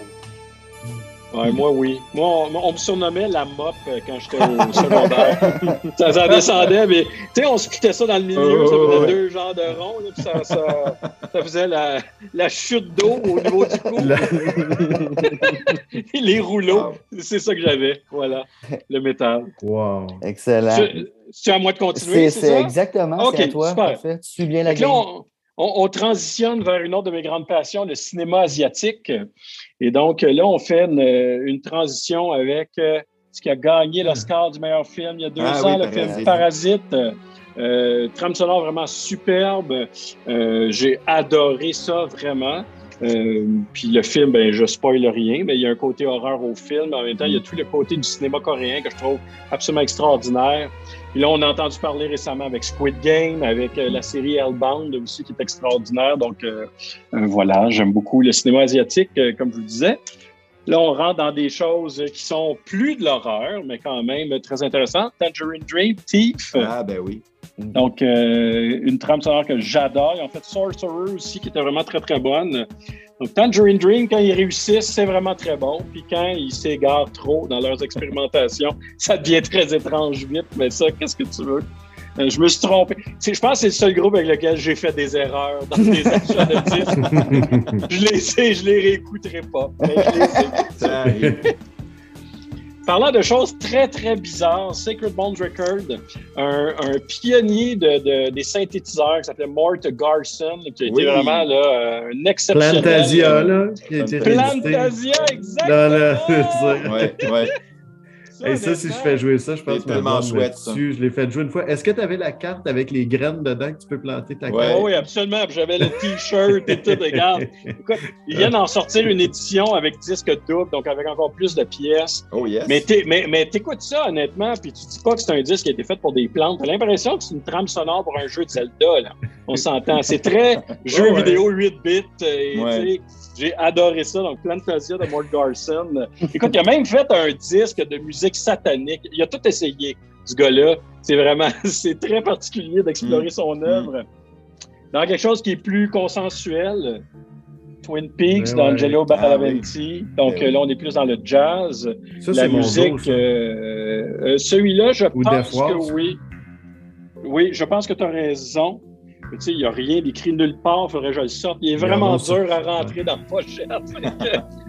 Ouais, moi, oui. Moi, on, me surnommait la mop euh, quand j'étais au secondaire. ça, ça, descendait, mais tu sais, on se quittait ça dans le milieu, ça faisait deux genres de ronds, puis ça, ça, ça, faisait la, la chute d'eau au niveau du cou. Les rouleaux, c'est ça que j'avais. Voilà, le métal. Wow. Excellent. C'est à moi de continuer. C'est exactement, c'est à toi. Super. Parfait. Tu suis bien la game on, transitionne vers une autre de mes grandes passions, le cinéma asiatique. Et donc là, on fait une, transition avec euh, ce qui a gagné l'Oscar du meilleur film il y a deux ah ans, le film Parasite. Euh, trame sonore vraiment superbe. Euh, j'ai adoré ça vraiment. Euh, puis le film, ben, je spoil rien, mais il y a un côté horreur au film. En même temps, il y a tout le côté du cinéma coréen que je trouve absolument extraordinaire. Puis là, on a entendu parler récemment avec Squid Game, avec la série Hellbound aussi, qui est extraordinaire. Donc voilà, j'aime beaucoup le cinéma asiatique, comme je vous disais. Là, on rentre dans des choses qui sont plus de l'horreur, mais quand même très intéressantes. Tangerine Dream, Thief. Ah, ben oui. Donc, euh, une trame sonore que j'adore. En fait Sorcerer aussi, qui était vraiment très, très bonne. Donc, Tangerine Dream, quand ils réussissent, c'est vraiment très bon. Puis quand ils s'égarent trop dans leurs expérimentations, ça devient très étrange vite. Mais ça, qu'est-ce que tu veux? Euh, je me suis trompé. Je pense que c'est le seul groupe avec lequel j'ai fait des erreurs dans des achats de disques. je les sais, je les réécouterai pas. Parlant de choses très, très bizarres, Sacred Bones Record, un, pionnier de, des synthétiseurs qui s'appelait Mort Garson, qui a été vraiment là, un exceptionnel... Plantasia, là. Plantasia, exactement! ouais, ouais. Et ça, si je fais jouer ça, je pense que tellement chouette. Je l'ai fait jouer une fois. Est-ce que tu avais la carte avec les graines dedans que tu peux planter ta carte? Oui, absolument. J'avais le T-shirt et tout. Regarde. Écoute, ils viennent d'en sortir une édition avec disque double, donc avec encore plus de pièces. Oh yes. Mais t'écoutes ça, honnêtement, puis tu dis pas que c'est un disque qui a été fait pour des plantes. T'as l'impression que c'est une trame sonore pour un jeu de Zelda, là. On s'entend. C'est très jeu vidéo 8 bits. Et, j'ai adoré ça. Donc, Plantasia de Mort Garson. Écoute, il a même fait un disque de musique satanique. Il a tout essayé, ce gars-là. C'est vraiment, c'est très particulier d'explorer mm. son mm. œuvre. Dans quelque chose qui est plus consensuel, Twin Peaks, ben d'Angelo ouais. Badalamenti. Ah Donc ben là, on est plus dans le jazz. Ça, la musique. Euh, euh, Celui-là, je pense que oui. Oui, je pense que tu as raison. Tu sais, il n'y a rien d'écrit nulle part, il faudrait que je le sorte. Il est vraiment dur à rentrer dans la pochette.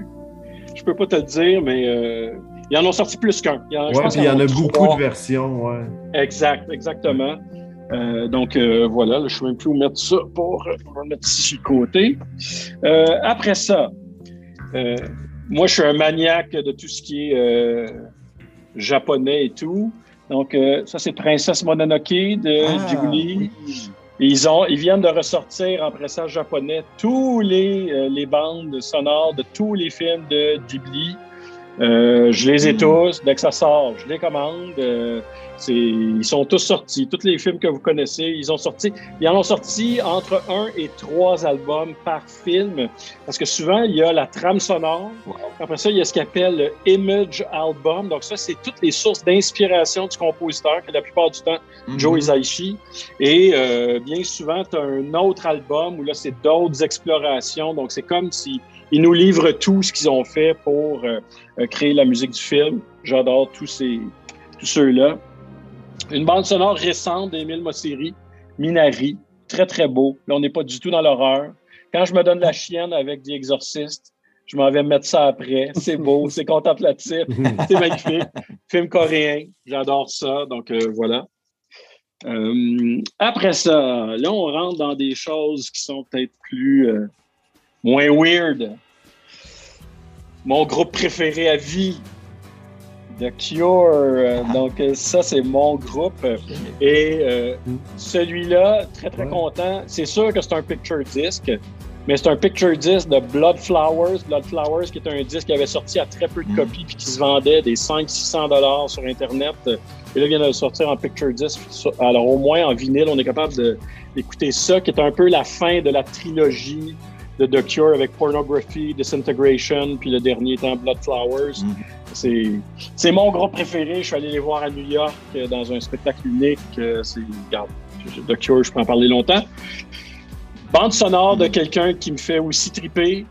je peux pas te le dire, mais euh, ils en ont sorti plus qu'un. Il y en, il y en a beaucoup de versions, ouais. Exact, exactement. Euh, donc euh, voilà, je ne sais même plus où mettre ça pour, pour mettre côté. après ça, moi je suis un maniaque de tout ce qui est japonais et tout. Donc ça c'est Princesse Mononoke de ah, Ghibli. Ils, ont, ils viennent de ressortir en pressage japonais tous les, euh, les bandes sonores de tous les films de Ghibli. Euh, je les ai hmm. tous. Dès que ça sort, je les commande. Euh, ils sont tous sortis. Tous les films que vous connaissez, ils ont sorti. Ils en ont sorti entre un et trois albums par film. Parce que souvent, il y a la trame sonore. Après ça, il y a ce qu'on appelle le Image Album. Donc, ça, c'est toutes les sources d'inspiration du compositeur, qui la plupart du temps, mm-hmm. Joe Hisaishi. Et euh, bien souvent, tu as un autre album où là, c'est d'autres explorations. Donc, c'est comme si ils nous livrent tout ce qu'ils ont fait pour euh, euh, créer la musique du film. J'adore tous ces tous ceux-là. Une bande sonore récente d'Émile Mosseri, Minari, très très beau. Là, on n'est pas du tout dans l'horreur. Quand je me donne la chienne avec The Exorcist, je m'en vais mettre ça après. C'est beau, c'est contemplatif, c'est magnifique. Film coréen, j'adore ça. Donc euh, voilà. Euh, après ça, là, on rentre dans des choses qui sont peut-être plus euh, moins weird. Mon groupe préféré à vie, The Cure. Euh, ah. Donc, euh, ça, c'est mon groupe. Et euh, celui-là, très, très content. C'est sûr que c'est un picture disc, mais c'est un picture disc de Blood Flowers. Blood Flowers, qui est un disque qui avait sorti à très peu de mm. copies puis qui se vendait des 500-600 dollars sur Internet. Et là, il vient de sortir en picture disc. Alors, au moins, en vinyle, on est capable d'écouter ça, qui est un peu la fin de la trilogie de The Cure avec Pornography, Disintegration, puis le dernier étant Blood Flowers. Mm. C'est mon groupe préféré. Je suis allé les voir à New York euh, dans un spectacle unique. Euh, c'est, regarde, The Cure, je peux en parler longtemps. Bande sonore de quelqu'un qui me fait aussi triper.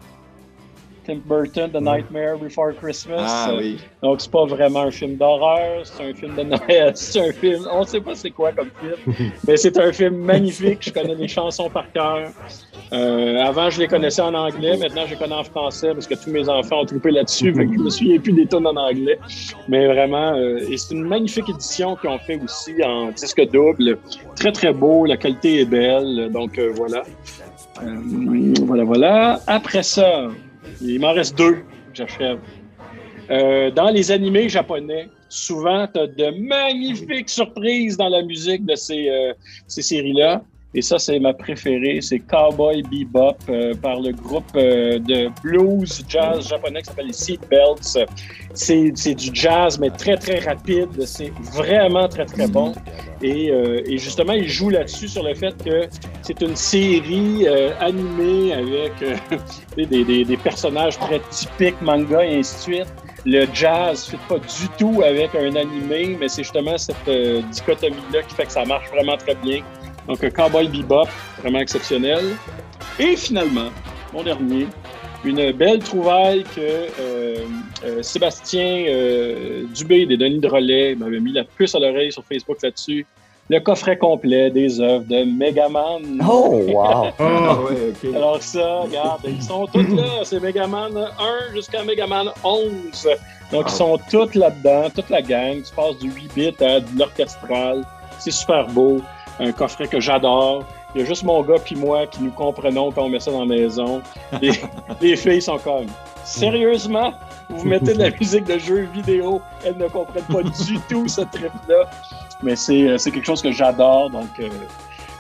Tim Burton, The Nightmare Before Christmas. Ah, oui. Donc, c'est pas vraiment un film d'horreur, c'est un film de Noël, c'est un film, on sait pas c'est quoi comme film, mais c'est un film magnifique, je connais les chansons par cœur. Euh, avant, je les connaissais en anglais, maintenant, je les connais en français parce que tous mes enfants ont troupé là-dessus, fait que je me souviens plus des tonnes en anglais. Mais vraiment, euh, et c'est une magnifique édition qu'ils ont fait aussi en disque double, très très beau, la qualité est belle, donc euh, voilà. voilà, voilà. Après ça, il m'en reste deux, j'achève. Euh, dans les animés japonais, souvent, tu as de magnifiques surprises dans la musique de ces, euh, ces séries-là. Et ça, c'est ma préférée. C'est Cowboy Bebop euh, par le groupe euh, de blues jazz japonais qui s'appelle les Seatbelts. C'est du jazz, mais très, très rapide. C'est vraiment très, très bon. Et, euh, et justement, il joue là-dessus sur le fait que c'est une série animée avec des, des, personnages très typiques manga et ainsi de suite le jazz ne fit pas du tout avec un animé, mais c'est justement cette dichotomie-là qui fait que ça marche vraiment très bien. Donc, un Cowboy Bebop, vraiment exceptionnel. Et finalement, mon dernier, une belle trouvaille que euh, euh, Sébastien euh, Dubé des Denis de Relais m'avait mis la puce à l'oreille sur Facebook là-dessus. Le coffret complet des œuvres de Megaman. Oh, wow! Ah, Alors ça, regarde, ils sont tous là. C'est Megaman 1 jusqu'à Megaman 11. Donc, ils sont tous là-dedans, toute la gang. Tu passes du 8 bits à de l'orchestral. C'est super beau un coffret que j'adore. Il y a juste mon gars puis moi qui nous comprenons quand on met ça dans la maison. Les, les filles sont comme Sérieusement? Vous mettez de la musique de jeux vidéo, elles ne comprennent pas du tout ce trip-là. Mais c'est quelque chose que j'adore. Donc euh,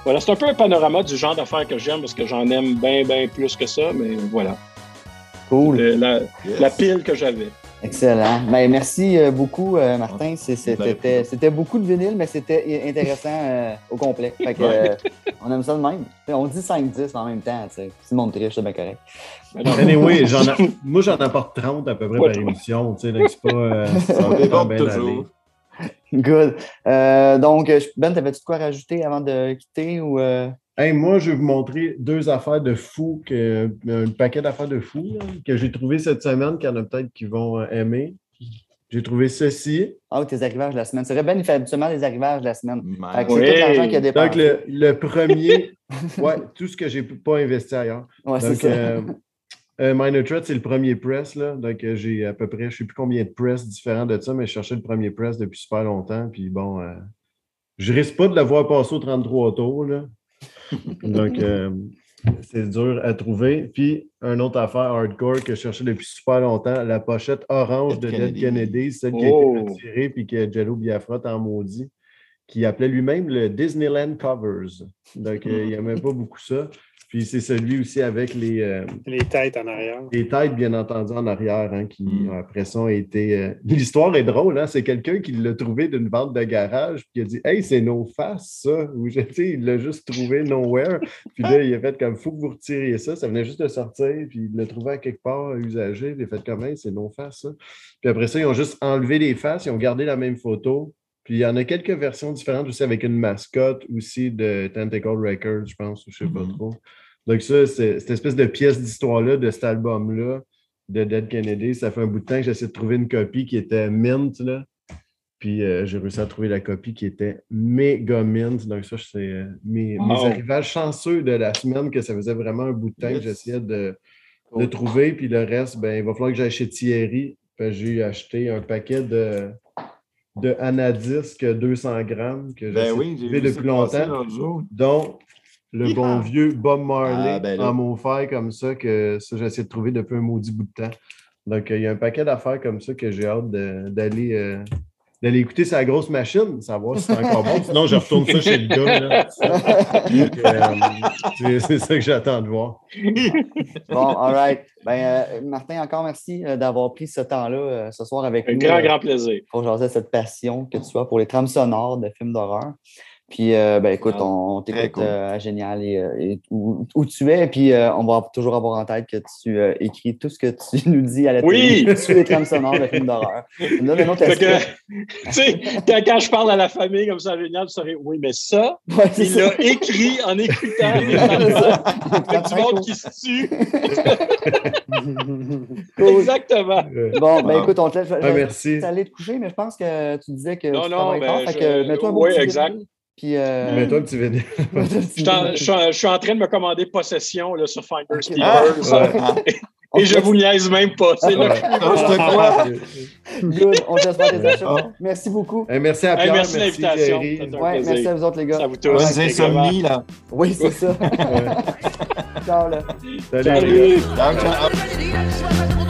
voilà, c'est un peu un panorama du genre d'affaires que j'aime parce que j'en aime bien, bien plus que ça. Mais voilà. Cool. La, la pile que j'avais. Excellent. Ben, merci euh, beaucoup, euh, Martin. C'était beaucoup de vinyle, mais c'était intéressant euh, au complet. on aime ça de même. On dit 5-10 en même temps. C'est le monde triche, c'est bien correct. Anyway, moi, j'en apporte 30 à peu près par émission. C'est pas, pas bien toujours. Good. donc, Ben, t'avais-tu quoi rajouter avant de quitter ou moi, je vais vous montrer deux affaires de fous, que, un paquet d'affaires de fous que j'ai trouvé cette semaine, qu'il y en a peut-être qui vont euh, aimer. J'ai trouvé ceci. Ah, tes arrivages de la semaine. C'est Ben, il fait habituellement des arrivages de la semaine. C'est tout l'argent qu'il a dépensé. Donc, le, le premier, ouais, tout ce que je n'ai pas investi ailleurs. Ouais, c'est ça. Euh, euh, Minor Threat, c'est le premier press. Là. Donc, euh, j'ai à peu près, je ne sais plus combien de press différents de ça, mais je cherchais le premier press depuis super longtemps. Puis bon, je risque pas de l'avoir passé au 33 tours. Là. Donc, euh, c'est dur à trouver. Puis, une autre affaire hardcore que je cherchais depuis super longtemps, la pochette orange de Dead Kennedy, celle qui a été oh! retirée puis que Jello Biafra en maudit, qui appelait lui-même le Disneyland Covers. Donc, euh, il n'aimait pas beaucoup ça. Puis c'est celui aussi avec les. Euh, les têtes en arrière. Les têtes, bien entendu, en arrière, hein, qui, mm. après ça, ont été. Euh, l'histoire est drôle, hein? C'est quelqu'un qui l'a trouvé d'une vente de garage, puis il a dit Hey, c'est nos faces, ça. Ou, il l'a juste trouvé nowhere. Puis là, il a fait comme Faut que vous retiriez ça. Ça venait juste de sortir, puis il l'a trouvé à quelque part usagé. Il a fait comme Hey, c'est nos faces, ça. Puis après ça, ils ont juste enlevé les faces, ils ont gardé la même photo. Puis il y en a quelques versions différentes aussi avec une mascotte aussi de Tentacle Records, je pense, ou je ne sais pas mm-hmm. trop. Donc, ça, cette espèce de pièce d'histoire-là, de cet album-là, de Dead Kennedy, ça fait un bout de temps que j'essaie de trouver une copie qui était mint, là. Puis euh, j'ai réussi à trouver la copie qui était méga mint. Donc, ça, c'est euh, mes, arrivages chanceux de la semaine, que ça faisait vraiment un bout de temps que j'essayais de, de, trouver. Puis le reste, ben, il va falloir que chez Thierry. J'ai acheté un paquet de, de Anadisc 200 grammes que j'ai ben oui, depuis longtemps. Donc, le bon vieux Bob Marley ah, ben en mon fer comme ça, que ça, j'ai essayé de trouver depuis un maudit bout de temps. Donc, il y a un paquet d'affaires comme ça que j'ai hâte d'aller euh, d'aller écouter sa grosse machine, savoir si c'est encore bon. Sinon, je retourne ça chez le gars. Euh, c'est ça que j'attends de voir. Bon, all right. Ben, euh, Martin, encore merci d'avoir pris ce temps-là ce soir avec nous. Un grand, grand plaisir. Pour jaser cette passion que tu as pour les trames sonores de films d'horreur. Puis, euh, ben, écoute, on, t'écoute euh, à Génial et, euh, où, tu es. Puis, on va toujours avoir en tête que tu écris tout ce que tu nous dis à la oui! télé sur les trames sonores de films d'horreur. Là, quand, quand, je parle à la famille comme ça à Génial, tu saurais, oui, mais ça, il l'a écrit en écoutant les du monde qui se tue. Exactement. Bon, ben écoute, on te laisse. Ah, merci. aller te coucher, mais je pense que tu disais que non, tu non, ben, je... mets-toi un Oui, exact. Puis, euh... Mets-toi un petit vénile. je, suis en, train de me commander possession là, sur Finder okay. Ah, Et je vous niaise même pas. C'est là que je Good. On te laisse des achats. Ah. Merci beaucoup. Eh, merci à Pierre. merci de l'invitation. Ouais, merci à vous autres, les gars. Ça vous tous. Bonnes insomnies, là. Oui, c'est ça. ciao, là. Salut. Salut. ciao.